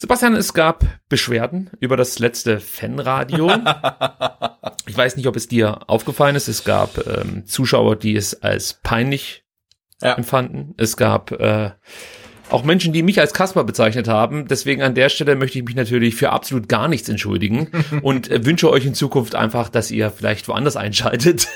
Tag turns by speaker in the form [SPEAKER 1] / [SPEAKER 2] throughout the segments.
[SPEAKER 1] Sebastian, es gab Beschwerden über das letzte Fanradio. ich weiß nicht, ob es dir aufgefallen ist. Es gab ähm, Zuschauer, die es als peinlich ja. empfanden. Es gab äh, auch Menschen, die mich als Kasper bezeichnet haben. Deswegen an der Stelle möchte ich mich natürlich für absolut gar nichts entschuldigen und äh, wünsche euch in Zukunft einfach, dass ihr vielleicht woanders einschaltet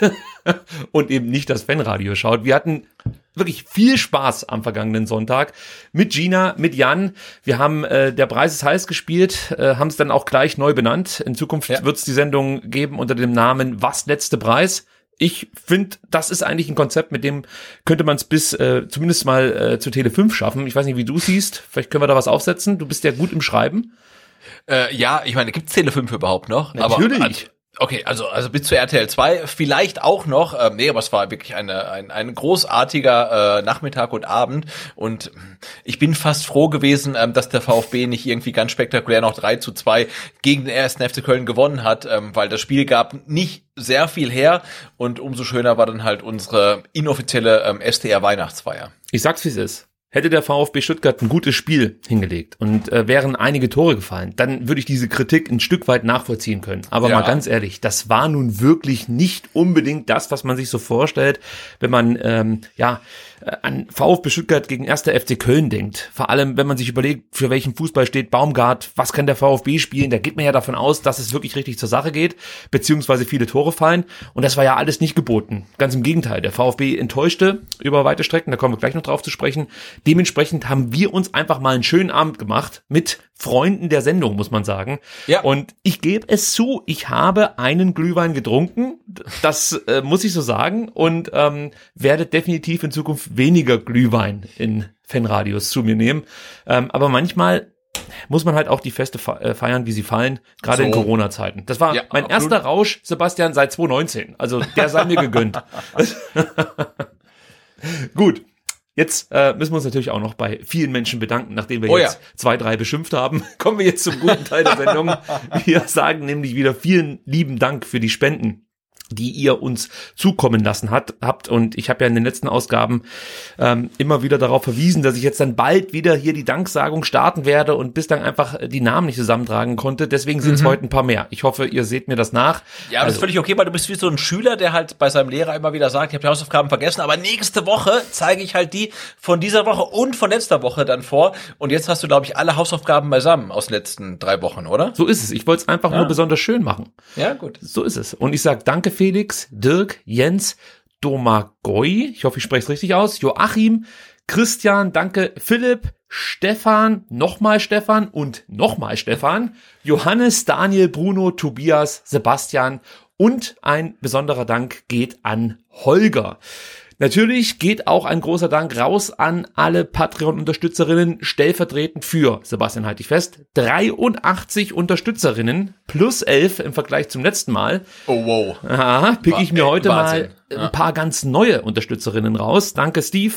[SPEAKER 1] und eben nicht das Fanradio schaut. Wir hatten wirklich viel Spaß am vergangenen Sonntag mit Gina, mit Jan. Wir haben äh, der Preis ist heiß gespielt, äh, haben es dann auch gleich neu benannt. In Zukunft ja. wird es die Sendung geben unter dem Namen Was letzte Preis. Ich finde, das ist eigentlich ein Konzept, mit dem könnte man es bis äh, zumindest mal äh, zu Tele 5 schaffen. Ich weiß nicht, wie du siehst. Vielleicht können wir da was aufsetzen. Du bist ja gut im Schreiben.
[SPEAKER 2] Äh, ja, ich meine, gibt's Tele 5 überhaupt noch?
[SPEAKER 1] Natürlich.
[SPEAKER 2] Aber, Okay, also also bis zu RTL 2 vielleicht auch noch. Ähm, nee, aber es war wirklich eine, ein, ein großartiger äh, Nachmittag und Abend und ich bin fast froh gewesen, ähm, dass der VfB nicht irgendwie ganz spektakulär noch 3 zu 2 gegen den ersten FC Köln gewonnen hat, ähm, weil das Spiel gab nicht sehr viel her und umso schöner war dann halt unsere inoffizielle ähm, STR Weihnachtsfeier.
[SPEAKER 1] Ich sag's wie es ist. Hätte der VfB Stuttgart ein gutes Spiel hingelegt und äh, wären einige Tore gefallen, dann würde ich diese Kritik ein Stück weit nachvollziehen können. Aber ja. mal ganz ehrlich, das war nun wirklich nicht unbedingt das, was man sich so vorstellt, wenn man ähm, ja an VfB Stuttgart gegen 1. FC Köln denkt. Vor allem, wenn man sich überlegt, für welchen Fußball steht Baumgart, was kann der VfB spielen, da geht man ja davon aus, dass es wirklich richtig zur Sache geht, beziehungsweise viele Tore fallen. Und das war ja alles nicht geboten. Ganz im Gegenteil. Der VfB enttäuschte über weite Strecken, da kommen wir gleich noch drauf zu sprechen. Dementsprechend haben wir uns einfach mal einen schönen Abend gemacht mit Freunden der Sendung, muss man sagen. Ja. Und ich gebe es zu, ich habe einen Glühwein getrunken. Das äh, muss ich so sagen. Und ähm, werde definitiv in Zukunft weniger Glühwein in Fanradios zu mir nehmen. Ähm, aber manchmal muss man halt auch die Feste äh, feiern, wie sie fallen, gerade so. in Corona-Zeiten. Das war ja, mein absolut. erster Rausch, Sebastian, seit 2019. Also der sei mir gegönnt. Gut, Jetzt äh, müssen wir uns natürlich auch noch bei vielen Menschen bedanken, nachdem wir oh, jetzt ja. zwei, drei beschimpft haben. Kommen wir jetzt zum guten Teil der Sendung. wir sagen nämlich wieder vielen lieben Dank für die Spenden die ihr uns zukommen lassen hat, habt. Und ich habe ja in den letzten Ausgaben ähm, immer wieder darauf verwiesen, dass ich jetzt dann bald wieder hier die Danksagung starten werde und bislang einfach die Namen nicht zusammentragen konnte. Deswegen sind es mhm. heute ein paar mehr. Ich hoffe, ihr seht mir das nach.
[SPEAKER 2] Ja, aber also, das ist völlig okay, weil du bist wie so ein Schüler, der halt bei seinem Lehrer immer wieder sagt, ich habe die Hausaufgaben vergessen, aber nächste Woche zeige ich halt die von dieser Woche und von letzter Woche dann vor. Und jetzt hast du, glaube ich, alle Hausaufgaben beisammen aus den letzten drei Wochen, oder?
[SPEAKER 1] So ist es. Ich wollte es einfach ja. nur besonders schön machen.
[SPEAKER 2] Ja, gut.
[SPEAKER 1] So ist es. Und ich sage danke, Felix, Dirk, Jens, Domagoj, ich hoffe, ich spreche es richtig aus, Joachim, Christian, danke, Philipp, Stefan, nochmal Stefan und nochmal Stefan, Johannes, Daniel, Bruno, Tobias, Sebastian und ein besonderer Dank geht an Holger. Natürlich geht auch ein großer Dank raus an alle Patreon-Unterstützerinnen, stellvertretend für, Sebastian halte ich fest, 83 Unterstützerinnen plus 11 im Vergleich zum letzten Mal.
[SPEAKER 2] Oh wow.
[SPEAKER 1] Aha, pick ich mir heute Wahnsinn. mal ein paar ganz neue Unterstützerinnen raus. Danke Steve,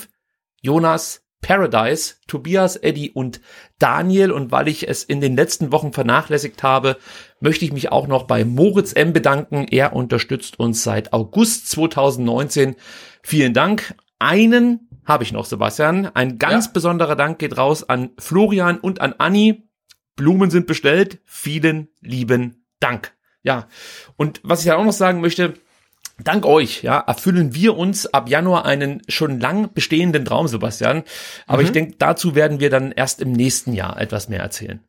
[SPEAKER 1] Jonas, Paradise, Tobias, Eddie und Daniel. Und weil ich es in den letzten Wochen vernachlässigt habe, möchte ich mich auch noch bei Moritz M. bedanken. Er unterstützt uns seit August 2019. Vielen Dank. Einen habe ich noch, Sebastian. Ein ganz ja. besonderer Dank geht raus an Florian und an Anni. Blumen sind bestellt. Vielen lieben Dank. Ja, und was ich ja auch noch sagen möchte, Dank euch, ja, erfüllen wir uns ab Januar einen schon lang bestehenden Traum, Sebastian. Aber mhm. ich denke, dazu werden wir dann erst im nächsten Jahr etwas mehr erzählen.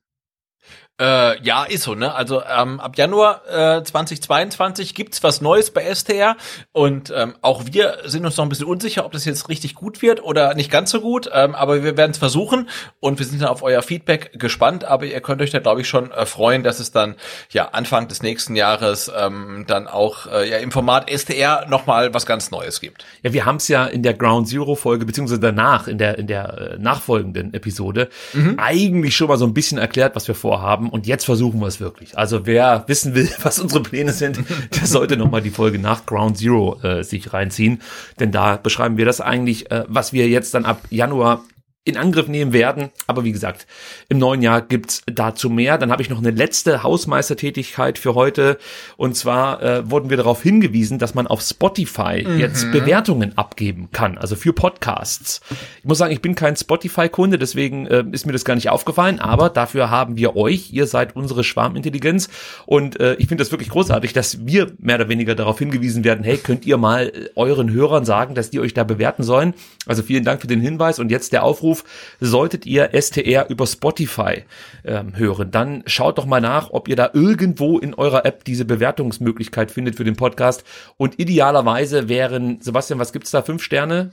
[SPEAKER 2] Äh, ja, ist so, ne? Also ähm, ab Januar äh, 2022 gibt's was Neues bei STR und ähm, auch wir sind uns noch ein bisschen unsicher, ob das jetzt richtig gut wird oder nicht ganz so gut, ähm, aber wir werden es versuchen und wir sind dann auf euer Feedback gespannt, aber ihr könnt euch da glaube ich schon äh, freuen, dass es dann ja Anfang des nächsten Jahres ähm, dann auch äh, ja im Format STR nochmal was ganz Neues gibt.
[SPEAKER 1] Ja, wir haben es ja in der Ground Zero Folge beziehungsweise danach in der in der äh, nachfolgenden Episode mhm. eigentlich schon mal so ein bisschen erklärt, was wir vorhaben haben und jetzt versuchen wir es wirklich. Also wer wissen will, was unsere Pläne sind, der sollte nochmal die Folge nach Ground Zero äh, sich reinziehen, denn da beschreiben wir das eigentlich, äh, was wir jetzt dann ab Januar in Angriff nehmen werden. Aber wie gesagt, im neuen Jahr gibt's dazu mehr. Dann habe ich noch eine letzte Hausmeistertätigkeit für heute. Und zwar äh, wurden wir darauf hingewiesen, dass man auf Spotify mhm. jetzt Bewertungen abgeben kann, also für Podcasts. Ich muss sagen, ich bin kein Spotify-Kunde, deswegen äh, ist mir das gar nicht aufgefallen. Aber dafür haben wir euch. Ihr seid unsere Schwarmintelligenz. Und äh, ich finde das wirklich großartig, dass wir mehr oder weniger darauf hingewiesen werden, hey, könnt ihr mal äh, euren Hörern sagen, dass die euch da bewerten sollen. Also vielen Dank für den Hinweis. Und jetzt der Aufruf, Aufruf, solltet ihr STR über Spotify ähm, hören, dann schaut doch mal nach, ob ihr da irgendwo in eurer App diese Bewertungsmöglichkeit findet für den Podcast. Und idealerweise wären, Sebastian, was gibt's da? Fünf Sterne?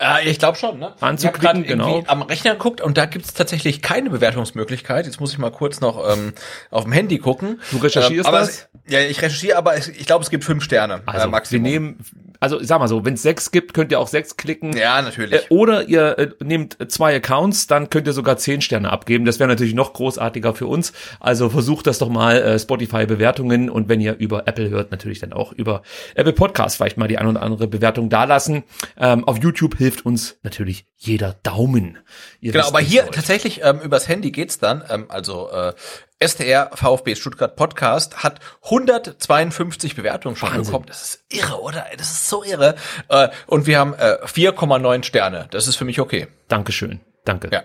[SPEAKER 2] Äh, ich glaube schon, ne?
[SPEAKER 1] Anzuklicken,
[SPEAKER 2] ich genau. am Rechner geguckt und da gibt's tatsächlich keine Bewertungsmöglichkeit. Jetzt muss ich mal kurz noch ähm, auf dem Handy gucken.
[SPEAKER 1] Du recherchierst
[SPEAKER 2] ähm,
[SPEAKER 1] das?
[SPEAKER 2] Es, ja, ich recherchiere, aber es, ich glaube, es gibt fünf Sterne.
[SPEAKER 1] Also, äh, Maximum. wir nehmen, also sag mal so, wenn es sechs gibt, könnt ihr auch sechs klicken.
[SPEAKER 2] Ja, natürlich.
[SPEAKER 1] Äh, oder ihr äh, nehmt zwei Accounts, dann könnt ihr sogar zehn Sterne abgeben. Das wäre natürlich noch großartiger für uns. Also versucht das doch mal, äh, Spotify-Bewertungen und wenn ihr über Apple hört, natürlich dann auch über Apple Podcast vielleicht mal die ein oder andere Bewertung dalassen. Ähm, auf YouTube hilft uns natürlich jeder Daumen.
[SPEAKER 2] Ihr genau, aber hier tatsächlich ähm, übers Handy geht's dann. Ähm, also äh, STR VfB Stuttgart Podcast hat 152 Bewertungen schon Wahnsinn. bekommen. Das ist irre, oder? Das ist so irre. Äh, und wir haben äh, 4,9 Sterne. Das ist für mich okay.
[SPEAKER 1] Dankeschön. Danke. Ja.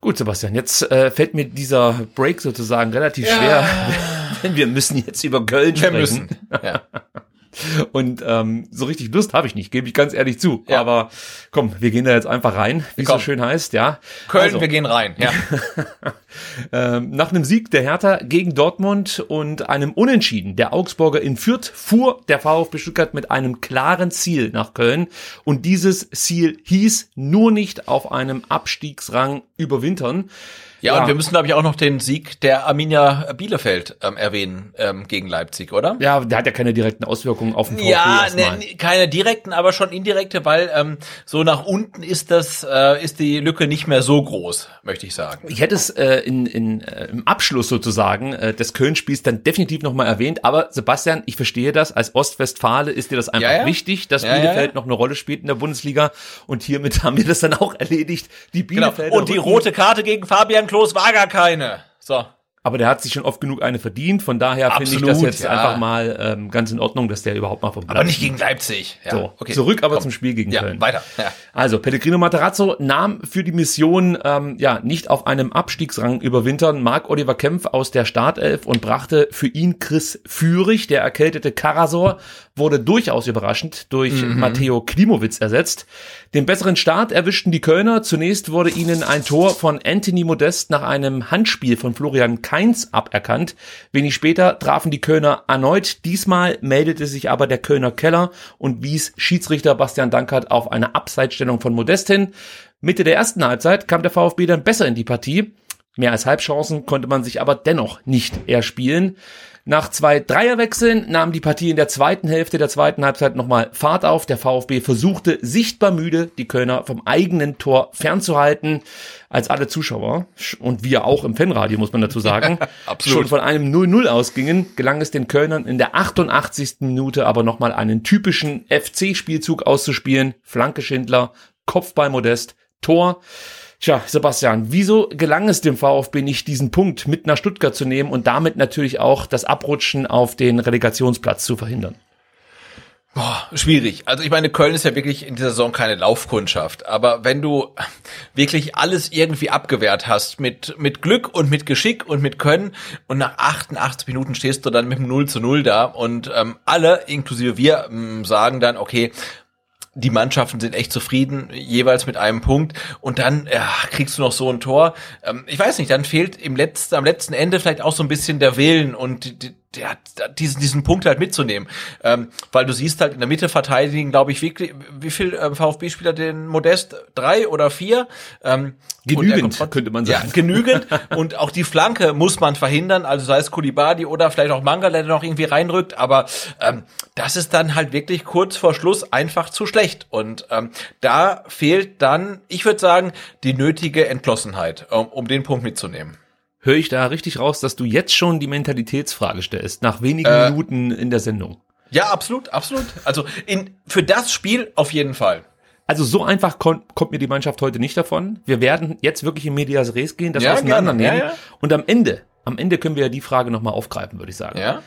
[SPEAKER 1] Gut, Sebastian, jetzt äh, fällt mir dieser Break sozusagen relativ ja. schwer, denn wir müssen jetzt über Köln wir sprechen. Müssen. Ja. Und ähm, so richtig Lust habe ich nicht, gebe ich ganz ehrlich zu. Ja. Aber komm, wir gehen da jetzt einfach rein, wie es so schön heißt, ja.
[SPEAKER 2] Köln, also. wir gehen rein, ja.
[SPEAKER 1] ähm, nach einem Sieg der Hertha gegen Dortmund und einem Unentschieden der Augsburger in Fürth fuhr der VfB Stuttgart mit einem klaren Ziel nach Köln. Und dieses Ziel hieß nur nicht auf einem Abstiegsrang überwintern.
[SPEAKER 2] Ja, ja, und wir müssen, glaube ich, auch noch den Sieg der Arminia Bielefeld ähm, erwähnen ähm, gegen Leipzig, oder?
[SPEAKER 1] Ja, der hat ja keine direkten Auswirkungen auf den VfB
[SPEAKER 2] Ja, ne, keine direkten, aber schon indirekte, weil ähm, so nach unten ist das äh, ist die Lücke nicht mehr so groß, möchte ich sagen.
[SPEAKER 1] Ich hätte es äh, in, in, äh, im Abschluss sozusagen äh, des Köln-Spiels dann definitiv nochmal erwähnt, aber Sebastian, ich verstehe das, als Ostwestfale ist dir das einfach ja, ja. wichtig, dass Bielefeld noch eine Rolle spielt in der Bundesliga und hiermit haben wir das dann auch erledigt.
[SPEAKER 2] Die Bielefeld genau. Und die rote Karte gegen Fabian Klos war gar keine. So.
[SPEAKER 1] Aber der hat sich schon oft genug eine verdient. Von daher finde ich das jetzt ja. einfach mal ähm, ganz in Ordnung, dass der überhaupt mal vom
[SPEAKER 2] Platz Aber nicht gegen Leipzig.
[SPEAKER 1] Ja, so, okay. zurück aber Komm. zum Spiel gegen
[SPEAKER 2] ja,
[SPEAKER 1] Köln.
[SPEAKER 2] Weiter. Ja.
[SPEAKER 1] Also Pellegrino Materazzo nahm für die Mission ähm, ja nicht auf einem Abstiegsrang überwintern Marc Oliver Kempf aus der Startelf und brachte für ihn Chris Führig, der erkältete Karasor, wurde durchaus überraschend durch mhm. Matteo Klimowitz ersetzt. Den besseren Start erwischten die Kölner. Zunächst wurde ihnen ein Tor von Anthony Modest nach einem Handspiel von Florian Kainz aberkannt. Wenig später trafen die Kölner erneut. Diesmal meldete sich aber der Kölner Keller und wies Schiedsrichter Bastian Dankert auf eine Abseitsstellung von Modest hin. Mitte der ersten Halbzeit kam der VfB dann besser in die Partie. Mehr als Halbchancen konnte man sich aber dennoch nicht erspielen. Nach zwei Dreierwechseln nahm die Partie in der zweiten Hälfte der zweiten Halbzeit nochmal Fahrt auf. Der VfB versuchte sichtbar müde, die Kölner vom eigenen Tor fernzuhalten. Als alle Zuschauer und wir auch im Fanradio, muss man dazu sagen, schon von einem 0-0 ausgingen, gelang es den Kölnern in der 88. Minute aber nochmal einen typischen FC-Spielzug auszuspielen. Flanke Schindler, Kopfball Modest, Tor. Tja, Sebastian, wieso gelang es dem VfB nicht, diesen Punkt mit nach Stuttgart zu nehmen und damit natürlich auch das Abrutschen auf den Relegationsplatz zu verhindern?
[SPEAKER 2] Boah, schwierig. Also ich meine, Köln ist ja wirklich in dieser Saison keine Laufkundschaft. Aber wenn du wirklich alles irgendwie abgewehrt hast mit, mit Glück und mit Geschick und mit Können und nach 88 Minuten stehst du dann mit dem 0 zu 0 da und ähm, alle, inklusive wir, ähm, sagen dann, okay, die Mannschaften sind echt zufrieden, jeweils mit einem Punkt. Und dann ja, kriegst du noch so ein Tor. Ähm, ich weiß nicht, dann fehlt im letzten, am letzten Ende vielleicht auch so ein bisschen der Willen und die, der, diesen, diesen Punkt halt mitzunehmen. Ähm, weil du siehst halt in der Mitte verteidigen, glaube ich, wie, wie viel ähm, VfB-Spieler den Modest? Drei oder vier? Ähm,
[SPEAKER 1] genügend, könnte man sagen.
[SPEAKER 2] Ja, genügend. und auch die Flanke muss man verhindern, also sei es Kulibadi oder vielleicht auch Manga, der noch irgendwie reinrückt, aber ähm, das ist dann halt wirklich kurz vor Schluss einfach zu schlecht. Und ähm, da fehlt dann, ich würde sagen, die nötige Entschlossenheit, um, um den Punkt mitzunehmen
[SPEAKER 1] höre ich da richtig raus, dass du jetzt schon die Mentalitätsfrage stellst, nach wenigen äh, Minuten in der Sendung.
[SPEAKER 2] Ja, absolut, absolut. Also in, für das Spiel auf jeden Fall.
[SPEAKER 1] Also so einfach kommt, kommt mir die Mannschaft heute nicht davon. Wir werden jetzt wirklich in Medias Res gehen, das ja, auseinandernehmen. Ja, ja. Und am Ende, am Ende können wir ja die Frage nochmal aufgreifen, würde ich sagen.
[SPEAKER 2] Ja.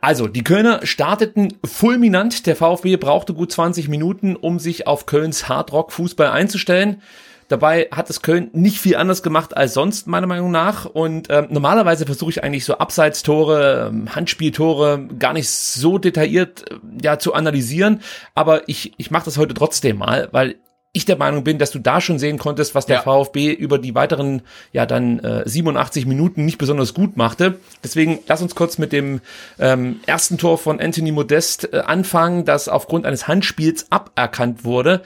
[SPEAKER 1] Also, die Kölner starteten fulminant. Der VfB brauchte gut 20 Minuten, um sich auf Kölns Hardrock-Fußball einzustellen. Dabei hat es Köln nicht viel anders gemacht als sonst, meiner Meinung nach. Und ähm, normalerweise versuche ich eigentlich so Abseitstore, ähm, Handspieltore gar nicht so detailliert äh, ja zu analysieren. Aber ich, ich mache das heute trotzdem mal, weil ich der Meinung bin, dass du da schon sehen konntest, was der ja. VfB über die weiteren, ja dann äh, 87 Minuten nicht besonders gut machte. Deswegen lass uns kurz mit dem ähm, ersten Tor von Anthony Modest äh, anfangen, das aufgrund eines Handspiels aberkannt wurde.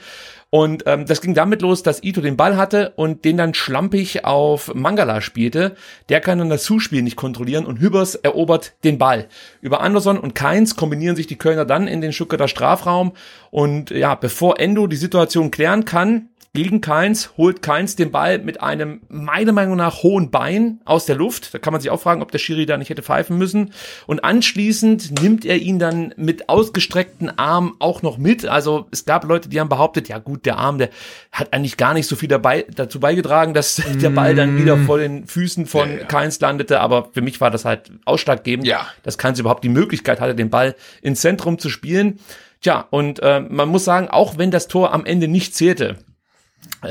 [SPEAKER 1] Und ähm, das ging damit los, dass Ito den Ball hatte und den dann schlampig auf Mangala spielte. Der kann dann das Zuspiel nicht kontrollieren und Hübers erobert den Ball. Über Anderson und Keins kombinieren sich die Kölner dann in den Stuttgarter Strafraum. Und ja, bevor Endo die Situation klären kann, gegen Keins, holt Keins den Ball mit einem, meiner Meinung nach, hohen Bein aus der Luft. Da kann man sich auch fragen, ob der Schiri da nicht hätte pfeifen müssen. Und anschließend nimmt er ihn dann mit ausgestreckten Armen auch noch mit. Also es gab Leute, die haben behauptet, ja gut, der Arm, der hat eigentlich gar nicht so viel dabei, dazu beigetragen, dass mm. der Ball dann wieder vor den Füßen von ja, ja. Keins landete. Aber für mich war das halt ausschlaggebend,
[SPEAKER 2] ja.
[SPEAKER 1] dass Keins überhaupt die Möglichkeit hatte, den Ball ins Zentrum zu spielen. Tja, und äh, man muss sagen, auch wenn das Tor am Ende nicht zählte, äh,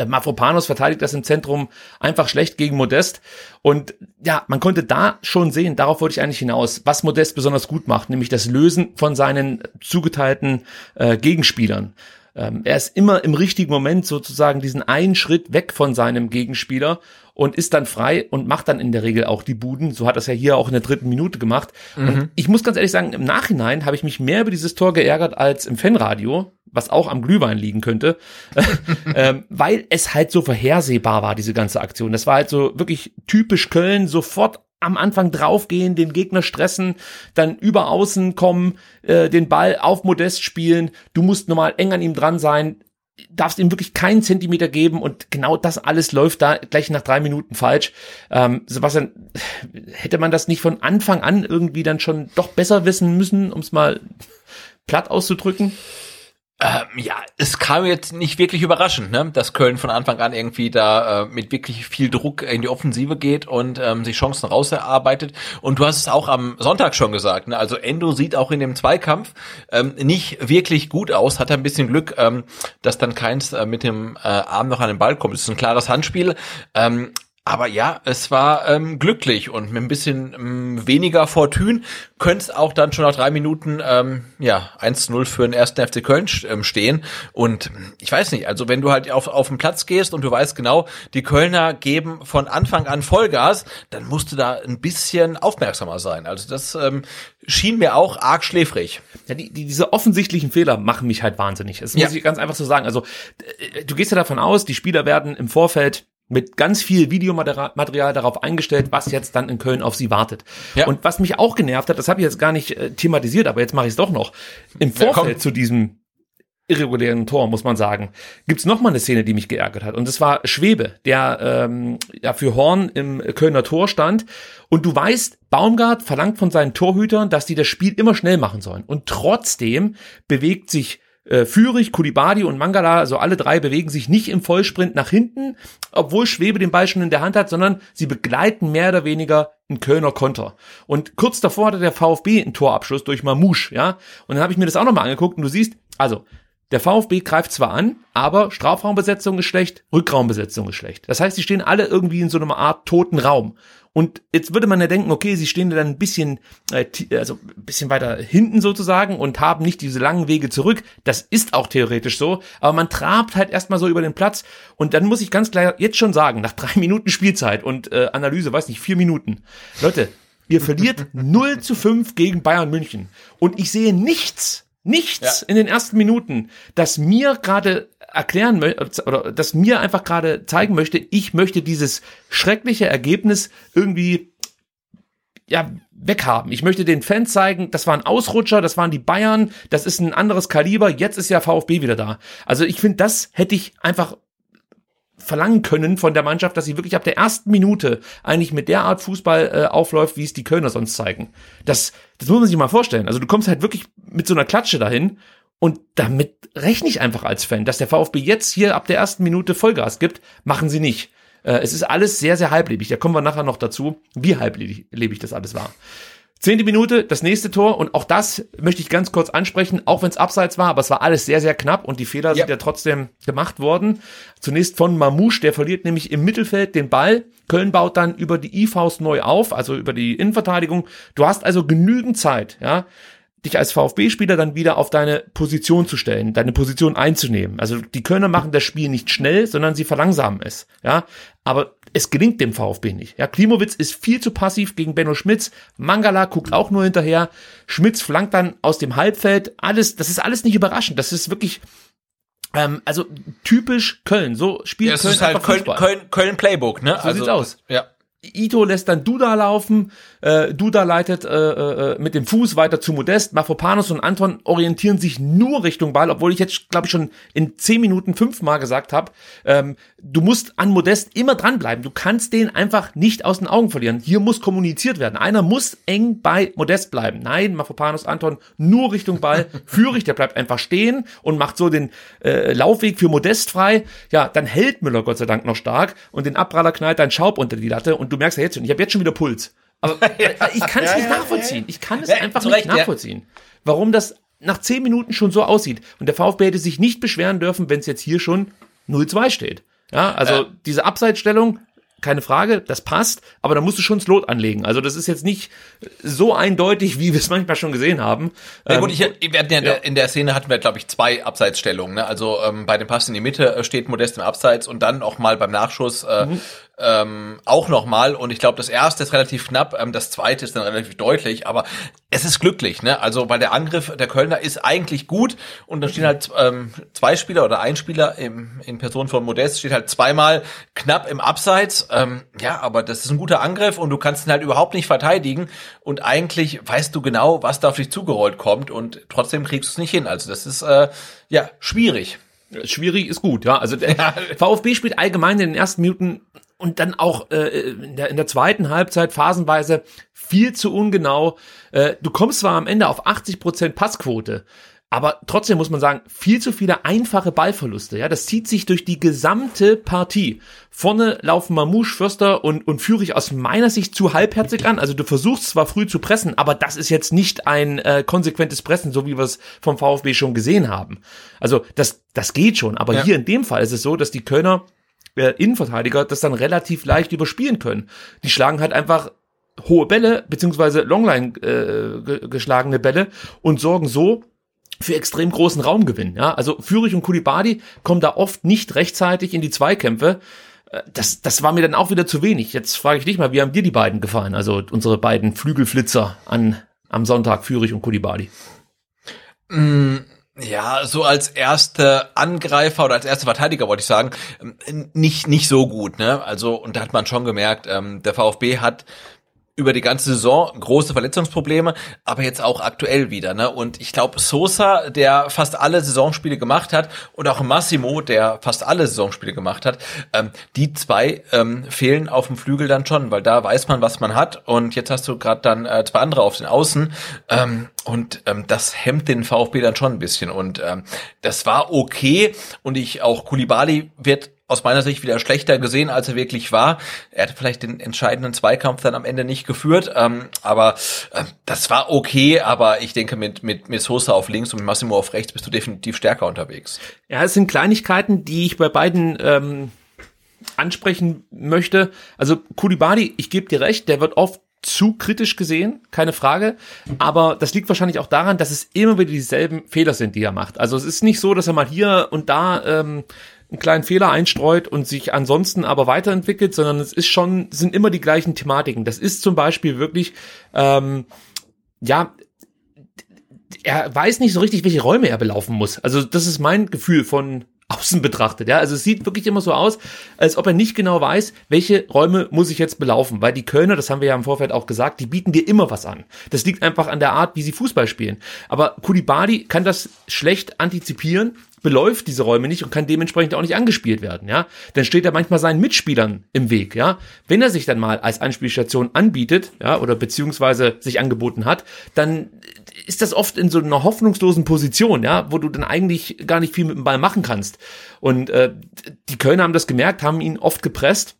[SPEAKER 1] Mafropanos verteidigt das im Zentrum einfach schlecht gegen Modest. Und ja, man konnte da schon sehen, darauf wollte ich eigentlich hinaus, was Modest besonders gut macht, nämlich das Lösen von seinen zugeteilten äh, Gegenspielern. Ähm, er ist immer im richtigen Moment sozusagen diesen einen Schritt weg von seinem Gegenspieler und ist dann frei und macht dann in der Regel auch die Buden. So hat er es ja hier auch in der dritten Minute gemacht. Mhm. Und ich muss ganz ehrlich sagen, im Nachhinein habe ich mich mehr über dieses Tor geärgert als im Fanradio, was auch am Glühwein liegen könnte, ähm, weil es halt so vorhersehbar war, diese ganze Aktion. Das war halt so wirklich typisch Köln, sofort am Anfang draufgehen, den Gegner stressen, dann über außen kommen, äh, den Ball auf Modest spielen. Du musst normal eng an ihm dran sein, darfst ihm wirklich keinen Zentimeter geben und genau das alles läuft da gleich nach drei Minuten falsch. Ähm, Sebastian, hätte man das nicht von Anfang an irgendwie dann schon doch besser wissen müssen, um es mal platt auszudrücken?
[SPEAKER 2] Ähm, ja, es kam jetzt nicht wirklich überraschend, ne? dass Köln von Anfang an irgendwie da äh, mit wirklich viel Druck in die Offensive geht und ähm, sich Chancen rauserarbeitet. Und du hast es auch am Sonntag schon gesagt. Ne? Also Endo sieht auch in dem Zweikampf ähm, nicht wirklich gut aus. Hat ein bisschen Glück, ähm, dass dann keins äh, mit dem äh, Arm noch an den Ball kommt. Es ist ein klares Handspiel. Ähm, aber ja, es war ähm, glücklich und mit ein bisschen ähm, weniger Fortune könnte es auch dann schon nach drei Minuten ähm, ja 1-0 für den ersten FC Köln ähm, stehen. Und ich weiß nicht, also wenn du halt auf, auf den Platz gehst und du weißt genau, die Kölner geben von Anfang an Vollgas, dann musst du da ein bisschen aufmerksamer sein. Also das ähm, schien mir auch arg schläfrig.
[SPEAKER 1] Ja, die, die, diese offensichtlichen Fehler machen mich halt wahnsinnig. Das muss ich ganz einfach so sagen. Also äh, du gehst ja davon aus, die Spieler werden im Vorfeld mit ganz viel Videomaterial darauf eingestellt, was jetzt dann in Köln auf sie wartet. Ja. Und was mich auch genervt hat, das habe ich jetzt gar nicht äh, thematisiert, aber jetzt mache ich es doch noch. Im Vorfeld ja, zu diesem irregulären Tor, muss man sagen, gibt's noch mal eine Szene, die mich geärgert hat. Und das war Schwebe, der ähm, ja für Horn im Kölner Tor stand. Und du weißt, Baumgart verlangt von seinen Torhütern, dass die das Spiel immer schnell machen sollen. Und trotzdem bewegt sich äh, Fürich, Kulibadi und Mangala, also alle drei bewegen sich nicht im Vollsprint nach hinten, obwohl Schwebe den Ball schon in der Hand hat, sondern sie begleiten mehr oder weniger einen Kölner Konter. Und kurz davor hatte der VfB einen Torabschluss durch Mamouche, ja. Und dann habe ich mir das auch nochmal angeguckt und du siehst, also der VfB greift zwar an, aber Strafraumbesetzung ist schlecht, Rückraumbesetzung ist schlecht. Das heißt, sie stehen alle irgendwie in so einer Art toten Raum. Und jetzt würde man ja denken, okay, sie stehen dann ein bisschen, äh, also ein bisschen weiter hinten sozusagen und haben nicht diese langen Wege zurück. Das ist auch theoretisch so, aber man trabt halt erstmal so über den Platz. Und dann muss ich ganz klar jetzt schon sagen, nach drei Minuten Spielzeit und äh, Analyse, weiß nicht, vier Minuten. Leute, ihr verliert 0 zu 5 gegen Bayern München. Und ich sehe nichts, nichts ja. in den ersten Minuten, das mir gerade erklären möchte, oder das mir einfach gerade zeigen möchte, ich möchte dieses schreckliche Ergebnis irgendwie ja weghaben. Ich möchte den Fans zeigen, das war ein Ausrutscher, das waren die Bayern, das ist ein anderes Kaliber, jetzt ist ja VfB wieder da. Also ich finde, das hätte ich einfach verlangen können von der Mannschaft, dass sie wirklich ab der ersten Minute eigentlich mit der Art Fußball äh, aufläuft, wie es die Kölner sonst zeigen. Das, das muss man sich mal vorstellen. Also du kommst halt wirklich mit so einer Klatsche dahin und damit rechne ich einfach als Fan, dass der VfB jetzt hier ab der ersten Minute Vollgas gibt, machen sie nicht. Äh, es ist alles sehr, sehr halblebig. Da kommen wir nachher noch dazu, wie halblebig das alles war. Zehnte Minute, das nächste Tor und auch das möchte ich ganz kurz ansprechen, auch wenn es abseits war, aber es war alles sehr, sehr knapp und die Fehler ja. sind ja trotzdem gemacht worden. Zunächst von Mamouche, der verliert nämlich im Mittelfeld den Ball. Köln baut dann über die I-Faust neu auf, also über die Innenverteidigung. Du hast also genügend Zeit, ja, dich als VfB-Spieler dann wieder auf deine Position zu stellen, deine Position einzunehmen. Also die Kölner machen das Spiel nicht schnell, sondern sie verlangsamen es. Ja, aber es gelingt dem VfB nicht. Ja, Klimowitz ist viel zu passiv gegen Benno Schmitz. Mangala guckt auch nur hinterher. Schmitz flankt dann aus dem Halbfeld. Alles, das ist alles nicht überraschend. Das ist wirklich ähm, also typisch Köln. So spielt
[SPEAKER 2] ja,
[SPEAKER 1] Köln
[SPEAKER 2] ist halt Köln, Köln, Köln Playbook, ne?
[SPEAKER 1] So also, sieht's aus. Ja. Ito lässt dann Duda laufen, äh, Duda leitet äh, äh, mit dem Fuß weiter zu Modest, Mafropanos und Anton orientieren sich nur Richtung Ball, obwohl ich jetzt, glaube ich, schon in zehn Minuten fünfmal gesagt habe, ähm, du musst an Modest immer dranbleiben, du kannst den einfach nicht aus den Augen verlieren. Hier muss kommuniziert werden, einer muss eng bei Modest bleiben. Nein, Mafropanos, Anton nur Richtung Ball, Führig, der bleibt einfach stehen und macht so den äh, Laufweg für Modest frei. Ja, dann hält Müller Gott sei Dank noch stark und den Abpraller knallt dann Schaub unter die Latte und du merkst ja jetzt schon, ich habe jetzt schon wieder Puls. Aber ich kann es ja, nicht nachvollziehen. Ich kann es einfach nicht nachvollziehen. Warum das nach zehn Minuten schon so aussieht. Und der VfB hätte sich nicht beschweren dürfen, wenn es jetzt hier schon 0-2 steht. Ja, also diese Abseitsstellung, keine Frage, das passt, aber da musst du schon Slot anlegen. Also das ist jetzt nicht so eindeutig, wie wir es manchmal schon gesehen haben.
[SPEAKER 2] Ja, gut, ich, wir hatten ja, in, der, in der Szene hatten wir, glaube ich, zwei Abseitsstellungen. Ne? Also ähm, bei dem Pass in die Mitte äh, steht Modest im Abseits und dann auch mal beim Nachschuss äh, mhm ähm, auch nochmal. Und ich glaube, das erste ist relativ knapp, ähm, das zweite ist dann relativ deutlich, aber es ist glücklich, ne? Also, weil der Angriff der Kölner ist eigentlich gut und da stehen halt ähm, zwei Spieler oder ein Spieler im, in Person von Modest steht halt zweimal knapp im Abseits. Ähm, ja, aber das ist ein guter Angriff und du kannst ihn halt überhaupt nicht verteidigen und eigentlich weißt du genau, was da auf dich zugerollt kommt und trotzdem kriegst du es nicht hin. Also, das ist äh, ja schwierig.
[SPEAKER 1] Schwierig ist gut, ja. Also der VfB spielt allgemein in den ersten Minuten und dann auch äh, in, der, in der zweiten Halbzeit phasenweise viel zu ungenau. Äh, du kommst zwar am Ende auf 80 Prozent Passquote, aber trotzdem muss man sagen, viel zu viele einfache Ballverluste. Ja, das zieht sich durch die gesamte Partie. Vorne laufen Mamouche, Förster und, und Führig aus meiner Sicht zu halbherzig an. Also du versuchst zwar früh zu pressen, aber das ist jetzt nicht ein äh, konsequentes Pressen, so wie wir es vom VfB schon gesehen haben. Also das, das geht schon. Aber ja. hier in dem Fall ist es so, dass die Kölner äh, Innenverteidiger das dann relativ leicht überspielen können. Die schlagen halt einfach hohe Bälle beziehungsweise Longline äh, geschlagene Bälle und sorgen so für extrem großen Raumgewinn. Ja, also Fürich und Kulibadi kommen da oft nicht rechtzeitig in die Zweikämpfe. Äh, das, das war mir dann auch wieder zu wenig. Jetzt frage ich dich mal, wie haben dir die beiden gefallen? Also unsere beiden Flügelflitzer an am Sonntag Fürich und Kulibadi.
[SPEAKER 2] Mm ja, so als erster Angreifer oder als erster Verteidiger wollte ich sagen, ähm, nicht nicht so gut, ne? Also und da hat man schon gemerkt, ähm, der VfB hat über die ganze Saison große Verletzungsprobleme, aber jetzt auch aktuell wieder. Ne? Und ich glaube, Sosa, der fast alle Saisonspiele gemacht hat, und auch Massimo, der fast alle Saisonspiele gemacht hat, ähm, die zwei ähm, fehlen auf dem Flügel dann schon, weil da weiß man, was man hat. Und jetzt hast du gerade dann äh, zwei andere auf den Außen. Ähm, und ähm, das hemmt den VfB dann schon ein bisschen. Und ähm, das war okay. Und ich auch Kulibali wird aus meiner Sicht wieder schlechter gesehen, als er wirklich war. Er hatte vielleicht den entscheidenden Zweikampf dann am Ende nicht geführt, ähm, aber äh, das war okay. Aber ich denke, mit, mit, mit Sosa auf links und mit Massimo auf rechts bist du definitiv stärker unterwegs.
[SPEAKER 1] Ja, es sind Kleinigkeiten, die ich bei beiden ähm, ansprechen möchte. Also Kulibali, ich gebe dir recht, der wird oft zu kritisch gesehen, keine Frage. Aber das liegt wahrscheinlich auch daran, dass es immer wieder dieselben Fehler sind, die er macht. Also es ist nicht so, dass er mal hier und da ähm, einen kleinen Fehler einstreut und sich ansonsten aber weiterentwickelt, sondern es ist schon, sind immer die gleichen Thematiken. Das ist zum Beispiel wirklich, ähm, ja, er weiß nicht so richtig, welche Räume er belaufen muss. Also das ist mein Gefühl von außen betrachtet. Ja, also es sieht wirklich immer so aus, als ob er nicht genau weiß, welche Räume muss ich jetzt belaufen, weil die Kölner, das haben wir ja im Vorfeld auch gesagt, die bieten dir immer was an. Das liegt einfach an der Art, wie sie Fußball spielen. Aber Kulibadi kann das schlecht antizipieren beläuft diese Räume nicht und kann dementsprechend auch nicht angespielt werden, ja. Dann steht er manchmal seinen Mitspielern im Weg, ja. Wenn er sich dann mal als Anspielstation anbietet, ja, oder beziehungsweise sich angeboten hat, dann ist das oft in so einer hoffnungslosen Position, ja, wo du dann eigentlich gar nicht viel mit dem Ball machen kannst. Und äh, die Kölner haben das gemerkt, haben ihn oft gepresst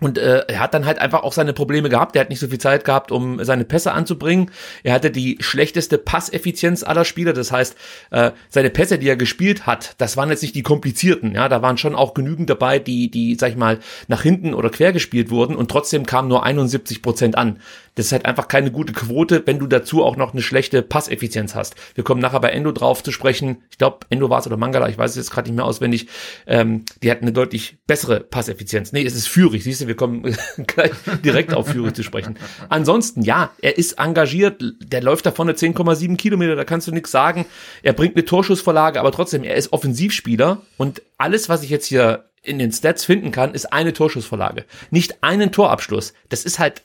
[SPEAKER 1] und äh, er hat dann halt einfach auch seine Probleme gehabt. Er hat nicht so viel Zeit gehabt, um seine Pässe anzubringen. Er hatte die schlechteste Passeffizienz aller Spieler. Das heißt, äh, seine Pässe, die er gespielt hat, das waren jetzt nicht die komplizierten. Ja, da waren schon auch genügend dabei, die, die, sag ich mal, nach hinten oder quer gespielt wurden. Und trotzdem kam nur 71 Prozent an. Das ist halt einfach keine gute Quote, wenn du dazu auch noch eine schlechte Passeffizienz hast. Wir kommen nachher bei Endo drauf zu sprechen. Ich glaube, Endo war es oder Mangala, ich weiß es jetzt gerade nicht mehr auswendig. Ähm, die hatten eine deutlich bessere Passeffizienz. Nee, es ist Führig, siehst du, wir kommen gleich direkt auf Führig zu sprechen. Ansonsten, ja, er ist engagiert, der läuft da vorne 10,7 Kilometer, da kannst du nichts sagen. Er bringt eine Torschussvorlage, aber trotzdem, er ist Offensivspieler und alles, was ich jetzt hier in den Stats finden kann, ist eine Torschussvorlage. Nicht einen Torabschluss. Das ist halt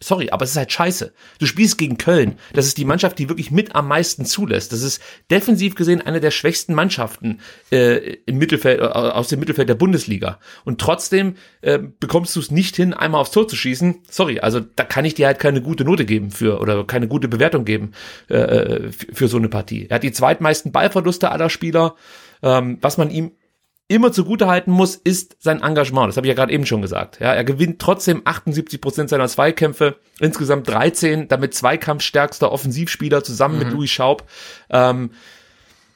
[SPEAKER 1] sorry, aber es ist halt scheiße. Du spielst gegen Köln. Das ist die Mannschaft, die wirklich mit am meisten zulässt. Das ist defensiv gesehen eine der schwächsten Mannschaften äh, im Mittelfeld, äh, aus dem Mittelfeld der Bundesliga. Und trotzdem äh, bekommst du es nicht hin, einmal aufs Tor zu schießen. Sorry, also da kann ich dir halt keine gute Note geben für oder keine gute Bewertung geben äh, äh für, für so eine Partie. Er hat die zweitmeisten Ballverluste aller Spieler. Ähm, was man ihm immer zugutehalten muss, ist sein Engagement. Das habe ich ja gerade eben schon gesagt. Ja, er gewinnt trotzdem 78 Prozent seiner Zweikämpfe, insgesamt 13, damit zweikampfstärkster Offensivspieler zusammen mhm. mit Louis Schaub. Ähm,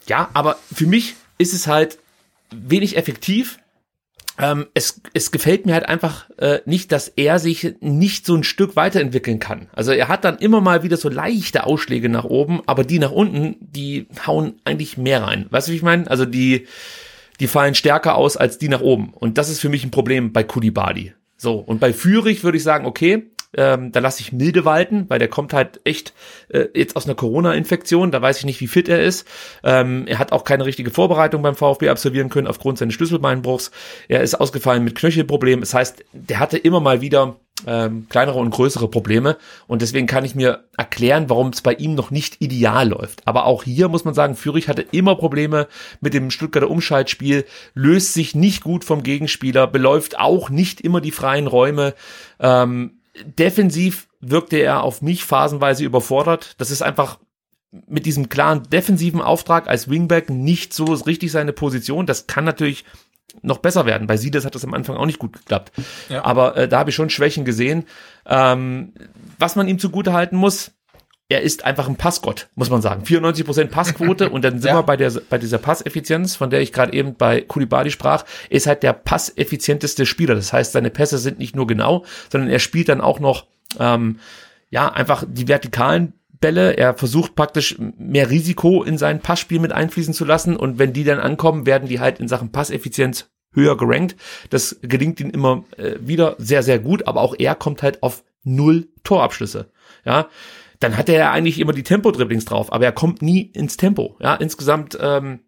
[SPEAKER 1] ja, aber für mich ist es halt wenig effektiv. Ähm, es, es gefällt mir halt einfach äh, nicht, dass er sich nicht so ein Stück weiterentwickeln kann. Also er hat dann immer mal wieder so leichte Ausschläge nach oben, aber die nach unten, die hauen eigentlich mehr rein. Weißt du, wie ich meine? Also die, die fallen stärker aus als die nach oben. Und das ist für mich ein Problem bei Kulibali. So, und bei Fürich würde ich sagen, okay, ähm, da lasse ich milde walten, weil der kommt halt echt äh, jetzt aus einer Corona-Infektion, da weiß ich nicht, wie fit er ist. Ähm, er hat auch keine richtige Vorbereitung beim VfB absolvieren können aufgrund seines Schlüsselbeinbruchs. Er ist ausgefallen mit Knöchelproblemen. Das heißt, der hatte immer mal wieder ähm, kleinere und größere Probleme. Und deswegen kann ich mir erklären, warum es bei ihm noch nicht ideal läuft. Aber auch hier muss man sagen, Fürich hatte immer Probleme mit dem Stuttgarter Umschaltspiel, löst sich nicht gut vom Gegenspieler, beläuft auch nicht immer die freien Räume. Ähm, defensiv wirkte er auf mich phasenweise überfordert. Das ist einfach mit diesem klaren defensiven Auftrag als Wingback nicht so richtig seine Position. Das kann natürlich noch besser werden. Bei Sides hat das am Anfang auch nicht gut geklappt. Ja. Aber äh, da habe ich schon Schwächen gesehen. Ähm, was man ihm zugute halten muss, er ist einfach ein Passgott, muss man sagen. 94% Passquote und dann sind ja. wir bei, der, bei dieser Passeffizienz, von der ich gerade eben bei Kulibadi sprach, ist halt der passeffizienteste Spieler. Das heißt, seine Pässe sind nicht nur genau, sondern er spielt dann auch noch ähm, ja einfach die vertikalen Bälle. Er versucht praktisch mehr Risiko in sein Passspiel mit einfließen zu lassen und wenn die dann ankommen, werden die halt in Sachen Passeffizienz höher gerankt. Das gelingt ihm immer äh, wieder sehr, sehr gut, aber auch er kommt halt auf null Torabschlüsse. Ja, dann hat er ja eigentlich immer die Tempo-Dribblings drauf, aber er kommt nie ins Tempo. Ja, insgesamt ähm,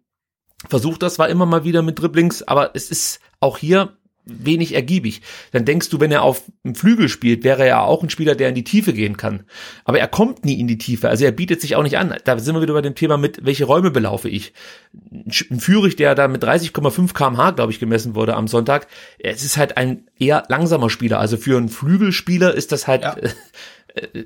[SPEAKER 1] versucht das zwar immer mal wieder mit Dribblings, aber es ist auch hier wenig ergiebig. Dann denkst du, wenn er auf dem Flügel spielt, wäre er auch ein Spieler, der in die Tiefe gehen kann. Aber er kommt nie in die Tiefe. Also er bietet sich auch nicht an. Da sind wir wieder bei dem Thema mit, welche Räume belaufe ich. Ein Führig, der da mit 30,5 kmh, glaube ich, gemessen wurde am Sonntag. Es ist halt ein eher langsamer Spieler. Also für einen Flügelspieler ist das halt, ja. äh,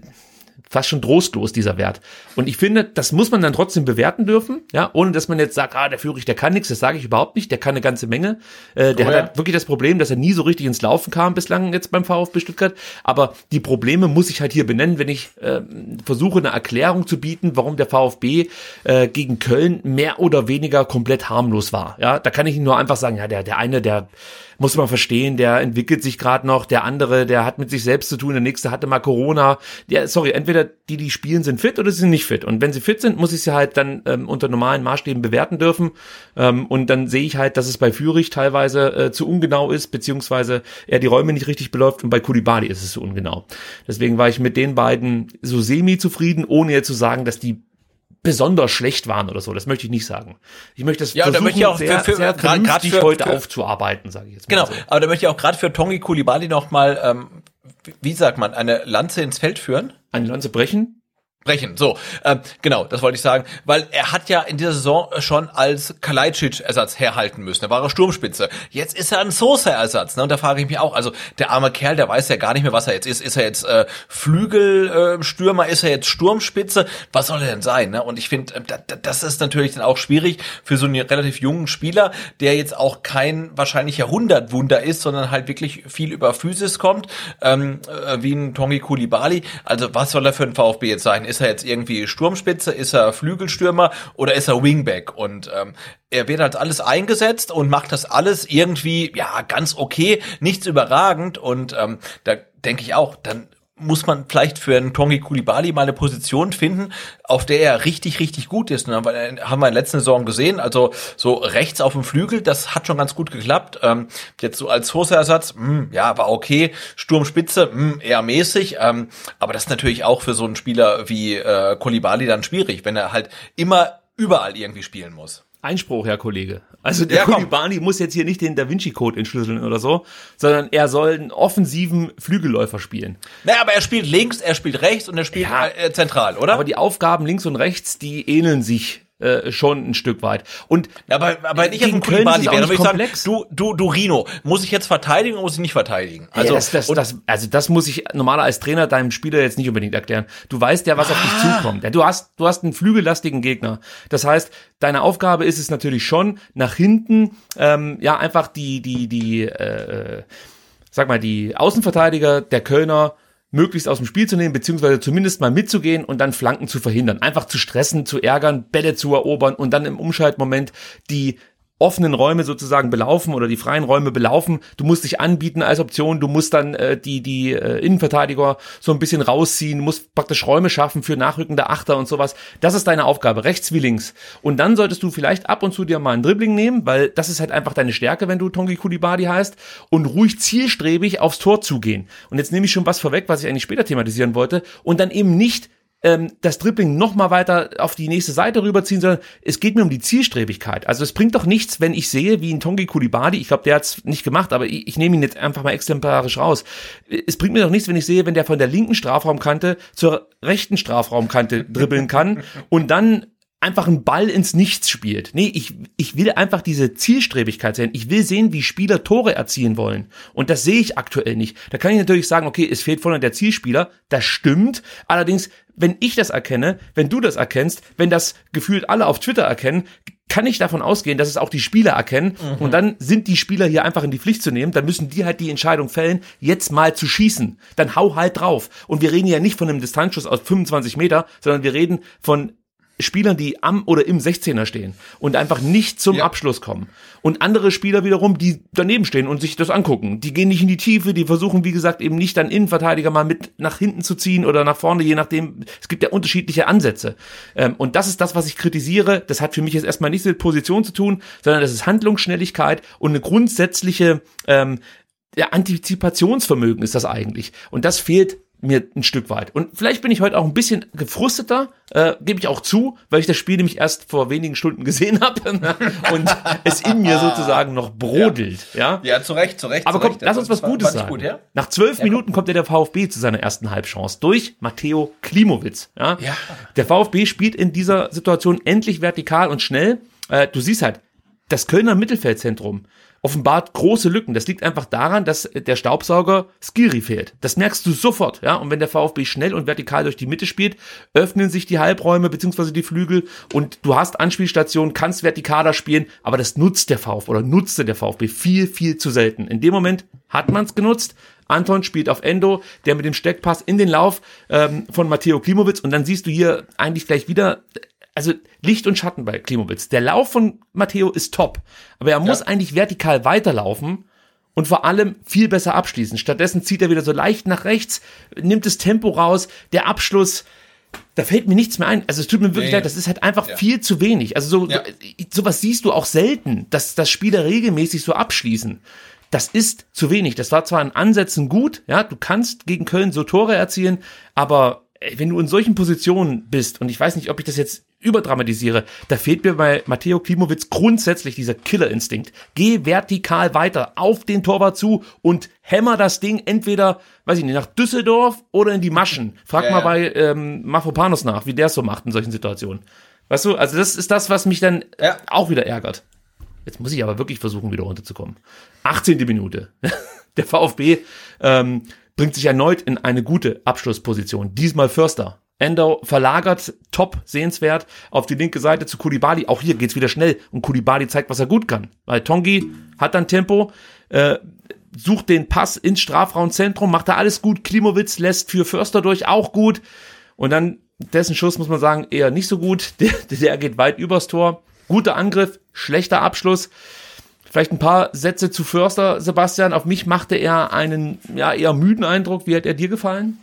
[SPEAKER 1] fast schon trostlos, dieser Wert. Und ich finde, das muss man dann trotzdem bewerten dürfen, ja, ohne dass man jetzt sagt, ah, der Führig, der kann nichts, das sage ich überhaupt nicht, der kann eine ganze Menge. Äh, der oh, hat halt wirklich das Problem, dass er nie so richtig ins Laufen kam bislang jetzt beim VfB Stuttgart. Aber die Probleme muss ich halt hier benennen, wenn ich äh, versuche, eine Erklärung zu bieten, warum der VfB äh, gegen Köln mehr oder weniger komplett harmlos war. Ja, da kann ich nur einfach sagen, ja, der, der eine, der muss man verstehen, der entwickelt sich gerade noch, der andere, der hat mit sich selbst zu tun, der nächste hatte mal Corona. Ja, sorry, entweder die, die spielen, sind fit oder sie sind nicht fit. Und wenn sie fit sind, muss ich sie halt dann ähm, unter normalen Maßstäben bewerten dürfen. Ähm, und dann sehe ich halt, dass es bei Fürich teilweise äh, zu ungenau ist, beziehungsweise er die Räume nicht richtig beläuft und bei Kulibali ist es zu ungenau. Deswegen war ich mit den beiden so semi zufrieden, ohne jetzt zu sagen, dass die besonders schlecht waren oder so. Das möchte ich nicht sagen. Ich möchte das
[SPEAKER 2] ja,
[SPEAKER 1] versuchen,
[SPEAKER 2] da möchte ich auch
[SPEAKER 1] sehr,
[SPEAKER 2] für, für,
[SPEAKER 1] sehr
[SPEAKER 2] vernünftig
[SPEAKER 1] für,
[SPEAKER 2] heute
[SPEAKER 1] für, aufzuarbeiten, sage ich jetzt
[SPEAKER 2] mal. Genau, so. aber da möchte ich auch gerade für Tongi Kulibali noch mal, ähm, wie sagt man, eine Lanze ins Feld führen?
[SPEAKER 1] Eine Lanze brechen?
[SPEAKER 2] Brechen. So, äh, genau, das wollte ich sagen, weil er hat ja in dieser Saison schon als Kalajdzic-Ersatz herhalten müssen. Da war er Sturmspitze. Jetzt ist er ein Sosa-Ersatz. Ne? Und da frage ich mich auch, also der arme Kerl, der weiß ja gar nicht mehr, was er jetzt ist. Ist er jetzt äh, Flügelstürmer? Äh, ist er jetzt Sturmspitze? Was soll er denn sein? Ne? Und ich finde, äh, das ist natürlich dann auch schwierig für so einen relativ jungen Spieler, der jetzt auch kein wahrscheinlich Jahrhundertwunder ist, sondern halt wirklich viel über Physis kommt, ähm, äh, wie ein Tongi Kulibali. Also was soll er für ein VfB jetzt sein? Ist er jetzt irgendwie Sturmspitze? Ist er Flügelstürmer oder ist er Wingback? Und ähm, er wird halt alles eingesetzt und macht das alles irgendwie ja ganz okay, nichts überragend. Und ähm, da denke ich auch, dann muss man vielleicht für einen Tongi Kulibali mal eine Position finden, auf der er richtig, richtig gut ist. Und haben wir, in der letzten Saison gesehen, also so rechts auf dem Flügel, das hat schon ganz gut geklappt. Ähm, jetzt so als Hoseersatz, hm, ja, war okay. Sturmspitze, mh, hm, eher mäßig. Ähm, aber das ist natürlich auch für so einen Spieler wie äh, Kulibali dann schwierig, wenn er halt immer überall irgendwie spielen muss.
[SPEAKER 1] Einspruch, Herr Kollege. Also der ja, Kulibani muss jetzt hier nicht den Da Vinci Code entschlüsseln oder so, sondern er soll einen offensiven Flügelläufer spielen.
[SPEAKER 2] Naja, aber er spielt links, er spielt rechts und er spielt ja, äh, zentral, oder?
[SPEAKER 1] Aber die Aufgaben links und rechts, die ähneln sich äh, schon ein Stück weit. Und
[SPEAKER 2] aber aber nicht gegen Köln wäre, würde ich sagen, du du du Rino, muss ich jetzt verteidigen oder muss ich nicht verteidigen?
[SPEAKER 1] Also ja, das, das, das, also das muss ich normaler als Trainer deinem Spieler jetzt nicht unbedingt erklären. Du weißt ja, was ah. auf dich ah. zukommt. Ja, du hast du hast einen flügellastigen Gegner. Das heißt, deine Aufgabe ist es natürlich schon nach hinten ähm, ja einfach die die die äh, sag mal die Außenverteidiger der Kölner möglichst aus dem Spiel zu nehmen, beziehungsweise zumindest mal mitzugehen und dann Flanken zu verhindern. Einfach zu stressen, zu ärgern, Bälle zu erobern und dann im Umschaltmoment die offenen Räume sozusagen belaufen oder die freien Räume belaufen. Du musst dich anbieten als Option, du musst dann äh, die, die äh, Innenverteidiger so ein bisschen rausziehen, musst praktisch Räume schaffen für nachrückende Achter und sowas. Das ist deine Aufgabe, rechts wie links. Und dann solltest du vielleicht ab und zu dir mal einen Dribbling nehmen, weil das ist halt einfach deine Stärke, wenn du Tongi Kulibadi heißt, und ruhig zielstrebig aufs Tor zugehen. Und jetzt nehme ich schon was vorweg, was ich eigentlich später thematisieren wollte, und dann eben nicht ähm, das Dribbling noch mal weiter auf die nächste Seite rüberziehen, sondern es geht mir um die Zielstrebigkeit. Also es bringt doch nichts, wenn ich sehe, wie ein Tongi Kulibadi, ich glaube, der hat's nicht gemacht, aber ich, ich nehme ihn jetzt einfach mal exemplarisch raus. Es bringt mir doch nichts, wenn ich sehe, wenn der von der linken Strafraumkante zur rechten Strafraumkante dribbeln kann und dann einfach einen Ball ins Nichts spielt. Nee, ich, ich will einfach diese Zielstrebigkeit sehen. Ich will sehen, wie Spieler Tore erzielen wollen. Und das sehe ich aktuell nicht. Da kann ich natürlich sagen, okay, es fehlt vorne der Zielspieler. Das stimmt. Allerdings, wenn ich das erkenne, wenn du das erkennst, wenn das gefühlt alle auf Twitter erkennen, kann ich davon ausgehen, dass es auch die Spieler erkennen. Mhm. Und dann sind die Spieler hier einfach in die Pflicht zu nehmen. Dann müssen die halt die Entscheidung fällen, jetzt mal zu schießen. Dann hau halt drauf. Und wir reden ja nicht von einem Distanzschuss aus 25 Meter, sondern wir reden von Spielern, die am oder im 16er stehen und einfach nicht zum ja. Abschluss kommen. Und andere Spieler wiederum, die daneben stehen und sich das angucken. Die gehen nicht in die Tiefe, die versuchen, wie gesagt, eben nicht dann Innenverteidiger mal mit nach hinten zu ziehen oder nach vorne, je nachdem. Es gibt ja unterschiedliche Ansätze. Ähm, und das ist das, was ich kritisiere. Das hat für mich jetzt erstmal nichts mit Position zu tun, sondern das ist Handlungsschnelligkeit und eine grundsätzliche ähm, ja, Antizipationsvermögen ist das eigentlich. Und das fehlt mir ein Stück weit. Und vielleicht bin ich heute auch ein bisschen gefrusteter, äh, gebe ich auch zu, weil ich das Spiel nämlich erst vor wenigen Stunden gesehen habe und es in mir sozusagen noch brodelt. Ja,
[SPEAKER 2] ja, zu Recht, zu Recht.
[SPEAKER 1] Aber komm, lass uns was Gutes sagen. Gut, ja? Nach zwölf ja, Minuten kommt ja der VfB zu seiner ersten Halbchance durch Matteo Klimowitz. Ja? ja. Der VfB spielt in dieser Situation endlich vertikal und schnell. Äh, du siehst halt, das Kölner Mittelfeldzentrum offenbart große Lücken. Das liegt einfach daran, dass der Staubsauger Skiri fehlt. Das merkst du sofort, ja. Und wenn der VfB schnell und vertikal durch die Mitte spielt, öffnen sich die Halbräume beziehungsweise die Flügel und du hast Anspielstationen, kannst vertikaler spielen, aber das nutzt der VfB oder nutzte der VfB viel, viel zu selten. In dem Moment hat man es genutzt. Anton spielt auf Endo, der mit dem Steckpass in den Lauf ähm, von Matteo Klimowitz und dann siehst du hier eigentlich gleich wieder also Licht und Schatten bei Klimowitz. Der Lauf von Matteo ist top, aber er muss ja. eigentlich vertikal weiterlaufen und vor allem viel besser abschließen. Stattdessen zieht er wieder so leicht nach rechts, nimmt das Tempo raus, der Abschluss, da fällt mir nichts mehr ein. Also es tut mir wirklich nee. leid, das ist halt einfach ja. viel zu wenig. Also so, ja. sowas siehst du auch selten, dass, dass Spieler regelmäßig so abschließen. Das ist zu wenig. Das war zwar in Ansätzen gut, ja, du kannst gegen Köln so Tore erzielen, aber wenn du in solchen Positionen bist, und ich weiß nicht, ob ich das jetzt überdramatisiere, da fehlt mir bei Matteo Klimowitz grundsätzlich dieser Killerinstinkt. Geh vertikal weiter auf den Torwart zu und hämmer das Ding entweder, weiß ich nicht, nach Düsseldorf oder in die Maschen. Frag ja, mal bei ähm, Mafropanos nach, wie der es so macht in solchen Situationen. Weißt du, also das ist das, was mich dann ja. auch wieder ärgert. Jetzt muss ich aber wirklich versuchen, wieder runterzukommen. 18. Minute. Der VfB ähm, bringt sich erneut in eine gute Abschlussposition. Diesmal Förster. Endo verlagert, top, sehenswert, auf die linke Seite zu Kulibali. Auch hier geht's wieder schnell und Kulibali zeigt, was er gut kann. Weil Tongi hat dann Tempo, äh, sucht den Pass ins Strafraumzentrum, macht da alles gut. Klimowitz lässt für Förster durch, auch gut. Und dann dessen Schuss, muss man sagen, eher nicht so gut. Der, der geht weit übers Tor. Guter Angriff, schlechter Abschluss. Vielleicht ein paar Sätze zu Förster, Sebastian. Auf mich machte er einen ja, eher müden Eindruck. Wie hat er dir gefallen?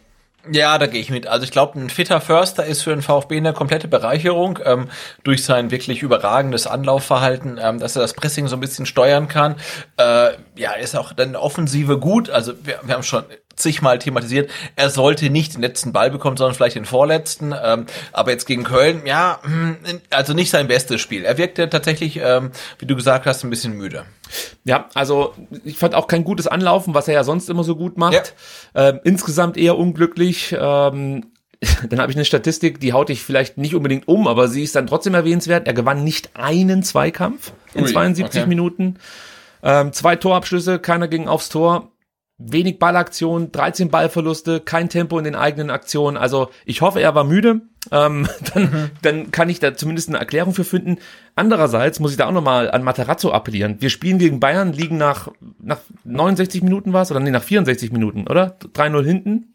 [SPEAKER 2] Ja, da gehe ich mit. Also ich glaube, ein fitter Förster ist für den VfB eine komplette Bereicherung ähm, durch sein wirklich überragendes Anlaufverhalten, ähm, dass er das Pressing so ein bisschen steuern kann. Äh, ja, ist auch dann Offensive gut. Also wir, wir haben schon zigmal thematisiert, er sollte nicht den letzten Ball bekommen, sondern vielleicht den vorletzten. Ähm, aber jetzt gegen Köln, ja, hm, also nicht sein bestes Spiel. Er wirkte tatsächlich, ähm, wie du gesagt hast, ein bisschen müde.
[SPEAKER 1] Ja, also ich fand auch kein gutes Anlaufen, was er ja sonst immer so gut macht. Ja. Ähm, insgesamt eher unglücklich. Ähm, dann habe ich eine Statistik, die haut ich vielleicht nicht unbedingt um, aber sie ist dann trotzdem erwähnenswert. Er gewann nicht einen Zweikampf in Ui, 72 okay. Minuten. Ähm, zwei Torabschlüsse, keiner ging aufs Tor wenig Ballaktionen, 13 Ballverluste, kein Tempo in den eigenen Aktionen. Also ich hoffe, er war müde. Ähm, dann, mhm. dann kann ich da zumindest eine Erklärung für finden. Andererseits muss ich da auch nochmal an Materazzo appellieren. Wir spielen gegen Bayern, liegen nach, nach 69 Minuten was oder nee, nach 64 Minuten, oder? 3-0 hinten.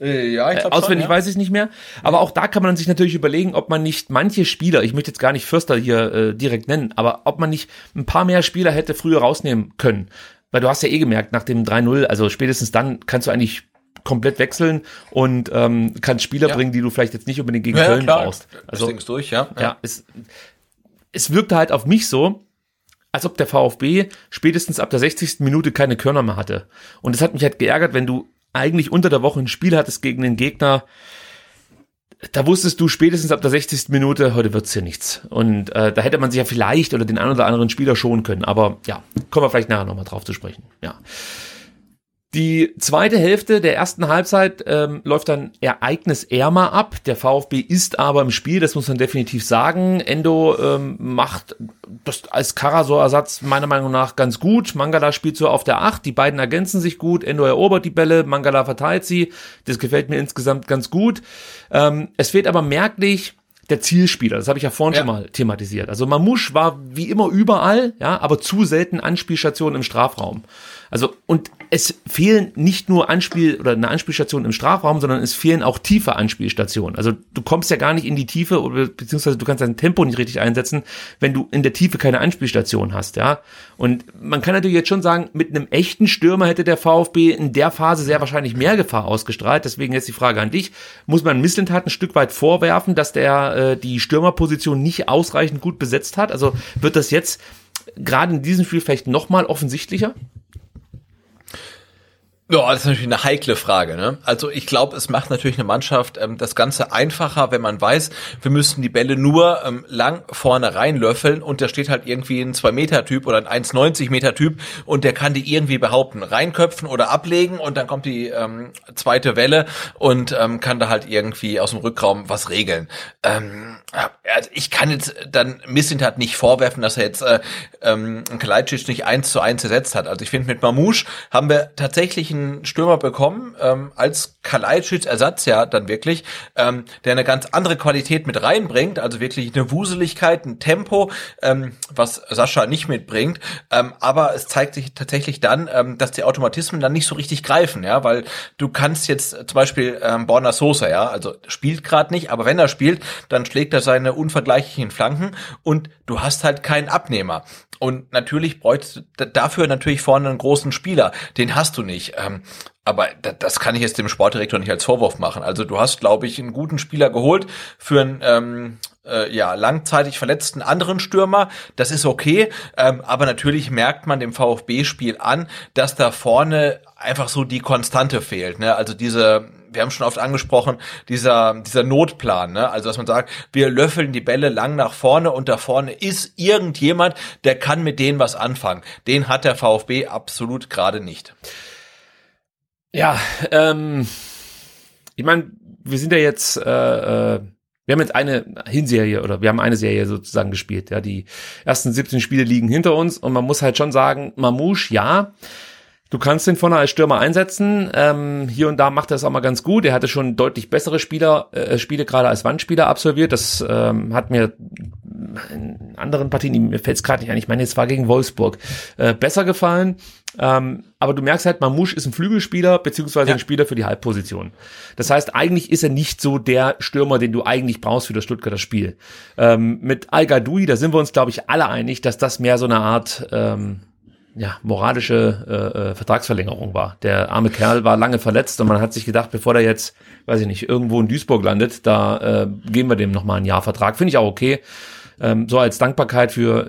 [SPEAKER 2] Äh, ja, ich
[SPEAKER 1] äh, Auswendig schon, ja. weiß ich nicht mehr. Aber auch da kann man sich natürlich überlegen, ob man nicht manche Spieler, ich möchte jetzt gar nicht Fürster hier äh, direkt nennen, aber ob man nicht ein paar mehr Spieler hätte früher rausnehmen können. Weil du hast ja eh gemerkt, nach dem 3-0, also spätestens dann kannst du eigentlich komplett wechseln und ähm, kannst Spieler ja. bringen, die du vielleicht jetzt nicht unbedingt gegen ja, Köln klar. brauchst.
[SPEAKER 2] Also das durch, ja.
[SPEAKER 1] Ja, ja es, es wirkte halt auf mich so, als ob der VfB spätestens ab der 60. Minute keine Körner mehr hatte. Und es hat mich halt geärgert, wenn du eigentlich unter der Woche ein Spiel hattest gegen den Gegner, da wusstest du spätestens ab der 60. Minute, heute wird's hier nichts. Und äh, da hätte man sich ja vielleicht oder den einen oder anderen Spieler schonen können. Aber ja, kommen wir vielleicht nachher nochmal drauf zu sprechen. Ja. Die zweite Hälfte der ersten Halbzeit ähm, läuft dann ereignisärmer ab. Der VfB ist aber im Spiel, das muss man definitiv sagen. Endo ähm, macht das als Karasor-Ersatz meiner Meinung nach ganz gut. Mangala spielt so auf der Acht. Die beiden ergänzen sich gut. Endo erobert die Bälle, Mangala verteilt sie. Das gefällt mir insgesamt ganz gut. Ähm, es fehlt aber merklich der Zielspieler. Das habe ich ja vorhin ja. schon mal thematisiert. Also Mamouche war wie immer überall, ja, aber zu selten Anspielstationen im Strafraum. Also, und es fehlen nicht nur Anspiel oder eine Anspielstation im Strafraum, sondern es fehlen auch tiefe Anspielstationen. Also du kommst ja gar nicht in die Tiefe oder beziehungsweise du kannst dein Tempo nicht richtig einsetzen, wenn du in der Tiefe keine Anspielstation hast, ja. Und man kann natürlich jetzt schon sagen, mit einem echten Stürmer hätte der VfB in der Phase sehr wahrscheinlich mehr Gefahr ausgestrahlt. Deswegen jetzt die Frage an dich. Muss man Misslintat ein Stück weit vorwerfen, dass der äh, die Stürmerposition nicht ausreichend gut besetzt hat? Also wird das jetzt gerade in diesem Spiel vielleicht nochmal offensichtlicher?
[SPEAKER 2] Ja, das ist natürlich eine heikle Frage. Ne? Also ich glaube, es macht natürlich eine Mannschaft ähm, das Ganze einfacher, wenn man weiß, wir müssten die Bälle nur ähm, lang vorne reinlöffeln und da steht halt irgendwie ein 2-Meter-Typ oder ein 1,90-Meter-Typ und der kann die irgendwie behaupten, reinköpfen oder ablegen und dann kommt die ähm, zweite Welle und ähm, kann da halt irgendwie aus dem Rückraum was regeln. Ähm, also ich kann jetzt dann Missintat nicht vorwerfen, dass er jetzt äh, ähm, Kalajdzic nicht eins zu eins ersetzt hat. Also ich finde, mit Mamouche haben wir tatsächlich Stürmer bekommen, ähm, als Kalajdzic Ersatz ja dann wirklich, ähm, der eine ganz andere Qualität mit reinbringt, also wirklich eine Wuseligkeit, ein Tempo, ähm, was Sascha nicht mitbringt. Ähm, aber es zeigt sich tatsächlich dann, ähm, dass die Automatismen dann nicht so richtig greifen, ja, weil du kannst jetzt zum Beispiel ähm, Borna Sosa, ja, also spielt gerade nicht, aber wenn er spielt, dann schlägt er seine unvergleichlichen Flanken und du hast halt keinen Abnehmer. Und natürlich bräuchtest du dafür natürlich vorne einen großen Spieler. Den hast du nicht. Ähm, aber das kann ich jetzt dem Sportdirektor nicht als Vorwurf machen. Also du hast, glaube ich, einen guten Spieler geholt für einen ähm, äh, ja langzeitig verletzten anderen Stürmer. Das ist okay. Ähm, aber natürlich merkt man dem VfB-Spiel an, dass da vorne einfach so die Konstante fehlt. Ne? Also diese wir haben schon oft angesprochen, dieser, dieser Notplan, ne? Also, dass man sagt, wir löffeln die Bälle lang nach vorne und da vorne ist irgendjemand, der kann mit denen was anfangen. Den hat der VfB absolut gerade nicht.
[SPEAKER 1] Ja, ähm, ich meine, wir sind ja jetzt, äh, äh, wir haben jetzt eine Hinserie oder wir haben eine Serie sozusagen gespielt. Ja, die ersten 17 Spiele liegen hinter uns und man muss halt schon sagen, Mamouche, ja, Du kannst den vorne als Stürmer einsetzen. Ähm, hier und da macht er es auch mal ganz gut. Er hatte schon deutlich bessere Spieler, äh, Spiele gerade als Wandspieler absolviert. Das ähm, hat mir in anderen Partien, mir fällt es gerade nicht ein, ich meine, es war gegen Wolfsburg, äh, besser gefallen. Ähm, aber du merkst halt, Mamouche ist ein Flügelspieler, beziehungsweise ja. ein Spieler für die Halbposition. Das heißt, eigentlich ist er nicht so der Stürmer, den du eigentlich brauchst für das Stuttgarter Spiel. Ähm, mit Al Gadoui, da sind wir uns, glaube ich, alle einig, dass das mehr so eine Art ähm, ja, moralische äh, äh, Vertragsverlängerung war. Der arme Kerl war lange verletzt und man hat sich gedacht, bevor der jetzt, weiß ich nicht, irgendwo in Duisburg landet, da äh, geben wir dem nochmal ein Jahr Vertrag. Finde ich auch okay. Ähm, so als Dankbarkeit für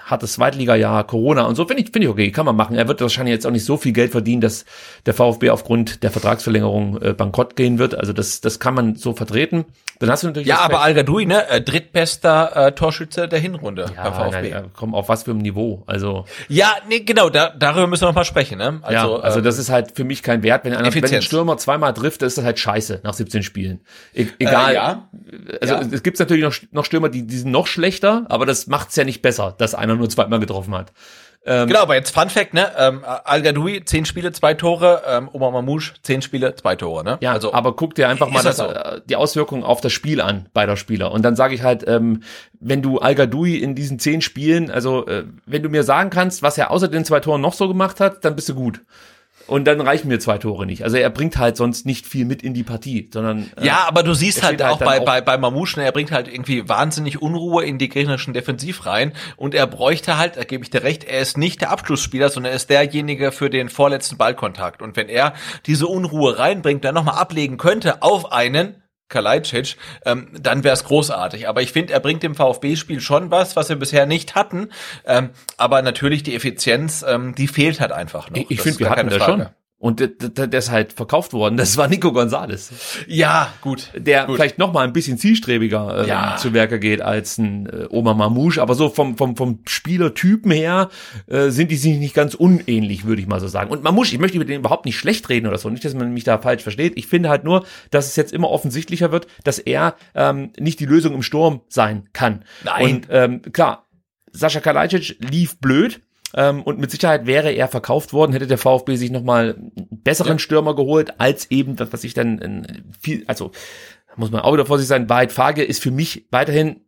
[SPEAKER 1] hartes Zweitliga-Jahr, Corona und so, finde ich, finde ich okay, kann man machen. Er wird wahrscheinlich jetzt auch nicht so viel Geld verdienen, dass der VfB aufgrund der Vertragsverlängerung äh, bankrott gehen wird. Also das, das kann man so vertreten. Dann hast du natürlich.
[SPEAKER 2] Ja, aber Al Gadoui, ne, äh, drittbester äh, Torschütze der Hinrunde
[SPEAKER 1] ja, beim VfB. Nein, komm, auf was für ein Niveau. Also.
[SPEAKER 2] Ja, nee, genau, da, darüber müssen wir noch mal sprechen, ne?
[SPEAKER 1] Also, ja, also ähm, das ist halt für mich kein Wert. Wenn, einer, wenn ein Stürmer zweimal trifft, ist das halt scheiße nach 17 Spielen. E egal. Äh, ja. Also ja. es gibt natürlich noch, noch Stürmer, die, die sind noch schlechter, aber das macht's ja nicht besser, dass einer nur zweimal getroffen hat.
[SPEAKER 2] Ähm, genau, aber jetzt Fun Fact, ne? Ähm, Al Gadoui, zehn Spiele, zwei Tore, ähm, Omar Mamouche, zehn Spiele, zwei Tore, ne?
[SPEAKER 1] Ja, also, aber guck dir einfach mal das, so? Äh, die Auswirkungen auf das Spiel an beider Spieler. Und dann sage ich halt, ähm, wenn du Al Gadoui in diesen zehn Spielen, also äh, wenn du mir sagen kannst, was er außer den zwei Toren noch so gemacht hat, dann bist du gut. Und dann reichen mir zwei Tore nicht. Also er bringt halt sonst nicht viel mit in die Partie, sondern
[SPEAKER 2] äh, ja, aber du siehst halt, halt auch bei auch bei bei Mamouche, ne, er bringt halt irgendwie wahnsinnig Unruhe in die gegnerischen Defensivreihen und er bräuchte halt, da gebe ich dir recht, er ist nicht der Abschlussspieler, sondern er ist derjenige für den vorletzten Ballkontakt. Und wenn er diese Unruhe reinbringt, dann nochmal ablegen könnte auf einen, Kalajdzic, ähm, dann wäre es großartig. Aber ich finde, er bringt dem VfB-Spiel schon was, was wir bisher nicht hatten. Ähm, aber natürlich die Effizienz, ähm, die fehlt halt einfach noch.
[SPEAKER 1] Ich, ich finde, wir hatten das schon. Und der, ist halt verkauft worden. Das war Nico Gonzales.
[SPEAKER 2] Ja, gut.
[SPEAKER 1] Der
[SPEAKER 2] gut.
[SPEAKER 1] vielleicht noch mal ein bisschen zielstrebiger äh, ja. zu Werke geht als ein äh, Oma Mamouche. Aber so vom, vom, vom Spielertypen her äh, sind die sich nicht ganz unähnlich, würde ich mal so sagen. Und Mamouche, ich möchte über den überhaupt nicht schlecht reden oder so. Nicht, dass man mich da falsch versteht. Ich finde halt nur, dass es jetzt immer offensichtlicher wird, dass er ähm, nicht die Lösung im Sturm sein kann.
[SPEAKER 2] Nein.
[SPEAKER 1] Und ähm, klar, Sascha Kalajdzic lief blöd ähm, und mit Sicherheit wäre er verkauft worden, hätte der VfB sich nochmal einen besseren ja. Stürmer geholt, als eben das, was ich dann in viel, also muss man auch wieder vorsichtig sein, Wahrheit Fage ist für mich weiterhin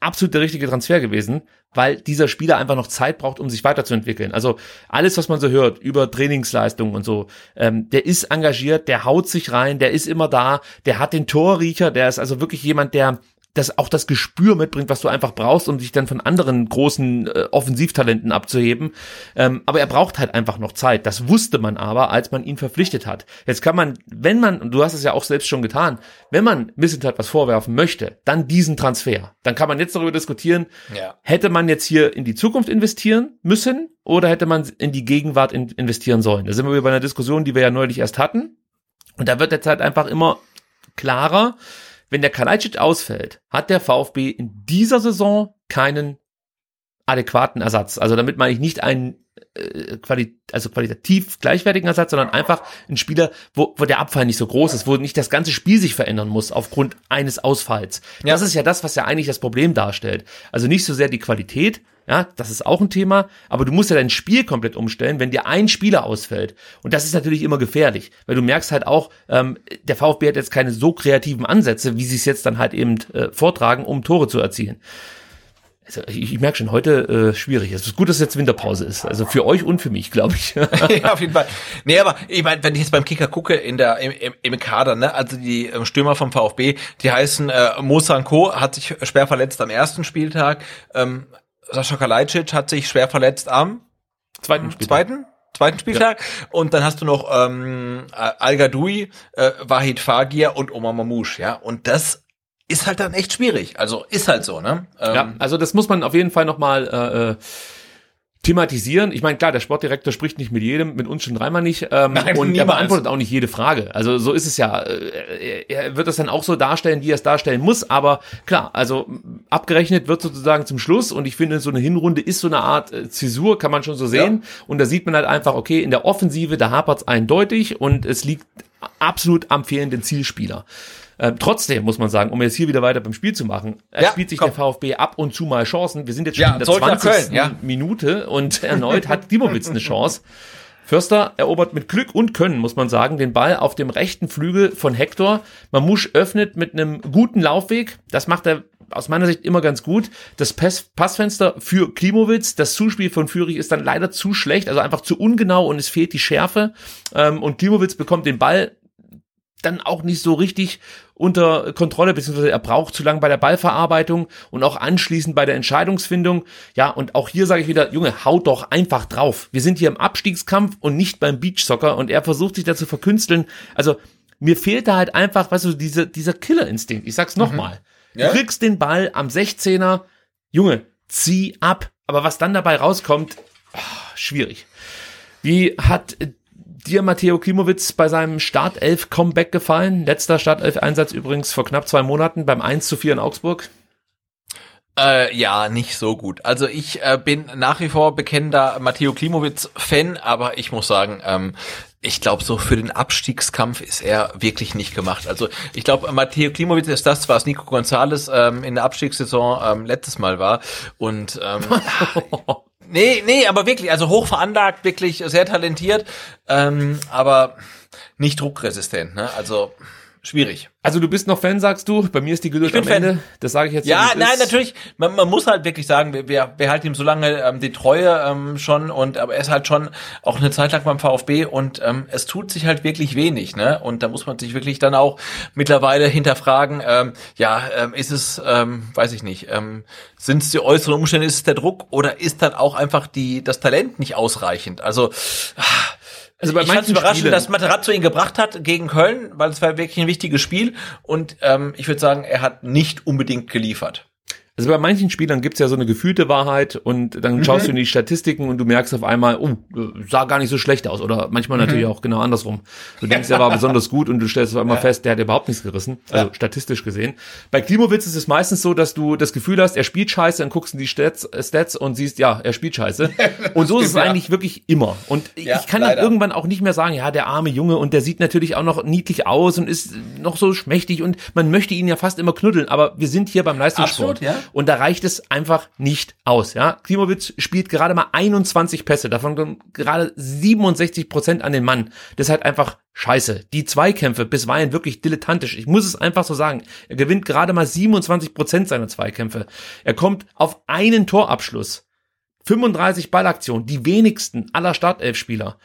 [SPEAKER 1] absolut der richtige Transfer gewesen, weil dieser Spieler einfach noch Zeit braucht, um sich weiterzuentwickeln. Also alles, was man so hört über Trainingsleistungen und so, ähm, der ist engagiert, der haut sich rein, der ist immer da, der hat den Torriecher, der ist also wirklich jemand, der das auch das Gespür mitbringt, was du einfach brauchst, um dich dann von anderen großen äh, Offensivtalenten abzuheben. Ähm, aber er braucht halt einfach noch Zeit. Das wusste man aber, als man ihn verpflichtet hat. Jetzt kann man, wenn man, und du hast es ja auch selbst schon getan, wenn man Missentat was vorwerfen möchte, dann diesen Transfer. Dann kann man jetzt darüber diskutieren, ja. hätte man jetzt hier in die Zukunft investieren müssen oder hätte man in die Gegenwart in investieren sollen. Da sind wir bei einer Diskussion, die wir ja neulich erst hatten. Und da wird jetzt halt einfach immer klarer, wenn der Kalajdzic ausfällt, hat der VfB in dieser Saison keinen adäquaten Ersatz. Also damit meine ich nicht einen äh, quali also qualitativ gleichwertigen Ersatz, sondern einfach ein Spieler, wo, wo der Abfall nicht so groß ist, wo nicht das ganze Spiel sich verändern muss aufgrund eines Ausfalls. Ja. Das ist ja das, was ja eigentlich das Problem darstellt. Also nicht so sehr die Qualität, ja, das ist auch ein Thema, aber du musst ja dein Spiel komplett umstellen, wenn dir ein Spieler ausfällt. Und das ist natürlich immer gefährlich, weil du merkst halt auch, ähm, der VfB hat jetzt keine so kreativen Ansätze, wie sie es jetzt dann halt eben äh, vortragen, um Tore zu erzielen. Also ich, ich merke schon, heute äh, schwierig. Es ist gut, dass jetzt Winterpause ist. Also für euch und für mich, glaube ich.
[SPEAKER 2] ja, auf jeden Fall. Nee, aber ich meine, wenn ich jetzt beim Kicker gucke, in der im, im, Kader, ne, also die ähm, Stürmer vom VfB, die heißen äh, Mo Sanko hat sich schwer verletzt am ersten Spieltag. Ähm, Sascha Kalajdzic hat sich schwer verletzt am zweiten Spieltag. Zweiten? zweiten Spieltag. Ja. Und dann hast du noch ähm, Al Gadoui, äh, Wahid Fagir und Omar Mamouche, ja. Und das ist halt dann echt schwierig. Also ist halt so, ne?
[SPEAKER 1] Ähm, ja, also das muss man auf jeden Fall nochmal äh, äh thematisieren. Ich meine, klar, der Sportdirektor spricht nicht mit jedem, mit uns schon dreimal nicht. Ähm, Nein, und niemals. er beantwortet auch nicht jede Frage. Also so ist es ja. Äh, er wird das dann auch so darstellen, wie er es darstellen muss. Aber klar, also abgerechnet wird sozusagen zum Schluss. Und ich finde, so eine Hinrunde ist so eine Art äh, Zäsur, kann man schon so sehen. Ja. Und da sieht man halt einfach, okay, in der Offensive, da hapert es eindeutig und es liegt absolut am fehlenden Zielspieler. Ähm, trotzdem muss man sagen, um jetzt hier wieder weiter beim Spiel zu machen, ja, spielt sich komm. der VfB ab und zu mal Chancen. Wir sind jetzt schon ja, in der 20. Köln, ja. Minute und erneut hat Dimowitz eine Chance. Förster erobert mit Glück und Können, muss man sagen, den Ball auf dem rechten Flügel von Hector. Mamusch öffnet mit einem guten Laufweg. Das macht er aus meiner Sicht immer ganz gut. Das Pass Passfenster für Klimowitz, das Zuspiel von Fürich ist dann leider zu schlecht, also einfach zu ungenau und es fehlt die Schärfe. Ähm, und Klimowitz bekommt den Ball dann auch nicht so richtig unter Kontrolle, beziehungsweise er braucht zu lange bei der Ballverarbeitung und auch anschließend bei der Entscheidungsfindung. Ja, und auch hier sage ich wieder, Junge, haut doch einfach drauf. Wir sind hier im Abstiegskampf und nicht beim Beachsoccer und er versucht sich da zu verkünsteln. Also mir fehlt da halt einfach, weißt du, diese, dieser Killerinstinkt. Ich sag's nochmal. Mhm. Ja? Du kriegst den Ball am 16er, Junge, zieh ab. Aber was dann dabei rauskommt, oh, schwierig. Wie hat dir Matteo Klimowitz bei seinem Startelf-Comeback gefallen? Letzter Startelf-Einsatz übrigens vor knapp zwei Monaten beim 1 zu 4 in Augsburg.
[SPEAKER 2] Äh, ja, nicht so gut. Also ich äh, bin nach wie vor bekennender Matteo Klimowitz-Fan, aber ich muss sagen, ähm, ich glaube, so für den Abstiegskampf ist er wirklich nicht gemacht. Also ich glaube, Matteo Klimowitz ist das, was Nico Gonzalez ähm, in der Abstiegssaison ähm, letztes Mal war. Und ähm, Nee, nee, aber wirklich, also hoch veranlagt, wirklich sehr talentiert, ähm, aber nicht druckresistent, ne? Also schwierig.
[SPEAKER 1] Also du bist noch Fan, sagst du? Bei mir ist die Geduld am Fan. Ende. Das sage ich jetzt.
[SPEAKER 2] Ja, so, nein, ist. natürlich. Man, man muss halt wirklich sagen, wir, wir, wir halten ihm so lange ähm, die Treue ähm, schon und aber er ist halt schon auch eine Zeit lang beim VfB und ähm, es tut sich halt wirklich wenig, ne? Und da muss man sich wirklich dann auch mittlerweile hinterfragen. Ähm, ja, ähm, ist es, ähm, weiß ich nicht, ähm, sind es die äußeren Umstände, ist es der Druck oder ist dann auch einfach die das Talent nicht ausreichend? Also ach, also bei ich fand es überraschend, Spielen. dass Materazzo ihn gebracht hat gegen Köln, weil es war wirklich ein wichtiges Spiel und ähm, ich würde sagen, er hat nicht unbedingt geliefert.
[SPEAKER 1] Also bei manchen Spielern gibt's ja so eine gefühlte Wahrheit und dann mhm. schaust du in die Statistiken und du merkst auf einmal, oh, sah gar nicht so schlecht aus. Oder manchmal mhm. natürlich auch genau andersrum. Du denkst, er war besonders gut und du stellst auf einmal ja. fest, der hat überhaupt nichts gerissen. Also ja. statistisch gesehen. Bei Klimowitz ist es meistens so, dass du das Gefühl hast, er spielt scheiße, dann guckst du in die Stats, Stats und siehst, ja, er spielt scheiße. und so ist es ja. eigentlich wirklich immer. Und ich kann leider. dann irgendwann auch nicht mehr sagen, ja, der arme Junge und der sieht natürlich auch noch niedlich aus und ist noch so schmächtig und man möchte ihn ja fast immer knuddeln. Aber wir sind hier beim Leistungssport. Absolut, ja. Und da reicht es einfach nicht aus. Ja, Klimowitz spielt gerade mal 21 Pässe, davon gerade 67 Prozent an den Mann. Das ist halt einfach scheiße. Die Zweikämpfe bisweilen wirklich dilettantisch. Ich muss es einfach so sagen. Er gewinnt gerade mal 27 Prozent seiner Zweikämpfe. Er kommt auf einen Torabschluss. 35 Ballaktionen, die wenigsten aller Startelfspieler.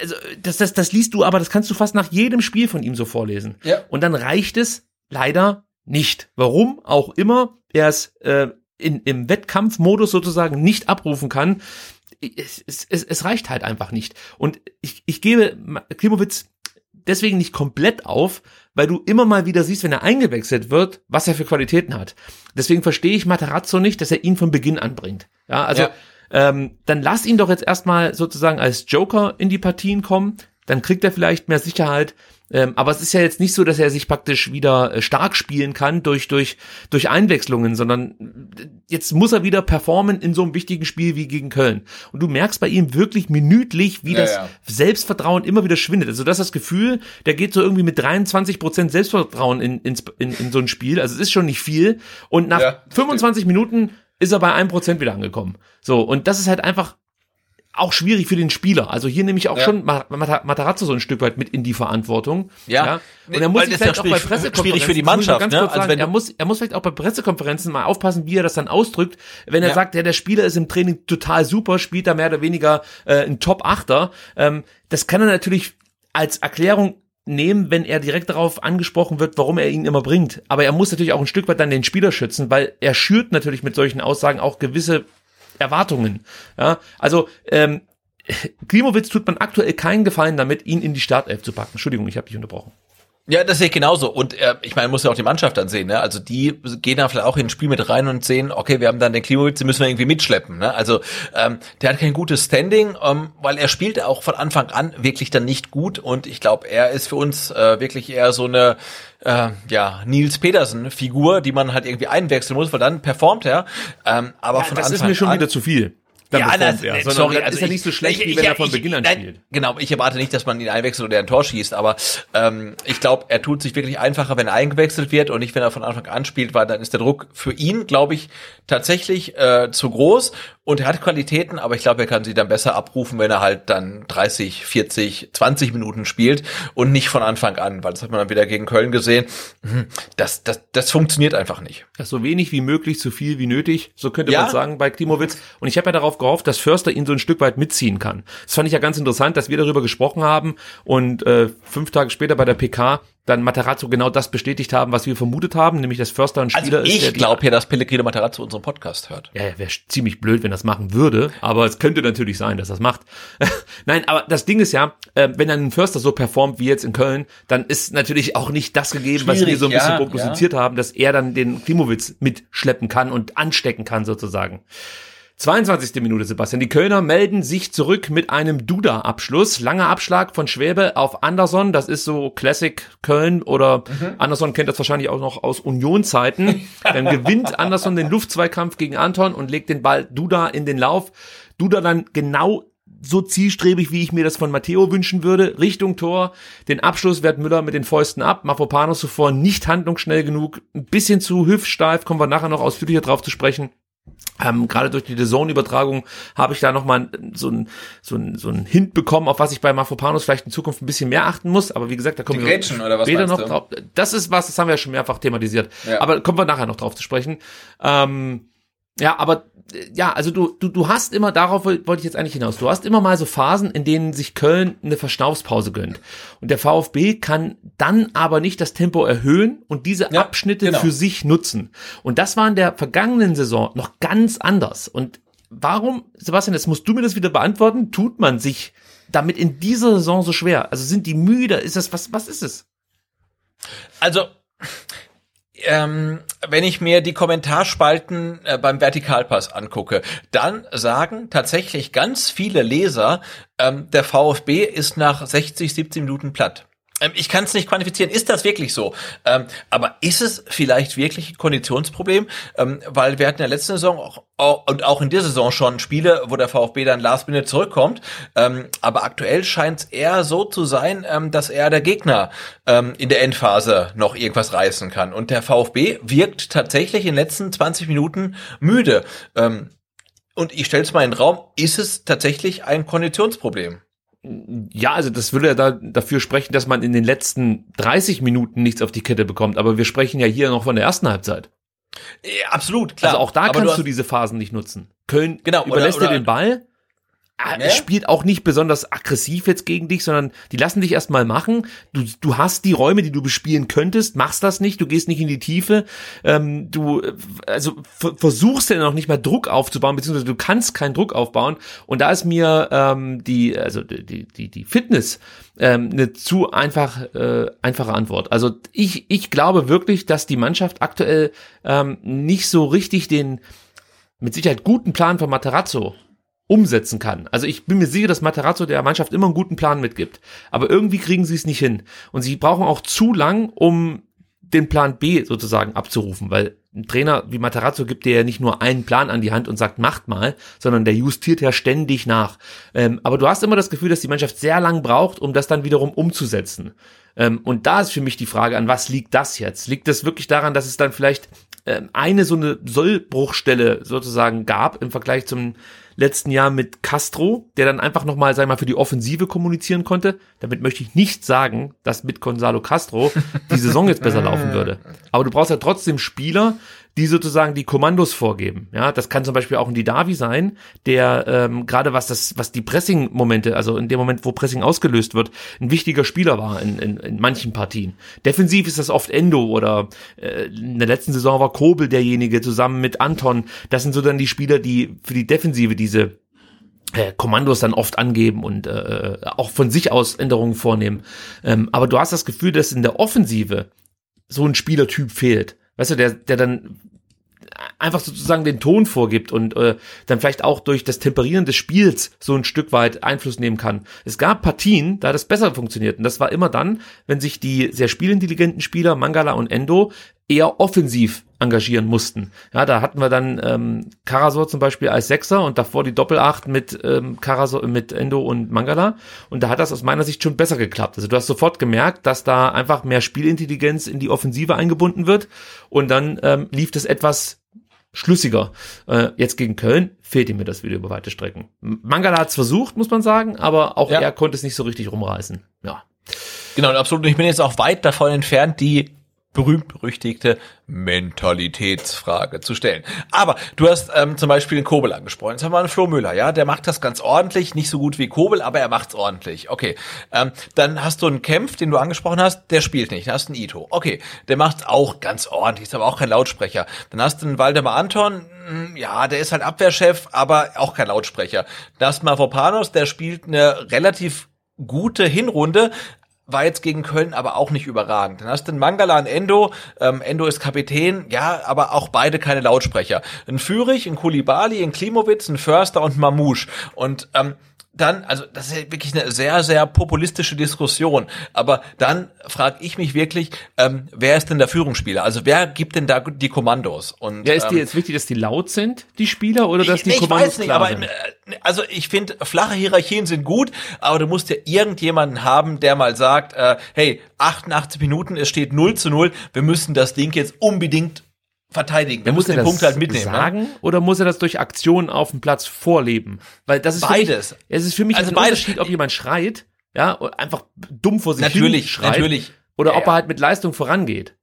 [SPEAKER 1] Also, das, das, das liest du, aber das kannst du fast nach jedem Spiel von ihm so vorlesen. Ja. Und dann reicht es leider nicht. Warum auch immer er es äh, in, im Wettkampfmodus sozusagen nicht abrufen kann, es, es, es reicht halt einfach nicht. Und ich, ich gebe Klimowitz deswegen nicht komplett auf, weil du immer mal wieder siehst, wenn er eingewechselt wird, was er für Qualitäten hat. Deswegen verstehe ich Matarazzo nicht, dass er ihn von Beginn anbringt. Ja, also ja. Ähm, dann lass ihn doch jetzt erstmal sozusagen als Joker in die Partien kommen. Dann kriegt er vielleicht mehr Sicherheit. Ähm, aber es ist ja jetzt nicht so, dass er sich praktisch wieder äh, stark spielen kann durch, durch, durch Einwechslungen, sondern äh, jetzt muss er wieder performen in so einem wichtigen Spiel wie gegen Köln. Und du merkst bei ihm wirklich minütlich, wie ja, das ja. Selbstvertrauen immer wieder schwindet. Also das ist das Gefühl, der geht so irgendwie mit 23 Prozent Selbstvertrauen in, in, in, in so ein Spiel. Also es ist schon nicht viel. Und nach ja, 25 stimmt. Minuten ist er bei einem Prozent wieder angekommen. So, und das ist halt einfach auch schwierig für den Spieler. Also hier nehme ich auch ja. schon Matarazzo so ein Stück weit mit in die Verantwortung.
[SPEAKER 2] Ja. ja.
[SPEAKER 1] Und er muss sich vielleicht auch bei Pressekonferenzen schwierig für die Mannschaft. Ne? Also wenn er muss, er muss vielleicht auch bei Pressekonferenzen mal aufpassen, wie er das dann ausdrückt. Wenn er ja. sagt, ja, der Spieler ist im Training total super, spielt da mehr oder weniger äh, ein Top-Achter. Ähm, das kann er natürlich als Erklärung nehmen, wenn er direkt darauf angesprochen wird, warum er ihn immer bringt. Aber er muss natürlich auch ein Stück weit dann den Spieler schützen, weil er schürt natürlich mit solchen Aussagen auch gewisse Erwartungen. Ja, also ähm, Klimowitz tut man aktuell keinen Gefallen damit, ihn in die Startelf zu packen. Entschuldigung, ich habe dich unterbrochen.
[SPEAKER 2] Ja, das sehe ich genauso. Und äh, ich meine, muss ja auch die Mannschaft dann sehen. Ne? Also die gehen da vielleicht auch in ein Spiel mit rein und sehen, okay, wir haben dann den Klimowitz, den müssen wir irgendwie mitschleppen. Ne? Also ähm, der hat kein gutes Standing, ähm, weil er spielt auch von Anfang an wirklich dann nicht gut. Und ich glaube, er ist für uns äh, wirklich eher so eine äh, ja, Nils Petersen-Figur, die man halt irgendwie einwechseln muss, weil dann performt er. Ähm, aber ja, von
[SPEAKER 1] das
[SPEAKER 2] Anfang
[SPEAKER 1] ist mir schon
[SPEAKER 2] an,
[SPEAKER 1] wieder zu viel
[SPEAKER 2] dann ja, das, er. Sondern sorry,
[SPEAKER 1] also ist ja nicht so schlecht, ich, wie wenn ich, er von Beginn an nein, spielt.
[SPEAKER 2] Genau, ich erwarte nicht, dass man ihn einwechselt oder er ein Tor schießt, aber ähm, ich glaube, er tut sich wirklich einfacher, wenn er eingewechselt wird und nicht, wenn er von Anfang an spielt, weil dann ist der Druck für ihn, glaube ich, tatsächlich äh, zu groß und er hat Qualitäten, aber ich glaube, er kann sie dann besser abrufen, wenn er halt dann 30, 40, 20 Minuten spielt und nicht von Anfang an, weil das hat man dann wieder gegen Köln gesehen. Mhm, das, das, das funktioniert einfach nicht.
[SPEAKER 1] Das so wenig wie möglich, so viel wie nötig, so könnte ja. man sagen bei Klimowitz. Und ich habe ja darauf gehofft, dass Förster ihn so ein Stück weit mitziehen kann. Das fand ich ja ganz interessant, dass wir darüber gesprochen haben und äh, fünf Tage später bei der PK dann Matarazzo genau das bestätigt haben, was wir vermutet haben, nämlich dass Förster ein Spieler
[SPEAKER 2] also
[SPEAKER 1] ich
[SPEAKER 2] ist. Ich glaube ja, dass Pellegrino Matarazzo unseren Podcast hört.
[SPEAKER 1] Ja, wäre ziemlich blöd, wenn das machen würde, aber es könnte natürlich sein, dass das macht. Nein, aber das Ding ist ja, äh, wenn dann ein Förster so performt wie jetzt in Köln, dann ist natürlich auch nicht das gegeben, Schwierig, was wir so ein bisschen ja, prognostiziert ja. haben, dass er dann den Klimowitz mitschleppen kann und anstecken kann sozusagen. 22. Minute, Sebastian. Die Kölner melden sich zurück mit einem Duda-Abschluss. Langer Abschlag von Schwäbe auf Anderson. Das ist so Classic Köln oder mhm. Anderson kennt das wahrscheinlich auch noch aus Union-Zeiten. Dann gewinnt Anderson den Luftzweikampf gegen Anton und legt den Ball Duda in den Lauf. Duda dann genau so zielstrebig, wie ich mir das von Matteo wünschen würde, Richtung Tor. Den Abschluss wehrt Müller mit den Fäusten ab. Mafropanos zuvor nicht handlungsschnell genug, ein bisschen zu hüftsteif, kommen wir nachher noch ausführlicher drauf zu sprechen. Ähm, Gerade durch die Zone-Übertragung habe ich da nochmal so ein, so, ein, so ein Hint bekommen, auf was ich bei Mafropanos vielleicht in Zukunft ein bisschen mehr achten muss. Aber wie gesagt, da kommen
[SPEAKER 2] wir später noch du? drauf.
[SPEAKER 1] Das ist was, das haben wir ja schon mehrfach thematisiert. Ja. Aber kommen wir nachher noch drauf zu sprechen. Ähm, ja, aber ja, also du, du, du hast immer, darauf wollte ich jetzt eigentlich hinaus, du hast immer mal so Phasen, in denen sich Köln eine Verschnaufspause gönnt. Und der VfB kann dann aber nicht das Tempo erhöhen und diese ja, Abschnitte genau. für sich nutzen. Und das war in der vergangenen Saison noch ganz anders. Und warum, Sebastian, jetzt musst du mir das wieder beantworten, tut man sich damit in dieser Saison so schwer? Also sind die müde? Ist das, was, was ist es?
[SPEAKER 2] Also, ähm, wenn ich mir die Kommentarspalten äh, beim Vertikalpass angucke, dann sagen tatsächlich ganz viele Leser, ähm, der VfB ist nach 60, 70 Minuten platt. Ähm, ich kann es nicht quantifizieren. Ist das wirklich so? Ähm, aber ist es vielleicht wirklich ein Konditionsproblem? Ähm, weil wir hatten ja letzte Saison auch, auch, und auch in dieser Saison schon Spiele, wo der VfB dann last minute zurückkommt. Ähm, aber aktuell scheint es eher so zu sein, ähm, dass er der Gegner ähm, in der Endphase noch irgendwas reißen kann. Und der VfB wirkt tatsächlich in den letzten 20 Minuten müde. und ich stelle es mal in den Raum, ist es tatsächlich ein Konditionsproblem?
[SPEAKER 1] Ja, also das würde ja da dafür sprechen, dass man in den letzten 30 Minuten nichts auf die Kette bekommt. Aber wir sprechen ja hier noch von der ersten Halbzeit.
[SPEAKER 2] Ja, absolut, klar.
[SPEAKER 1] Also auch da Aber kannst du, du, diese Phasen nicht nutzen. Köln
[SPEAKER 2] genau,
[SPEAKER 1] überlässt
[SPEAKER 2] oder,
[SPEAKER 1] dir den Ball Ah, es spielt auch nicht besonders aggressiv jetzt gegen dich, sondern die lassen dich erstmal machen. Du, du hast die Räume, die du bespielen könntest, machst das nicht, du gehst nicht in die Tiefe. Ähm, du also versuchst ja noch nicht mal Druck aufzubauen, beziehungsweise du kannst keinen Druck aufbauen. Und da ist mir ähm, die, also die, die, die Fitness ähm, eine zu einfach, äh, einfache Antwort. Also ich, ich glaube wirklich, dass die Mannschaft aktuell ähm, nicht so richtig den mit Sicherheit guten Plan von Materazzo umsetzen kann. Also ich bin mir sicher, dass Materazzo der Mannschaft immer einen guten Plan mitgibt. Aber irgendwie kriegen sie es nicht hin. Und sie brauchen auch zu lang, um den Plan B sozusagen abzurufen, weil ein Trainer wie Materazzo gibt dir ja nicht nur einen Plan an die Hand und sagt, macht mal, sondern der justiert ja ständig nach. Ähm, aber du hast immer das Gefühl, dass die Mannschaft sehr lang braucht, um das dann wiederum umzusetzen. Ähm, und da ist für mich die Frage, an was liegt das jetzt? Liegt das wirklich daran, dass es dann vielleicht ähm, eine so eine Sollbruchstelle sozusagen gab im Vergleich zum letzten Jahr mit Castro, der dann einfach nochmal, sag ich mal, für die Offensive kommunizieren konnte. Damit möchte ich nicht sagen, dass mit Gonzalo Castro die Saison jetzt besser laufen würde. Aber du brauchst ja trotzdem Spieler, die sozusagen die Kommandos vorgeben. Ja, das kann zum Beispiel auch ein Didavi sein, der ähm, gerade was das, was die Pressing-Momente, also in dem Moment, wo Pressing ausgelöst wird, ein wichtiger Spieler war in, in, in manchen Partien. Defensiv ist das oft Endo oder äh, in der letzten Saison war Kobel derjenige zusammen mit Anton. Das sind so dann die Spieler, die für die Defensive diese äh, Kommandos dann oft angeben und äh, auch von sich aus Änderungen vornehmen. Ähm, aber du hast das Gefühl, dass in der Offensive so ein Spielertyp fehlt. Weißt du, der, der dann einfach sozusagen den Ton vorgibt und äh, dann vielleicht auch durch das Temperieren des Spiels so ein Stück weit Einfluss nehmen kann. Es gab Partien, da das besser funktioniert und das war immer dann, wenn sich die sehr spielintelligenten Spieler Mangala und Endo eher offensiv engagieren mussten. Ja, da hatten wir dann ähm, Karasor zum Beispiel als Sechser und davor die Doppelacht mit ähm, Karasor, mit Endo und Mangala. Und da hat das aus meiner Sicht schon besser geklappt. Also du hast sofort gemerkt, dass da einfach mehr Spielintelligenz in die Offensive eingebunden wird und dann ähm, lief das etwas schlüssiger. Äh, jetzt gegen Köln fehlt ihm mir das wieder über weite Strecken. Mangala hat es versucht, muss man sagen, aber auch ja. er konnte es nicht so richtig rumreißen. Ja.
[SPEAKER 2] Genau, absolut. Und ich bin jetzt auch weit davon entfernt, die berühmt-berüchtigte Mentalitätsfrage zu stellen. Aber du hast ähm, zum Beispiel den Kobel angesprochen. Jetzt haben wir einen Flo Müller, ja, der macht das ganz ordentlich, nicht so gut wie Kobel, aber er macht's ordentlich. Okay, ähm, dann hast du einen Kempf, den du angesprochen hast, der spielt nicht. Dann hast du einen Ito. Okay, der macht's auch ganz ordentlich, ist aber auch kein Lautsprecher. Dann hast du einen Waldemar Anton, hm, ja, der ist halt Abwehrchef, aber auch kein Lautsprecher. Dann hast du Mavropanos, der spielt eine relativ gute Hinrunde, war jetzt gegen Köln aber auch nicht überragend. Dann hast du einen Mangala und Endo. Ähm, Endo ist Kapitän, ja, aber auch beide keine Lautsprecher. Ein Fürich, ein Kulibali, ein Klimowitz, ein Förster und Mamouche. Und ähm, dann, also das ist wirklich eine sehr, sehr populistische Diskussion. Aber dann frage ich mich wirklich, ähm, wer ist denn der Führungsspieler? Also wer gibt denn da die Kommandos?
[SPEAKER 1] Und ja, ist ähm, dir jetzt wichtig, dass die laut sind, die Spieler, oder dass die
[SPEAKER 2] ich
[SPEAKER 1] Kommandos
[SPEAKER 2] weiß nicht, aber sind? Äh, also ich finde flache Hierarchien sind gut, aber du musst ja irgendjemanden haben, der mal sagt, äh, hey, 88 Minuten, es steht 0 zu 0, wir müssen das Ding jetzt unbedingt verteidigen.
[SPEAKER 1] Der muss den Punkt halt mitnehmen. Ne? Sagen ne? oder muss er das durch Aktionen auf dem Platz vorleben? Weil das ist
[SPEAKER 2] beides.
[SPEAKER 1] Mich, es ist für mich also ein beides. Unterschied, ob jemand schreit, ja, einfach dumm vor sich
[SPEAKER 2] natürlich,
[SPEAKER 1] hin schreit,
[SPEAKER 2] natürlich.
[SPEAKER 1] oder ja, ob er halt mit Leistung vorangeht.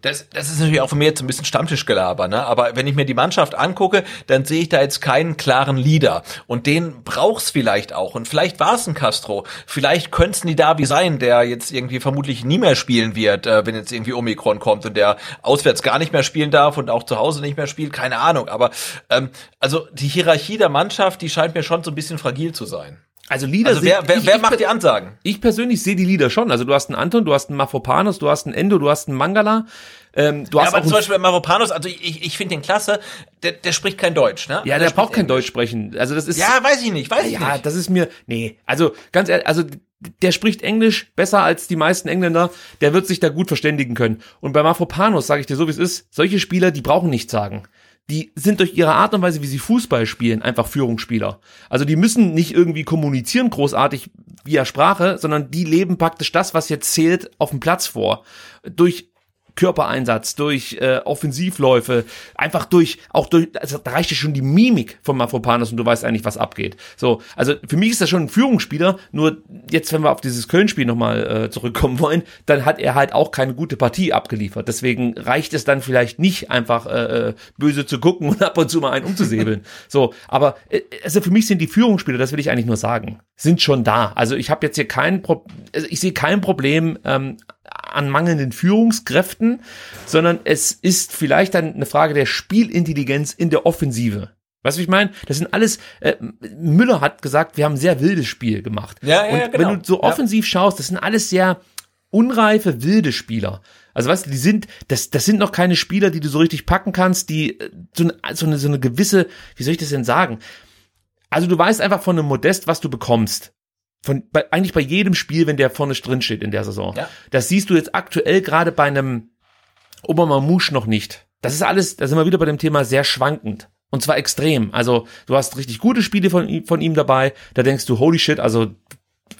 [SPEAKER 2] Das, das ist natürlich auch von mir jetzt ein bisschen Stammtischgelaber, ne? Aber wenn ich mir die Mannschaft angucke, dann sehe ich da jetzt keinen klaren Leader. Und den braucht's vielleicht auch. Und vielleicht war es ein Castro. Vielleicht könnte es ein Davi sein, der jetzt irgendwie vermutlich nie mehr spielen wird, äh, wenn jetzt irgendwie Omikron kommt und der auswärts gar nicht mehr spielen darf und auch zu Hause nicht mehr spielt. Keine Ahnung. Aber ähm, also die Hierarchie der Mannschaft, die scheint mir schon so ein bisschen fragil zu sein.
[SPEAKER 1] Also Lieder also
[SPEAKER 2] wer, wer, ich, wer macht die Ansagen?
[SPEAKER 1] Ich persönlich sehe die Lieder schon. Also du hast einen Anton, du hast einen Mafopanos, du hast einen Endo, du hast einen Mangala. Ähm, du
[SPEAKER 2] ja,
[SPEAKER 1] hast
[SPEAKER 2] aber zum Beispiel Mafopanos, also ich, ich finde den klasse, der, der spricht kein Deutsch, ne?
[SPEAKER 1] Ja, der, der braucht kein Deutsch sprechen. Also das ist
[SPEAKER 2] Ja, weiß ich nicht, weiß ich
[SPEAKER 1] ja,
[SPEAKER 2] nicht.
[SPEAKER 1] Ja, das ist mir nee, also ganz ehrlich, also der spricht Englisch besser als die meisten Engländer, der wird sich da gut verständigen können. Und bei Mafopanos sage ich dir so wie es ist, solche Spieler, die brauchen nichts sagen die sind durch ihre Art und Weise, wie sie Fußball spielen, einfach Führungsspieler. Also die müssen nicht irgendwie kommunizieren großartig via Sprache, sondern die leben praktisch das, was jetzt zählt, auf dem Platz vor. Durch Körpereinsatz, durch äh, Offensivläufe, einfach durch, auch durch, also da reicht ja schon die Mimik von Mafropanos und du weißt eigentlich, was abgeht. So, also für mich ist das schon ein Führungsspieler, nur jetzt, wenn wir auf dieses Köln-Spiel nochmal äh, zurückkommen wollen, dann hat er halt auch keine gute Partie abgeliefert. Deswegen reicht es dann vielleicht nicht einfach äh, äh böse zu gucken und ab und zu mal einen umzusäbeln. so, aber äh, also für mich sind die Führungsspieler, das will ich eigentlich nur sagen, sind schon da. Also ich habe jetzt hier kein Pro also ich sehe kein Problem ähm, an mangelnden Führungskräften, sondern es ist vielleicht dann eine Frage der Spielintelligenz in der Offensive. Weißt du, ich meine? Das sind alles, äh, Müller hat gesagt, wir haben ein sehr wildes Spiel gemacht.
[SPEAKER 2] Ja, ja,
[SPEAKER 1] Und
[SPEAKER 2] ja, genau.
[SPEAKER 1] wenn du so offensiv ja. schaust, das sind alles sehr unreife, wilde Spieler. Also weißt du, die sind, das, das sind noch keine Spieler, die du so richtig packen kannst, die äh, so eine, so eine, so eine gewisse, wie soll ich das denn sagen? Also du weißt einfach von einem Modest, was du bekommst von bei, eigentlich bei jedem Spiel, wenn der vorne drin steht in der Saison. Ja. Das siehst du jetzt aktuell gerade bei einem Obermamouche noch nicht. Das ist alles, da sind wir wieder bei dem Thema sehr schwankend. Und zwar extrem. Also du hast richtig gute Spiele von, ihm, von ihm dabei. Da denkst du, holy shit, also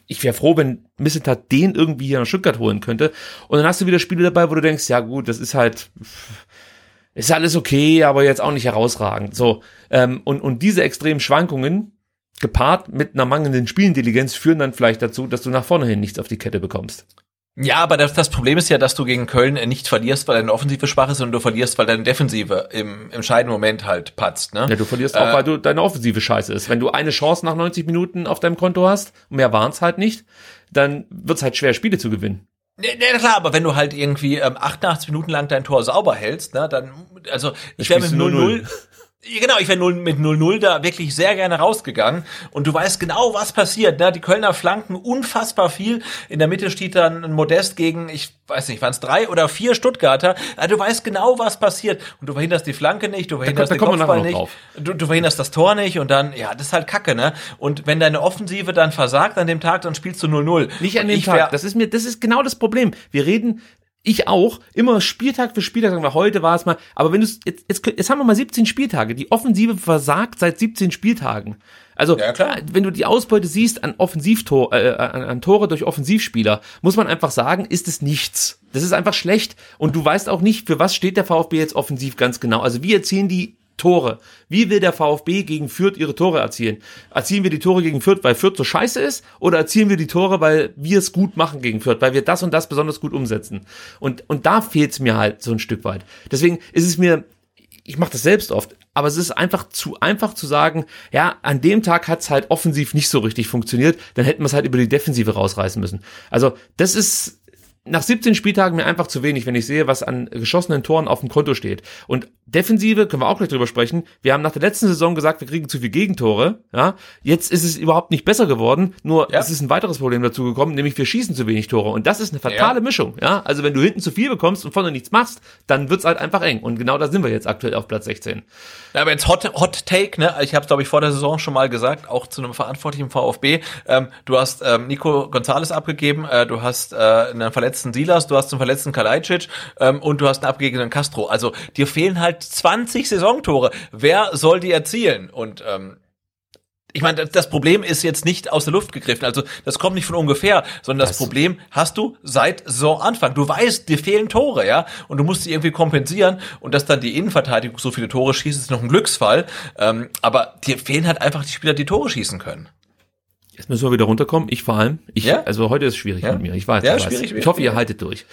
[SPEAKER 1] ich wäre froh, wenn Missetat den irgendwie hier nach Stuttgart holen könnte. Und dann hast du wieder Spiele dabei, wo du denkst, ja gut, das ist halt, ist alles okay, aber jetzt auch nicht herausragend. So ähm, und und diese extremen Schwankungen gepaart mit einer mangelnden Spielintelligenz führen dann vielleicht dazu, dass du nach vorne hin nichts auf die Kette bekommst.
[SPEAKER 2] Ja, aber das, das Problem ist ja, dass du gegen Köln nicht verlierst, weil deine Offensive schwach ist, sondern du verlierst, weil deine Defensive im entscheidenden Moment halt patzt. Ne?
[SPEAKER 1] Ja, du verlierst äh, auch, weil du deine Offensive scheiße ist. Wenn du eine Chance nach 90 Minuten auf deinem Konto hast, mehr waren es halt nicht, dann wird's halt schwer, Spiele zu gewinnen.
[SPEAKER 2] Ja, ne, klar, aber wenn du halt irgendwie ähm, 88 Minuten lang dein Tor sauber hältst, ne, dann, also ich wäre mit 0-0, Genau, ich wäre mit 0-0 da wirklich sehr gerne rausgegangen. Und du weißt genau, was passiert. Ne? Die Kölner flanken unfassbar viel. In der Mitte steht dann ein Modest gegen, ich weiß nicht, waren es drei oder vier Stuttgarter. Also du weißt genau, was passiert. Und du verhinderst die Flanke nicht, du verhinderst da, da den Kopfball nicht. Du, du verhinderst das Tor nicht und dann, ja, das ist halt Kacke, ne? Und wenn deine Offensive dann versagt an dem Tag, dann spielst du 0-0.
[SPEAKER 1] Nicht an dem Tag. Das ist mir, das ist genau das Problem. Wir reden ich auch, immer Spieltag für Spieltag, sagen wir, heute war es mal, aber wenn du jetzt, jetzt, jetzt haben wir mal 17 Spieltage, die Offensive versagt seit 17 Spieltagen. Also, ja, klar. wenn du die Ausbeute siehst an Offensivtor, äh, an, an Tore durch Offensivspieler, muss man einfach sagen, ist es nichts. Das ist einfach schlecht. Und du weißt auch nicht, für was steht der VfB jetzt offensiv ganz genau. Also, wie erzielen die Tore. Wie will der VfB gegen Fürth ihre Tore erzielen? Erzielen wir die Tore gegen Fürth, weil Fürth so scheiße ist? Oder erzielen wir die Tore, weil wir es gut machen gegen Fürth, weil wir das und das besonders gut umsetzen? Und, und da fehlt es mir halt so ein Stück weit. Deswegen ist es mir, ich mache das selbst oft, aber es ist einfach zu einfach zu sagen, ja, an dem Tag hat es halt offensiv nicht so richtig funktioniert, dann hätten wir es halt über die Defensive rausreißen müssen. Also das ist nach 17 Spieltagen mir einfach zu wenig, wenn ich sehe, was an geschossenen Toren auf dem Konto steht. Und Defensive können wir auch gleich drüber sprechen. Wir haben nach der letzten Saison gesagt, wir kriegen zu viel Gegentore. Ja, jetzt ist es überhaupt nicht besser geworden. Nur ja. es ist ein weiteres Problem dazu gekommen, nämlich wir schießen zu wenig Tore. Und das ist eine fatale ja. Mischung. Ja, also wenn du hinten zu viel bekommst und vorne nichts machst, dann wird's halt einfach eng. Und genau da sind wir jetzt aktuell auf Platz 16.
[SPEAKER 2] Ja, aber jetzt Hot, Hot Take, ne? Ich habe glaube ich vor der Saison schon mal gesagt, auch zu einem verantwortlichen VfB. Ähm, du hast ähm, Nico Gonzales abgegeben, äh, du hast äh, einen verletzten Silas, du hast einen verletzten Kalajdzic ähm, und du hast einen abgegebenen Castro. Also dir fehlen halt 20 Saisontore. Wer soll die erzielen? Und ähm, ich meine, das Problem ist jetzt nicht aus der Luft gegriffen. Also das kommt nicht von ungefähr, sondern das, das Problem hast du seit Saisonanfang. Du weißt, dir fehlen Tore, ja, und du musst sie irgendwie kompensieren. Und dass dann die Innenverteidigung so viele Tore schießt, ist noch ein Glücksfall. Ähm, aber dir fehlen halt einfach die Spieler, die Tore schießen können.
[SPEAKER 1] Jetzt müssen wir wieder runterkommen. Ich vor allem. Ich, ja? Also heute ist es schwierig ja? mit mir. Ich weiß. Ja, ich, weiß. Schwierig, ich hoffe, ihr haltet durch.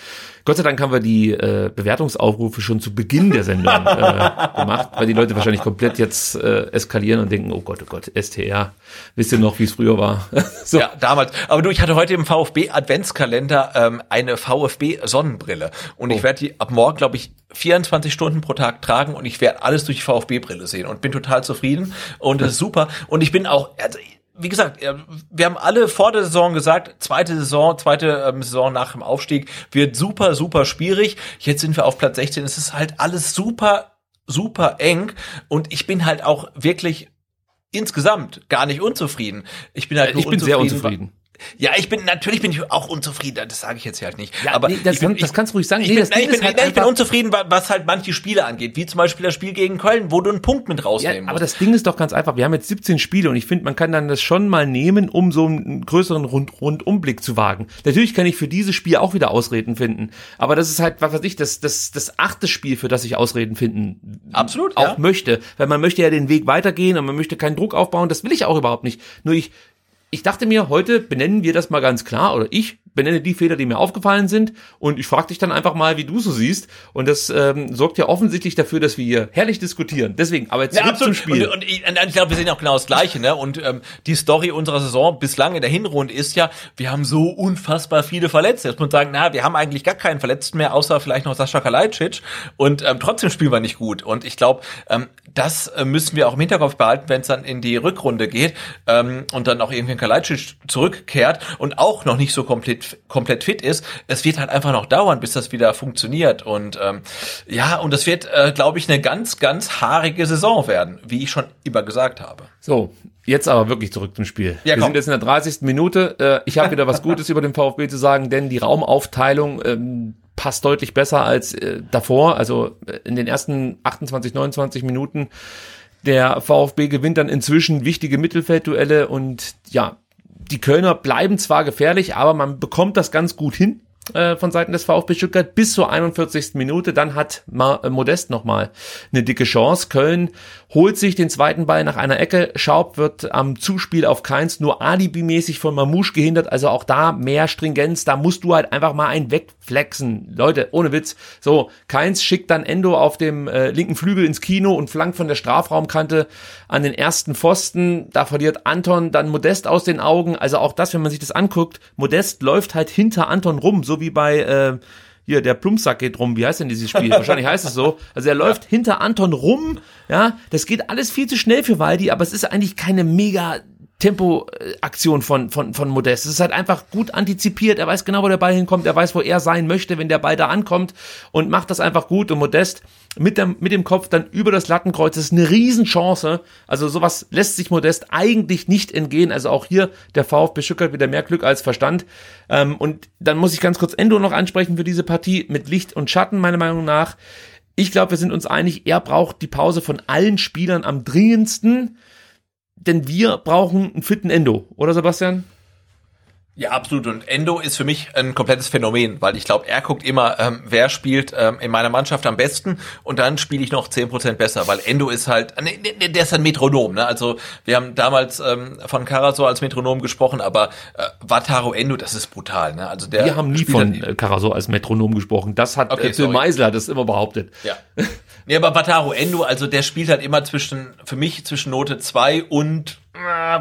[SPEAKER 1] Gott sei Dank haben wir die äh, Bewertungsaufrufe schon zu Beginn der Sendung äh, gemacht, weil die Leute wahrscheinlich komplett jetzt äh, eskalieren und denken, oh Gott, oh Gott, STR, wisst ihr noch, wie es früher war?
[SPEAKER 2] so. Ja, damals. Aber du, ich hatte heute im VfB Adventskalender ähm, eine VfB Sonnenbrille und oh. ich werde die ab morgen, glaube ich, 24 Stunden pro Tag tragen und ich werde alles durch die VfB-Brille sehen und bin total zufrieden und das ist super. Und ich bin auch, also, wie gesagt, wir haben alle vor der Saison gesagt, zweite Saison, zweite ähm, Saison nach dem Aufstieg wird super, super schwierig. Jetzt sind wir auf Platz 16. Es ist halt alles super, super eng. Und ich bin halt auch wirklich insgesamt gar nicht unzufrieden. Ich bin halt
[SPEAKER 1] ich bin sehr unzufrieden.
[SPEAKER 2] Ja, ich bin natürlich bin ich auch unzufrieden. Das sage ich jetzt halt nicht.
[SPEAKER 1] Ja,
[SPEAKER 2] aber
[SPEAKER 1] nee, das,
[SPEAKER 2] ich bin,
[SPEAKER 1] kann, das kannst du ruhig sagen.
[SPEAKER 2] Ich,
[SPEAKER 1] Nee,
[SPEAKER 2] bin, nein, ich, bin,
[SPEAKER 1] halt
[SPEAKER 2] nein, ich bin unzufrieden, wa- was halt manche Spiele angeht, wie zum Beispiel das Spiel gegen Köln, wo du einen Punkt mit
[SPEAKER 1] Ja,
[SPEAKER 2] rausnehmen
[SPEAKER 1] aber
[SPEAKER 2] musst.
[SPEAKER 1] das Ding ist doch ganz einfach. Wir haben jetzt 17 Spiele und ich finde, man kann dann das schon mal nehmen, um so einen größeren Rund Rundumblick zu wagen. Natürlich kann ich für dieses Spiel auch wieder Ausreden finden. Aber das ist halt, was weiß ich, das, das, das achte Spiel, für das ich Ausreden finden
[SPEAKER 2] Absolut,
[SPEAKER 1] auch
[SPEAKER 2] ja.
[SPEAKER 1] möchte. Weil man möchte ja den Weg weitergehen und man möchte keinen Druck aufbauen. Das will ich auch überhaupt nicht. Nur ich, ich dachte mir, heute benennen wir das mal ganz klar, oder ich benenne die Fehler, die mir aufgefallen sind, und ich frage dich dann einfach mal, wie du so siehst. Und das ähm, sorgt ja offensichtlich dafür, dass wir hier herrlich diskutieren. Deswegen, aber jetzt
[SPEAKER 2] Ja,
[SPEAKER 1] zum. Spiel.
[SPEAKER 2] Und, und ich, und ich glaube, wir sehen auch genau das Gleiche, ne? Und ähm, die Story unserer Saison bislang in der Hinrunde ist ja, wir haben so unfassbar viele Verletzte. Jetzt muss man sagen, na, wir haben eigentlich gar keinen Verletzten mehr, außer vielleicht noch Sascha Kalajdzic. Und ähm, trotzdem spielen wir nicht gut. Und ich glaube, ähm, das äh, müssen wir auch im Hinterkopf behalten, wenn es dann in die Rückrunde geht ähm, und dann auch irgendwie Kalajdzic zurückkehrt und auch noch nicht so komplett komplett fit ist. Es wird halt einfach noch dauern, bis das wieder funktioniert. Und ähm, ja, und das wird, äh, glaube ich, eine ganz, ganz haarige Saison werden, wie ich schon immer gesagt habe.
[SPEAKER 1] So, jetzt aber wirklich zurück zum Spiel.
[SPEAKER 2] Ja,
[SPEAKER 1] wir sind jetzt in der 30. Minute. Äh, ich habe wieder was Gutes über den VfB zu sagen, denn die Raumaufteilung ähm, passt deutlich besser als äh, davor. Also äh, in den ersten 28, 29 Minuten. Der VfB gewinnt dann inzwischen wichtige Mittelfeldduelle und ja, die Kölner bleiben zwar gefährlich, aber man bekommt das ganz gut hin äh, von Seiten des VfB Stuttgart bis zur 41. Minute. Dann hat Modest nochmal eine dicke Chance. Köln holt sich den zweiten Ball nach einer Ecke. Schaub wird am Zuspiel auf Keins nur alibimäßig von Mamouche gehindert. Also auch da mehr Stringenz. Da musst du halt einfach mal einen wegflexen. Leute, ohne Witz. So, Keins schickt dann Endo auf dem äh, linken Flügel ins Kino und flankt von der Strafraumkante an den ersten Pfosten. Da verliert Anton dann Modest aus den Augen. Also auch das, wenn man sich das anguckt, Modest läuft halt hinter Anton rum, so wie bei äh, hier, der Plumpsack geht rum. Wie heißt denn dieses Spiel? Wahrscheinlich heißt es so. Also er läuft hinter Anton rum. Ja, das geht alles viel zu schnell für Waldi, aber es ist eigentlich keine mega Tempo-Aktion von, von, von Modest. Es ist halt einfach gut antizipiert. Er weiß genau, wo der Ball hinkommt. Er weiß, wo er sein möchte, wenn der Ball da ankommt und macht das einfach gut. Und Modest mit dem, mit dem Kopf dann über das Lattenkreuz. Das ist eine Riesenchance. Also sowas lässt sich Modest eigentlich nicht entgehen. Also auch hier der VfB Stuttgart wieder mehr Glück als Verstand. Ähm, und dann muss ich ganz kurz Endo noch ansprechen für diese Partie mit Licht und Schatten, meiner Meinung nach. Ich glaube, wir sind uns einig, er braucht die Pause von allen Spielern am dringendsten denn wir brauchen einen fitten Endo, oder Sebastian?
[SPEAKER 2] Ja, absolut. Und Endo ist für mich ein komplettes Phänomen, weil ich glaube, er guckt immer, ähm, wer spielt ähm, in meiner Mannschaft am besten und dann spiele ich noch 10% besser, weil Endo ist halt, nee, nee, der ist ein Metronom. Ne? Also wir haben damals ähm, von Karasor als Metronom gesprochen, aber äh, Wataru Endo, das ist brutal. Ne? Also der
[SPEAKER 1] Wir haben nie von äh, Carasso als Metronom gesprochen. Das hat
[SPEAKER 2] Okay,
[SPEAKER 1] äh, Phil. Meisler das immer behauptet.
[SPEAKER 2] Ja. Nee, aber Wataru Endo, also der spielt halt immer zwischen, für mich zwischen Note 2 und,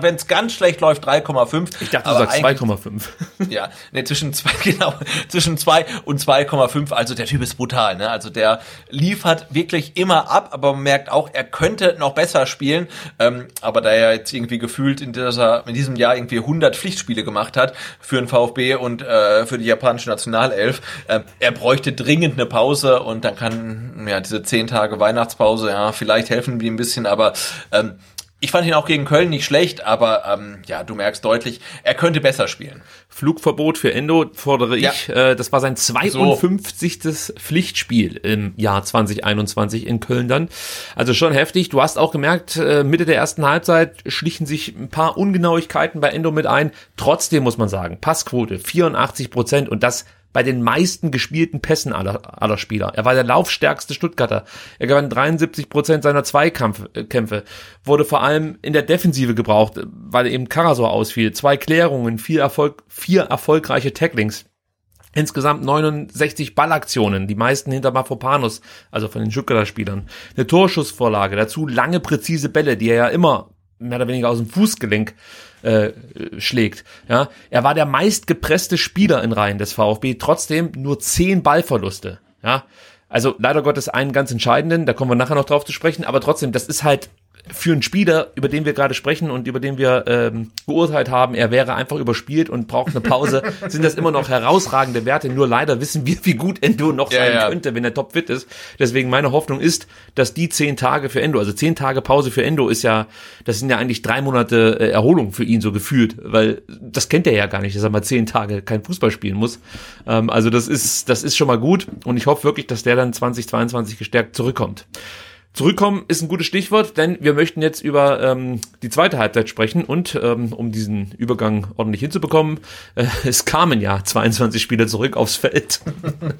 [SPEAKER 2] wenn es ganz schlecht läuft, 3,5.
[SPEAKER 1] Ich dachte, du
[SPEAKER 2] Aber
[SPEAKER 1] sagst
[SPEAKER 2] eigentlich-
[SPEAKER 1] 2,5.
[SPEAKER 2] Ja, ne, zwischen zwei, genau, zwischen zwei und 2,5. Also der Typ ist brutal, ne? Also der liefert wirklich immer ab, aber man merkt auch, er könnte noch besser spielen. Ähm, aber da er jetzt irgendwie gefühlt in dieser, in diesem Jahr irgendwie 100 Pflichtspiele gemacht hat für den VfB und äh, für die japanische Nationalelf, äh, er bräuchte dringend eine Pause und dann kann, ja, diese zehn Tage Weihnachtspause, ja, vielleicht helfen die ein bisschen, aber ähm, ich fand ihn auch gegen Köln nicht schlecht, aber ähm, ja, du merkst deutlich, er könnte besser spielen.
[SPEAKER 1] Flugverbot für Endo fordere
[SPEAKER 2] Ja.
[SPEAKER 1] ich. Äh, das war sein 52. Pflichtspiel im Jahr 2021 in Köln dann. Also schon heftig. Du hast auch gemerkt, äh, Mitte der ersten Halbzeit schlichen sich ein paar Ungenauigkeiten bei Endo mit ein. Trotzdem muss man sagen, Passquote 84 Prozent und das bei den meisten gespielten Pässen aller, aller Spieler. Er war der laufstärkste Stuttgarter. Er gewann 73 Prozent seiner Zweikämpfe, äh, wurde vor allem in der Defensive gebraucht, weil eben Karasor ausfiel. Zwei Klärungen, vier, Erfolg, vier erfolgreiche Tacklings. Insgesamt 69 Ballaktionen, die meisten hinter Mafropanus, also von den Stuttgarter Spielern. Eine Torschussvorlage, dazu lange präzise Bälle, die er ja immer mehr oder weniger aus dem Fußgelenk äh, schlägt. Ja, er war der meistgepresste Spieler in Reihen des VfB, trotzdem nur zehn Ballverluste. Ja, also leider Gottes einen ganz entscheidenden, da kommen wir nachher noch drauf zu sprechen, aber trotzdem, das ist halt für einen Spieler, über den wir gerade sprechen und über den wir ähm, geurteilt haben, er wäre einfach überspielt und braucht eine Pause, sind das immer noch herausragende Werte. Nur leider wissen wir, wie gut Endo noch sein ja, ja. könnte, wenn er topfit ist. Deswegen meine Hoffnung ist, dass die zehn Tage für Endo, also zehn Tage Pause für Endo ist ja, das sind ja eigentlich drei Monate äh, Erholung für ihn so gefühlt, weil das kennt er ja gar nicht, dass er mal zehn Tage kein Fußball spielen muss. Ähm, also das ist, das ist schon mal gut und ich hoffe wirklich, dass der dann 2022 gestärkt zurückkommt. Zurückkommen ist ein gutes Stichwort, denn wir möchten jetzt über ähm, die zweite Halbzeit sprechen und ähm, um diesen Übergang ordentlich hinzubekommen, äh, es kamen ja 22 Spieler zurück aufs Feld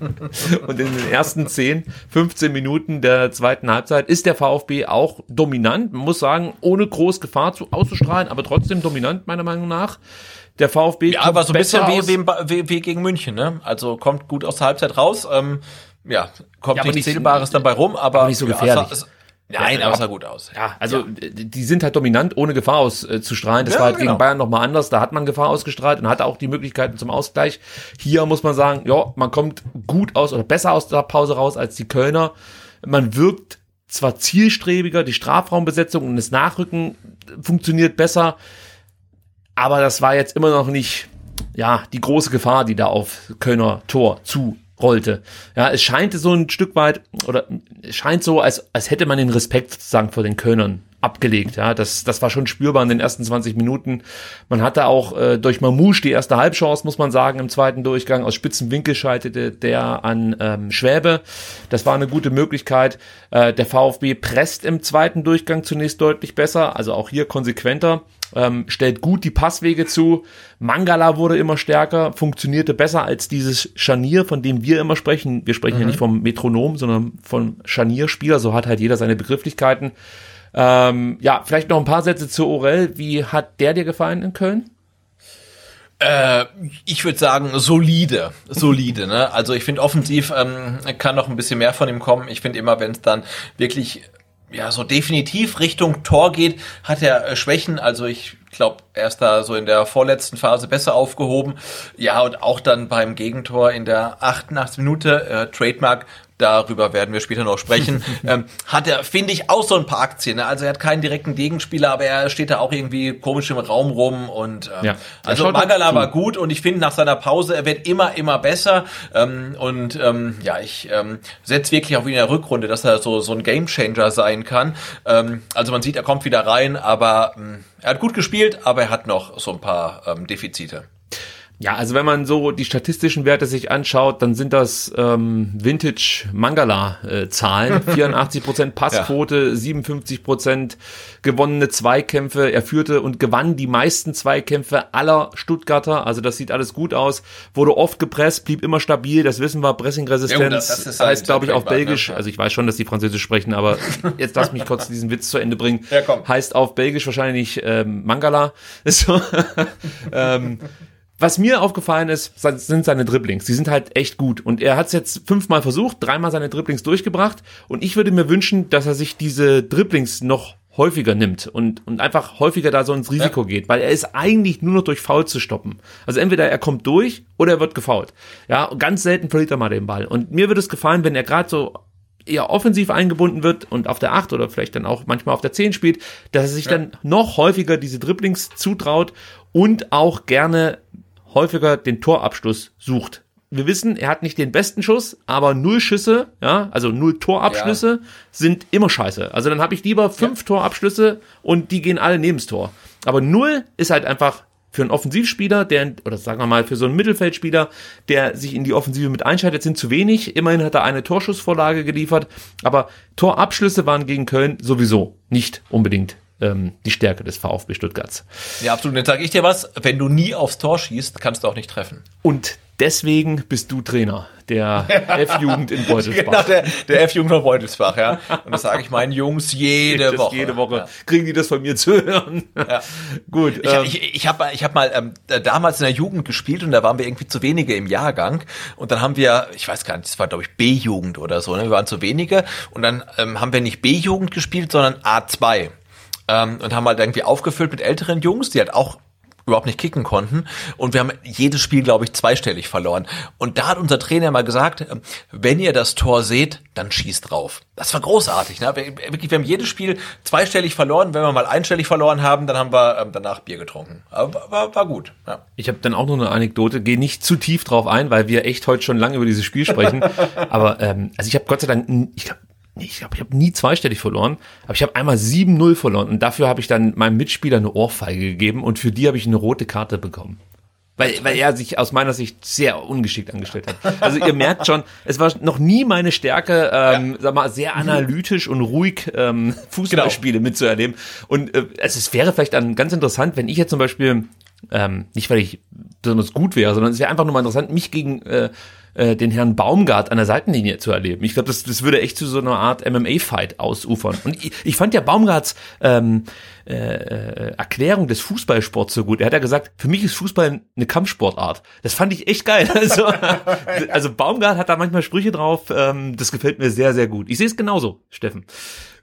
[SPEAKER 1] und in den ersten 10, 15 Minuten der zweiten Halbzeit ist der VfB auch dominant, man muss sagen, ohne groß Gefahr zu, auszustrahlen, aber trotzdem dominant meiner Meinung nach. Der VfB
[SPEAKER 2] ja, aber so ein bisschen wie, wie, wie, gegen München, ne? Also kommt gut aus der Halbzeit raus. Ähm, ja, kommt ja, nichts Zählbares dabei rum, aber, aber
[SPEAKER 1] nicht so gefährlich.
[SPEAKER 2] Ja, Nein, aber es sah gut aus.
[SPEAKER 1] Ja, also ja. die sind halt dominant, ohne Gefahr auszustrahlen. Das ja, war halt genau. gegen Bayern nochmal anders. Da hat man Gefahr ausgestrahlt und hatte auch die Möglichkeiten zum Ausgleich. Hier muss man sagen, ja, man kommt gut aus oder besser aus der Pause raus als die Kölner. Man wirkt zwar zielstrebiger, die Strafraumbesetzung und das Nachrücken funktioniert besser, aber das war jetzt immer noch nicht ja die große Gefahr, die da auf Kölner Tor zu rollte. Ja, es scheint so ein Stück weit, oder es scheint so, als, als hätte man den Respekt sozusagen vor den Kölnern abgelegt. Ja, das, das war schon spürbar in den ersten 20 Minuten. Man hatte auch äh, durch Mamouche die erste Halbchance, muss man sagen, im zweiten Durchgang. Aus spitzen Winkel schaltete der an ähm, Schwäbe. Das war eine gute Möglichkeit. Äh, der VfB presst im zweiten Durchgang zunächst deutlich besser, also auch hier konsequenter ähm, stellt gut die Passwege zu. Mangala wurde immer stärker, funktionierte besser als dieses Scharnier, von dem wir immer sprechen. Wir sprechen mhm. ja nicht vom Metronom, sondern vom Scharnierspieler. So hat halt jeder seine Begrifflichkeiten. Ähm, ja, vielleicht noch ein paar Sätze zu Orel. Wie hat der dir gefallen in Köln?
[SPEAKER 2] Äh, ich würde sagen, solide, solide. Ne? Also ich finde offensiv ähm, kann noch ein bisschen mehr von ihm kommen. Ich finde immer, wenn es dann wirklich ja, so definitiv Richtung Tor geht, hat er äh, Schwächen. Also ich glaube, er ist da so in der vorletzten Phase besser aufgehoben. Ja, und auch dann beim Gegentor in der 88 Minute, äh, Trademark, darüber werden wir später noch sprechen, ähm, hat er, finde ich, auch so ein paar Aktien. Ne? Also er hat keinen direkten Gegenspieler, aber er steht da auch irgendwie komisch im Raum rum und ähm, ja, also Mangala war gut und ich finde nach seiner Pause, er wird immer, immer besser ähm, und ähm, ja, ich ähm, setze wirklich auf ihn in der Rückrunde, dass er so, so ein Gamechanger sein kann. Ähm, also man sieht, er kommt wieder rein, aber ähm, er hat gut gespielt, aber er hat noch so ein paar ähm, Defizite.
[SPEAKER 1] Ja, also wenn man so die statistischen Werte sich anschaut, dann sind das ähm, Vintage Mangala äh, Zahlen. 84% Passquote, ja. 57% gewonnene Zweikämpfe. Er führte und gewann die meisten Zweikämpfe aller Stuttgarter. Also das sieht alles gut aus. Wurde oft gepresst, blieb immer stabil. Das wissen wir. Pressing-Resistenz ja, das, das heißt, glaube ich, auf Belgisch. Ne? Also ich weiß schon, dass die Französisch sprechen, aber jetzt lass mich kurz diesen Witz zu Ende bringen. Ja, komm. Heißt auf Belgisch wahrscheinlich ähm, Mangala. So, ähm, was mir aufgefallen ist, sind seine Dribblings. Die sind halt echt gut. Und er hat es jetzt fünfmal versucht, dreimal seine Dribblings durchgebracht. Und ich würde mir wünschen, dass er sich diese Dribblings noch häufiger nimmt und, und einfach häufiger da so ins Risiko ja. geht, weil er ist eigentlich nur noch durch Foul zu stoppen. Also entweder er kommt durch oder er wird gefault. Ja, ganz selten verliert er mal den Ball. Und mir würde es gefallen, wenn er gerade so eher offensiv eingebunden wird und auf der 8 oder vielleicht dann auch manchmal auf der 10 spielt, dass er sich ja. dann noch häufiger diese Dribblings zutraut und auch gerne häufiger den Torabschluss sucht. Wir wissen, er hat nicht den besten Schuss, aber null Schüsse, ja, also null Torabschlüsse ja. sind immer scheiße. Also dann habe ich lieber fünf ja. Torabschlüsse und die gehen alle neben das Tor. Aber null ist halt einfach für einen Offensivspieler, der, oder sagen wir mal, für so einen Mittelfeldspieler, der sich in die Offensive mit einschaltet, sind zu wenig. Immerhin hat er eine Torschussvorlage geliefert, aber Torabschlüsse waren gegen Köln sowieso nicht unbedingt ähm, die Stärke des VfB Stuttgarts.
[SPEAKER 2] Ja, absolut. Dann sage ich dir was, wenn du nie aufs Tor schießt, kannst du auch nicht treffen.
[SPEAKER 1] Und deswegen bist du Trainer der F-Jugend in Beutelsbach.
[SPEAKER 2] Genau, der, der F-Jugend von Beutelsbach, ja. Und das sage ich meinen Jungs jede Woche.
[SPEAKER 1] Jede Woche ja. kriegen die das von mir zu hören. Ja.
[SPEAKER 2] Gut. Ich, ähm, ich, ich habe ich hab mal ähm, damals in der Jugend gespielt und da waren wir irgendwie zu wenige im Jahrgang. Und dann haben wir, ich weiß gar nicht, das war glaube ich B-Jugend oder so, ne? wir waren zu wenige. Und dann ähm, haben wir nicht B-Jugend gespielt, sondern A2 ähm, und haben halt irgendwie aufgefüllt mit älteren Jungs, die halt auch überhaupt nicht kicken konnten. Und wir haben jedes Spiel, glaube ich, zweistellig verloren. Und da hat unser Trainer mal gesagt, ähm, wenn ihr das Tor seht, dann schießt drauf. Das war großartig. Ne? Wirklich, wir haben jedes Spiel zweistellig verloren. Wenn wir mal einstellig verloren haben, dann haben wir ähm, danach Bier getrunken. Aber war, war gut. Ja.
[SPEAKER 1] Ich habe dann auch noch eine Anekdote. Gehe nicht zu tief drauf ein, weil wir echt heute schon lange über dieses Spiel sprechen. Aber ähm, also ich habe Gott sei Dank, ich glaube, ich glaube, ich habe nie zweistellig verloren, aber ich habe einmal 7-0 verloren und dafür habe ich dann meinem Mitspieler eine Ohrfeige gegeben und für die habe ich eine rote Karte bekommen. Weil, weil er sich aus meiner Sicht sehr ungeschickt angestellt hat. Also ihr merkt schon, es war noch nie meine Stärke, ähm, ja. sag mal, sehr analytisch und ruhig ähm, Fußballspiele genau. mitzuerleben. Und äh, also es wäre vielleicht dann ganz interessant, wenn ich jetzt zum Beispiel, ähm, nicht weil ich besonders gut wäre, sondern es wäre einfach nur mal interessant, mich gegen äh, äh, den Herrn Baumgart an der Seitenlinie zu erleben. Ich glaube, das, das würde echt zu so einer Art MMA-Fight ausufern. Und ich, ich fand ja Baumgarts ähm, äh, äh, Erklärung des Fußballsports so gut. Er hat ja gesagt, für mich ist Fußball eine Kampfsportart. Das fand ich echt geil. Also, also Baumgart hat da manchmal Sprüche drauf. Ähm, das gefällt mir sehr, sehr gut. Ich sehe es genauso, Steffen.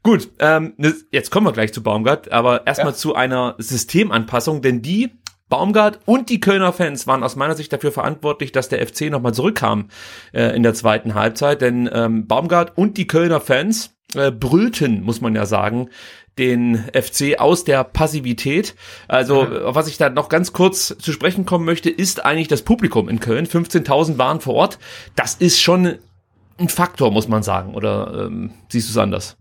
[SPEAKER 1] Gut, ähm, jetzt kommen wir gleich zu Baumgart, aber erstmal ja. zu einer Systemanpassung, denn die Baumgart und die Kölner Fans waren aus meiner Sicht dafür verantwortlich, dass der FC nochmal zurückkam äh, in der zweiten Halbzeit. Denn ähm, Baumgart und die Kölner Fans äh, brüllten, muss man ja sagen, den FC aus der Passivität. Also, mhm. auf was ich da noch ganz kurz zu sprechen kommen möchte, ist eigentlich das Publikum in Köln. 15.000 waren vor Ort. Das ist schon ein Faktor, muss man sagen. Oder ähm, siehst du es anders?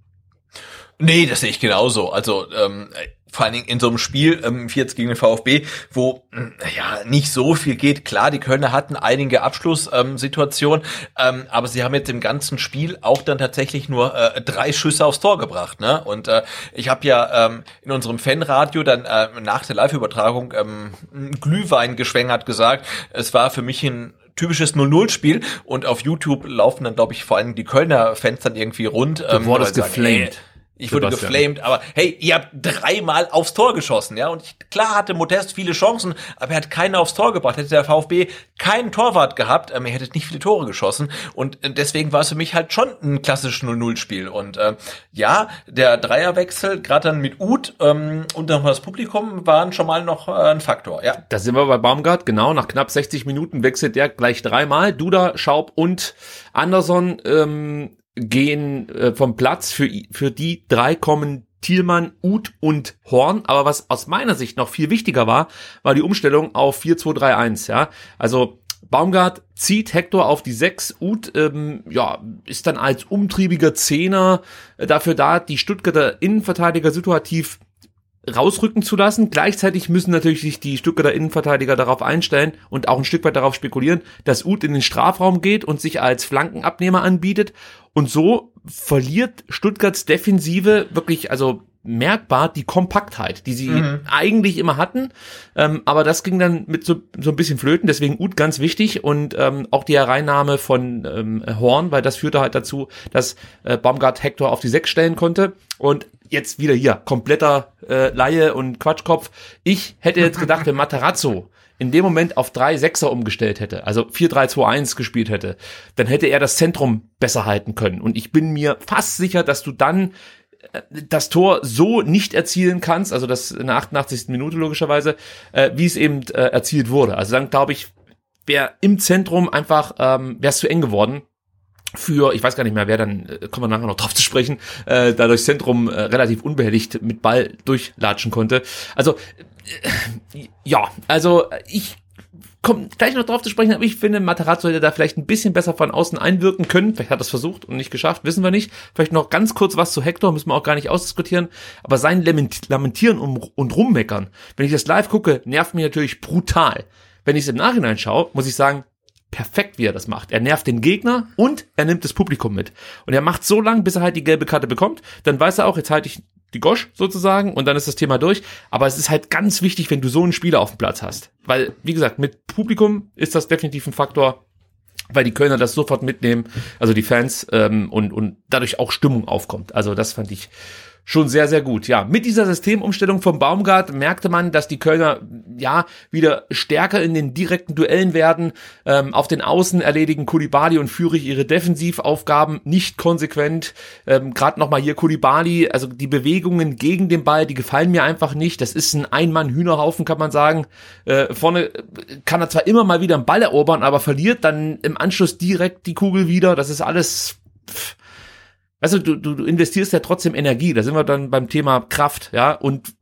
[SPEAKER 2] Nee, das sehe ich genauso. Also ähm, vor allen Dingen in so einem Spiel, ähm, jetzt gegen den VfB, wo äh, ja nicht so viel geht. Klar, die Kölner hatten einige Abschlusssituationen, ähm, ähm, aber sie haben jetzt im ganzen Spiel auch dann tatsächlich nur äh, drei Schüsse aufs Tor gebracht. Ne? Und äh, ich habe ja ähm, in unserem Fanradio dann äh, nach der Live-Übertragung ähm, Glühwein geschwängert gesagt, es war für mich ein typisches 0-0-Spiel und auf YouTube laufen dann, glaube ich, vor allem die Kölner Fans dann irgendwie rund.
[SPEAKER 1] Du ähm, wurdest geflamed.
[SPEAKER 2] Ich wurde geflamed, aber hey, ihr habt dreimal aufs Tor geschossen, ja. Und ich, klar hatte Modest viele Chancen, aber er hat keine aufs Tor gebracht. Hätte der VfB keinen Torwart gehabt, ähm, er hätte nicht viele Tore geschossen. Und äh, deswegen war es für mich halt schon ein klassisches 0-0-Spiel. Und äh, ja, der Dreierwechsel, gerade dann mit Uth ähm, und nochmal das Publikum, waren schon mal noch äh, ein Faktor, ja.
[SPEAKER 1] Da sind wir bei Baumgart, genau. Nach knapp 60 Minuten wechselt der gleich dreimal. Duda, Schaub und Anderson. Ähm, gehen äh, vom Platz. Für, für die drei kommen Thielmann, Uth und Horn. Aber was aus meiner Sicht noch viel wichtiger war, war die Umstellung auf 4-2-3-1. Ja, also Baumgart zieht Hector auf die 6. Uth ähm, ja, ist dann als umtriebiger Zehner äh, dafür da, die Stuttgarter Innenverteidiger situativ rausrücken zu lassen. Gleichzeitig müssen natürlich sich die Stuttgarter Innenverteidiger darauf einstellen und auch ein Stück weit darauf spekulieren, dass Uth in den Strafraum geht und sich als Flankenabnehmer anbietet. Und so verliert Stuttgarts Defensive wirklich, also merkbar die Kompaktheit, die sie mhm. eigentlich immer hatten. Ähm, aber das ging dann mit so, so ein bisschen flöten, deswegen Uth ganz wichtig und ähm, auch die Hereinnahme von ähm, Horn, weil das führte halt dazu, dass äh, Baumgart Hector auf die Sechs stellen konnte. Und jetzt wieder hier, kompletter äh, Laie und Quatschkopf. Ich hätte jetzt gedacht, wenn Matarazzo in dem Moment auf drei Sechser umgestellt hätte, also 4-3-2-1 gespielt hätte, dann hätte er das Zentrum besser halten können. Und ich bin mir fast sicher, dass du dann das Tor so nicht erzielen kannst, also das in der 88. Minute logischerweise, äh, wie es eben äh, erzielt wurde. Also dann glaube ich, wäre im Zentrum einfach, ähm, wäre es zu eng geworden für, ich weiß gar nicht mehr, wer dann, äh, kommen wir nachher noch drauf zu sprechen, äh, da durchs Zentrum äh, relativ unbehelligt mit Ball durchlatschen konnte. Also, äh, ja, also ich komme gleich noch drauf zu sprechen, aber ich finde, Materazzo hätte da vielleicht ein bisschen besser von außen einwirken können. Vielleicht hat er es versucht und nicht geschafft, wissen wir nicht. Vielleicht noch ganz kurz was zu Hector, müssen wir auch gar nicht ausdiskutieren. Aber sein Lamentieren und Rummeckern, wenn ich das live gucke, nervt mich natürlich brutal. Wenn ich es im Nachhinein schaue, muss ich sagen, perfekt, wie er das macht. Er nervt den Gegner und er nimmt das Publikum mit. Und er macht so lange, bis er halt die gelbe Karte bekommt. Dann weiß er auch, jetzt halte ich die Gosch sozusagen und dann ist das Thema durch. Aber es ist halt ganz wichtig, wenn du so einen Spieler auf dem Platz hast. Weil, wie gesagt, mit Publikum ist das definitiv ein Faktor, weil die Kölner das sofort mitnehmen, also die Fans, ähm, und, und dadurch auch Stimmung aufkommt. Also das fand ich schon sehr, sehr gut. Ja, mit dieser Systemumstellung vom Baumgart merkte man, dass die Kölner ja wieder stärker in den direkten Duellen werden. Ähm, auf den Außen erledigen Kulibali und Führig ihre Defensivaufgaben nicht konsequent. Ähm, Gerade nochmal hier Kulibali, also die Bewegungen gegen den Ball, die gefallen mir einfach nicht. Das ist ein Ein-Mann-Hühnerhaufen, kann man sagen. Äh, vorne kann er zwar immer mal wieder einen Ball erobern, aber verliert dann im Anschluss direkt die Kugel wieder. Das ist alles... Pff, also du, du, du investierst ja trotzdem Energie, da sind wir dann beim Thema Kraft, ja, und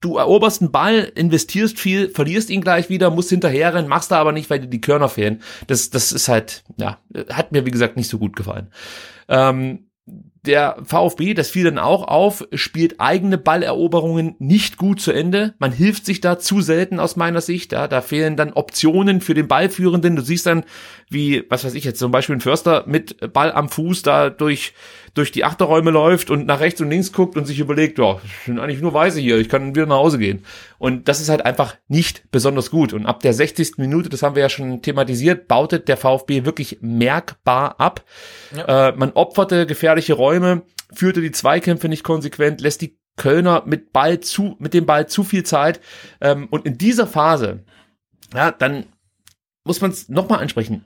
[SPEAKER 1] du eroberst einen Ball, investierst viel, verlierst ihn gleich wieder, musst hinterherrennen, machst da aber nicht, weil dir die Körner fehlen. Das, das ist halt, ja, hat mir wie gesagt nicht so gut gefallen. Ähm, der VfB, das fiel dann auch auf, spielt eigene Balleroberungen nicht gut zu Ende. Man hilft sich da zu selten aus meiner Sicht. Ja, da fehlen dann Optionen für den Ballführenden. Du siehst dann, wie, was weiß ich jetzt, zum Beispiel ein Förster mit Ball am Fuß da durch durch die Achterräume läuft und nach rechts und links guckt und sich überlegt, ja, ich bin eigentlich nur Weise hier, ich kann wieder nach Hause gehen. Und das ist halt einfach nicht besonders gut. Und ab der 60. Minute, das haben wir ja schon thematisiert, bautet der VfB wirklich merkbar ab. Ja. Äh, man opferte gefährliche Räume, führte die Zweikämpfe nicht konsequent, lässt die Kölner mit Ball zu, mit dem Ball zu viel Zeit. Ähm, und in dieser Phase, ja, dann muss man es nochmal ansprechen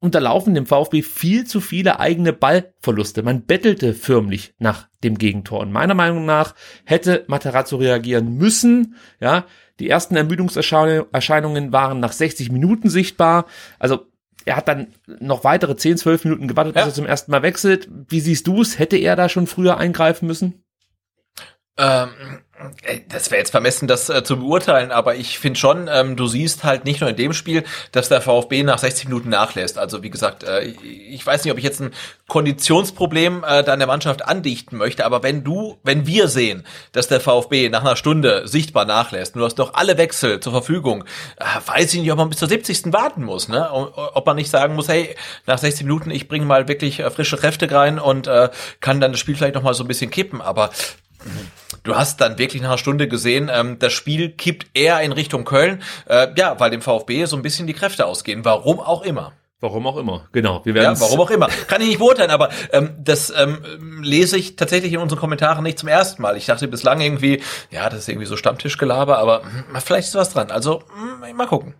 [SPEAKER 1] unterlaufen dem VfB viel zu viele eigene Ballverluste. Man bettelte förmlich nach dem Gegentor. Und meiner Meinung nach hätte Materazzo reagieren müssen. Ja, die ersten Ermüdungserscheinungen waren nach 60 Minuten sichtbar. Also er hat dann noch weitere 10, 12 Minuten gewartet, bis ja. er zum ersten Mal wechselt. Wie siehst du es? Hätte er da schon früher eingreifen müssen?
[SPEAKER 2] Ähm, äh, das wäre jetzt vermessen, das äh, zu beurteilen, aber ich finde schon, ähm, du siehst halt nicht nur in dem Spiel, dass der VfB nach 60 Minuten nachlässt. Also wie gesagt, äh, ich weiß nicht, ob ich jetzt ein Konditionsproblem äh, dann der Mannschaft andichten möchte, aber wenn du, wenn wir sehen, dass der VfB nach einer Stunde sichtbar nachlässt, du hast noch alle Wechsel zur Verfügung, äh, weiß ich nicht, ob man bis zur 70. warten muss, ne? Ob man nicht sagen muss, hey, nach 60 Minuten, ich bringe mal wirklich äh, frische Kräfte rein und äh, kann dann das Spiel vielleicht noch mal so ein bisschen kippen, aber Du hast dann wirklich nach einer Stunde gesehen, ähm, das Spiel kippt eher in Richtung Köln, äh, ja, weil dem VfB so ein bisschen die Kräfte ausgehen. Warum auch immer.
[SPEAKER 1] Warum auch immer, genau. Wir werden
[SPEAKER 2] ja, warum auch immer. Kann ich nicht beurteilen, aber ähm, das ähm, lese ich tatsächlich in unseren Kommentaren nicht zum ersten Mal. Ich dachte bislang irgendwie, ja, das ist irgendwie so Stammtischgelaber, aber mh, hm, vielleicht ist was dran. Also mh, hm, mal gucken.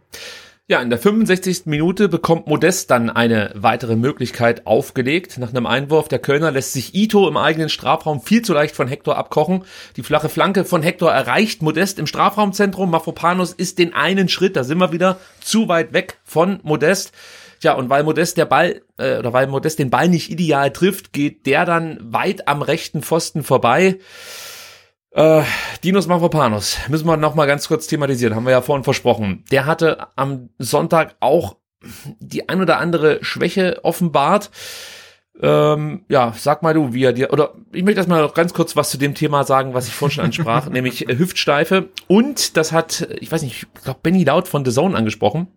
[SPEAKER 1] Ja, in der 65. Minute bekommt Modest dann eine weitere Möglichkeit aufgelegt. Nach einem Einwurf der Kölner lässt sich Ito im eigenen Strafraum viel zu leicht von Hector abkochen. Die flache Flanke von Hector erreicht Modest im Strafraumzentrum. Mafropanos ist den einen Schritt, da sind wir wieder, zu weit weg von Modest. Ja, und weil Modest der Ball, äh, oder weil Modest den Ball nicht ideal trifft, geht der dann weit am rechten Pfosten vorbei. Äh, Dinos Mavropanos, müssen wir noch mal ganz kurz thematisieren, haben wir ja vorhin versprochen. Der hatte am Sonntag auch die ein oder andere Schwäche offenbart. Ähm, ja, sag mal du, wie er dir, oder ich möchte erstmal noch ganz kurz was zu dem Thema sagen, was ich vorhin schon ansprach, nämlich Hüftsteife. Und das hat, ich weiß nicht, ich glaube Benny Laut von The Zone angesprochen.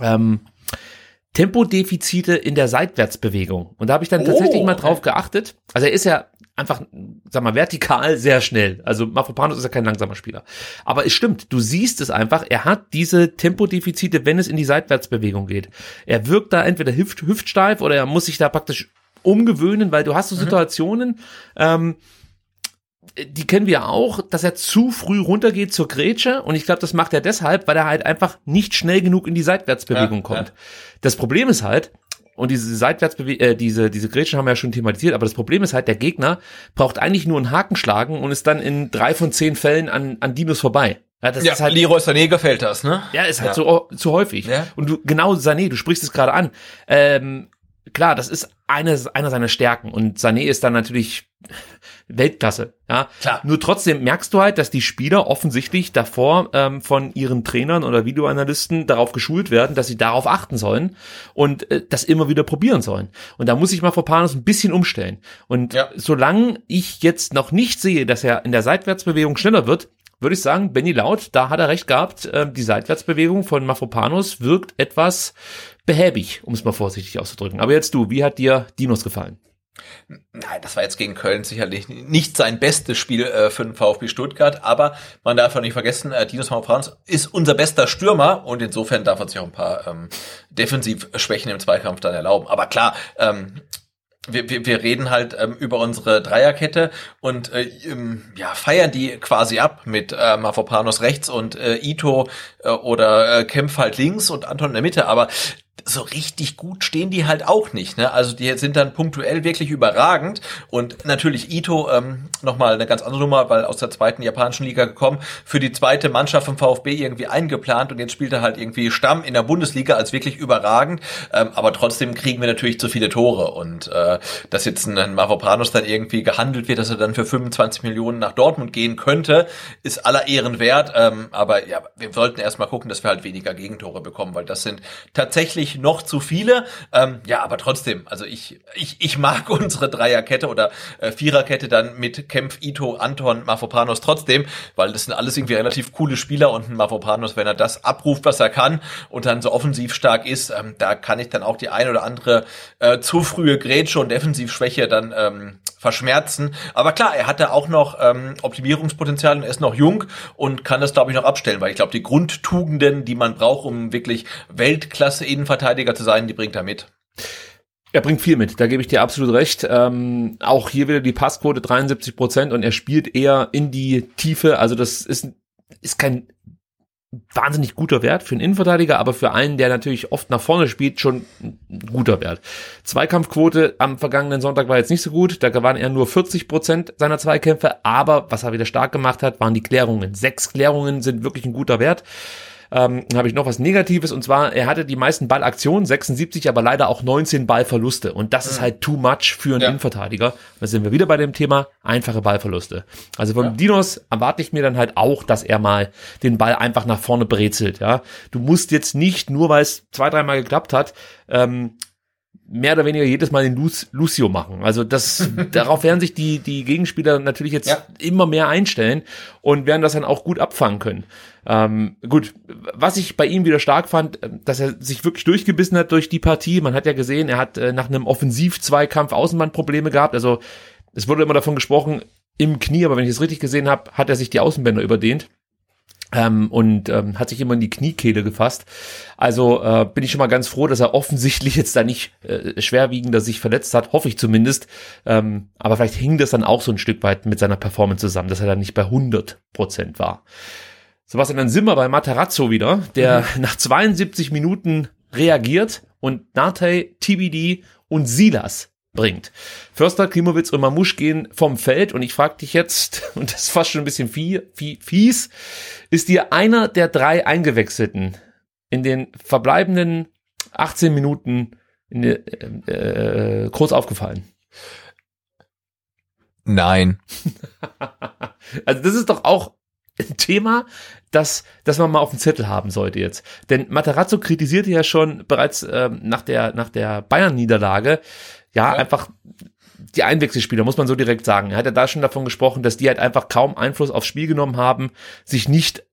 [SPEAKER 1] Ähm, Tempodefizite in der Seitwärtsbewegung. Und da habe ich dann oh, tatsächlich mal drauf geachtet. Also er ist ja einfach, sag mal, vertikal sehr schnell. Also Mafropanos ist ja kein langsamer Spieler. Aber es stimmt, du siehst es einfach, er hat diese Tempodefizite, wenn es in die Seitwärtsbewegung geht. Er wirkt da entweder hüft, hüftsteif oder er muss sich da praktisch umgewöhnen, weil du hast so mhm. Situationen, mhm. ähm, die kennen wir auch, dass er zu früh runtergeht zur Grätsche und ich glaube, das macht er deshalb, weil er halt einfach nicht schnell genug in die Seitwärtsbewegung ja, kommt. Ja. Das Problem ist halt, und diese Seitwärtsbewegung, äh, diese, diese Grätschen haben wir ja schon thematisiert, aber das Problem ist halt, der Gegner braucht eigentlich nur einen Haken schlagen und ist dann in drei von zehn Fällen an, an Dinos vorbei.
[SPEAKER 2] Ja, das ja, ist halt, Leroy Sané gefällt das, ne?
[SPEAKER 1] Ja, ist halt ja. zu, zu häufig. Ja. Und du, genau Sané, du sprichst es gerade an. Ähm, klar, das ist eine, einer seiner Stärken und Sané ist dann natürlich Weltklasse. Ja, klar. Nur trotzdem merkst du halt, dass die Spieler offensichtlich davor ähm, von ihren Trainern oder Videoanalysten darauf geschult werden, dass sie darauf achten sollen und äh, das immer wieder probieren sollen. Und da muss ich mal Panos ein bisschen umstellen. Und ja. solange ich jetzt noch nicht sehe, dass er in der Seitwärtsbewegung schneller wird, würde ich sagen, Benny Laut, da hat er recht gehabt. Äh, die Seitwärtsbewegung von Mafropanos wirkt etwas behäbig, um es mal vorsichtig auszudrücken. Aber jetzt du, wie hat dir Dinos gefallen?
[SPEAKER 2] Nein, das war jetzt gegen Köln sicherlich nicht sein bestes Spiel äh, für den VfB Stuttgart, aber man darf auch nicht vergessen, äh, Dinos Mauprans ist unser bester Stürmer und insofern darf er sich auch ein paar ähm, Defensivschwächen im Zweikampf dann erlauben. Aber klar, ähm, wir, wir, wir reden halt ähm, über unsere Dreierkette und äh, ähm, ja, feiern die quasi ab mit äh, Mavropanos rechts und äh, Ito äh, oder äh, Kempf halt links und Anton in der Mitte, aber so richtig gut stehen die halt auch nicht. Ne? Also die sind dann punktuell wirklich überragend. Und natürlich Ito, ähm, nochmal eine ganz andere Nummer, weil aus der zweiten japanischen Liga gekommen, für die zweite Mannschaft vom VfB irgendwie eingeplant und jetzt spielt er halt irgendwie Stamm in der Bundesliga als wirklich überragend. Ähm, aber trotzdem kriegen wir natürlich zu viele Tore. Und äh, dass jetzt ein Mavropanos dann irgendwie gehandelt wird, dass er dann für 25 Millionen nach Dortmund gehen könnte, ist aller Ehren wert. Ähm, aber ja, wir sollten erstmal gucken, dass wir halt weniger Gegentore bekommen, weil das sind tatsächlich noch zu viele. Ähm, ja, aber trotzdem, also ich, ich, ich mag unsere Dreierkette oder äh, Viererkette dann mit Kempf, Ito, Anton, Mafopanos trotzdem, weil das sind alles irgendwie relativ coole Spieler und ein Mafopanos, wenn er das abruft, was er kann und dann so offensiv stark ist, ähm, da kann ich dann auch die ein oder andere äh, zu frühe Grätsche und Defensivschwäche dann ähm, verschmerzen. Aber klar, er hat da auch noch ähm, Optimierungspotenzial und er ist noch jung und kann das, glaube ich, noch abstellen, weil ich glaube, die Grundtugenden, die man braucht, um wirklich Weltklasse-Innenverteidiger zu sein, die bringt er mit.
[SPEAKER 1] Er bringt viel mit, da gebe ich dir absolut recht. Ähm, auch hier wieder die Passquote 73 Prozent und er spielt eher in die Tiefe. Also das ist, ist kein wahnsinnig guter Wert für einen Innenverteidiger, aber für einen, der natürlich oft nach vorne spielt, schon ein guter Wert. Zweikampfquote am vergangenen Sonntag war jetzt nicht so gut, da waren er nur 40 Prozent seiner Zweikämpfe, aber was er wieder stark gemacht hat, waren die Klärungen. Sechs Klärungen sind wirklich ein guter Wert ähm, habe ich noch was Negatives und zwar, er hatte die meisten Ballaktionen, 76, aber leider auch 19 Ballverluste und das mhm. ist halt too much für einen ja. Innenverteidiger. Da sind wir wieder bei dem Thema einfache Ballverluste. Also von ja. Dinos erwarte ich mir dann halt auch, dass er mal den Ball einfach nach vorne brezelt. Ja, du musst jetzt nicht nur, weil es zwei, dreimal geklappt hat, ähm, mehr oder weniger jedes Mal den Lucio machen. Also das, darauf werden sich die, die Gegenspieler natürlich jetzt ja. immer mehr einstellen und werden das dann auch gut abfangen können. Ähm, gut, was ich bei ihm wieder stark fand, äh, dass er sich wirklich durchgebissen hat durch die Partie. Man hat ja gesehen, er hat äh, nach einem Offensiv-Zweikampf Außenbandprobleme gehabt. Also es wurde immer davon gesprochen, im Knie, aber wenn ich es richtig gesehen habe, hat er sich die Außenbänder überdehnt ähm, und ähm, hat sich immer in die Kniekehle gefasst. Also äh, bin ich schon mal ganz froh, dass er offensichtlich jetzt da nicht äh, schwerwiegender sich verletzt hat, hoffe ich zumindest. Ähm, aber vielleicht hing das dann auch so ein Stück weit mit seiner Performance zusammen, dass er dann nicht bei 100 Prozent war. Sebastian, dann sind wir bei Matarazzo wieder, der mhm. nach 72 Minuten reagiert und Nate, TBD und Silas bringt. Förster, Klimowitz und Mamusch gehen vom Feld und ich frage dich jetzt, und das ist fast schon ein bisschen fie, fie, fies, ist dir einer der drei Eingewechselten in den verbleibenden 18 Minuten in äh, äh, kurz aufgefallen?
[SPEAKER 2] Nein.
[SPEAKER 1] also das ist doch auch ein Thema, das, das man mal auf dem Zettel haben sollte jetzt. Denn Materazzo kritisierte ja schon bereits ähm, nach der, nach der Bayern-Niederlage, ja, ja, einfach die Einwechselspieler, muss man so direkt sagen. Er hat ja da schon davon gesprochen, dass die halt einfach kaum Einfluss aufs Spiel genommen haben, sich nicht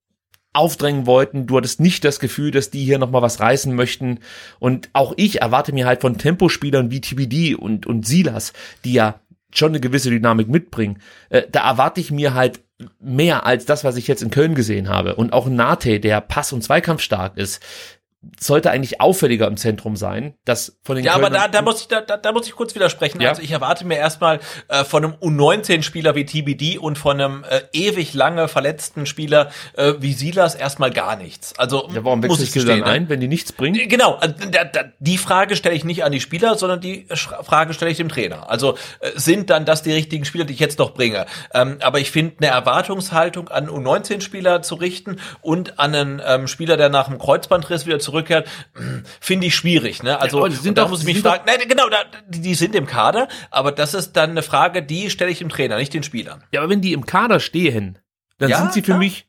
[SPEAKER 1] aufdrängen wollten. Du hattest nicht das Gefühl, dass die hier nochmal was reißen möchten. Und auch ich erwarte mir halt von Tempospielern wie TBD und, und Silas, die ja schon eine gewisse Dynamik mitbringen, äh, da erwarte ich mir halt mehr als das, was ich jetzt in Köln gesehen habe. Und auch Nate, der Pass- und Zweikampf stark ist, sollte eigentlich auffälliger im Zentrum sein. Das von den
[SPEAKER 2] ja, Kölner aber da, da muss ich da, da, da muss ich kurz widersprechen. Ja? Also ich erwarte mir erstmal äh, von einem U19-Spieler wie TBD und von einem äh, ewig lange verletzten Spieler äh, wie Silas erstmal gar nichts. Also
[SPEAKER 1] ja, warum muss ich du dann ne? ein, wenn die nichts bringen? Äh,
[SPEAKER 2] genau, äh, da, da, die Frage stelle ich nicht an die Spieler, sondern die Frage stelle ich dem Trainer. Also äh, sind dann das die richtigen Spieler, die ich jetzt noch bringe? Ähm, aber ich finde eine Erwartungshaltung an U19-Spieler zu richten und an einen ähm, Spieler, der nach dem Kreuzbandriss wieder zurück zurückkehrt, finde ich schwierig. Ne? Also ja, da muss ich mich fragen, nein, genau, da, die sind im Kader, aber das ist dann eine Frage, die stelle ich dem Trainer, nicht den Spielern.
[SPEAKER 1] Ja, aber wenn die im Kader stehen, dann ja, sind sie für klar. mich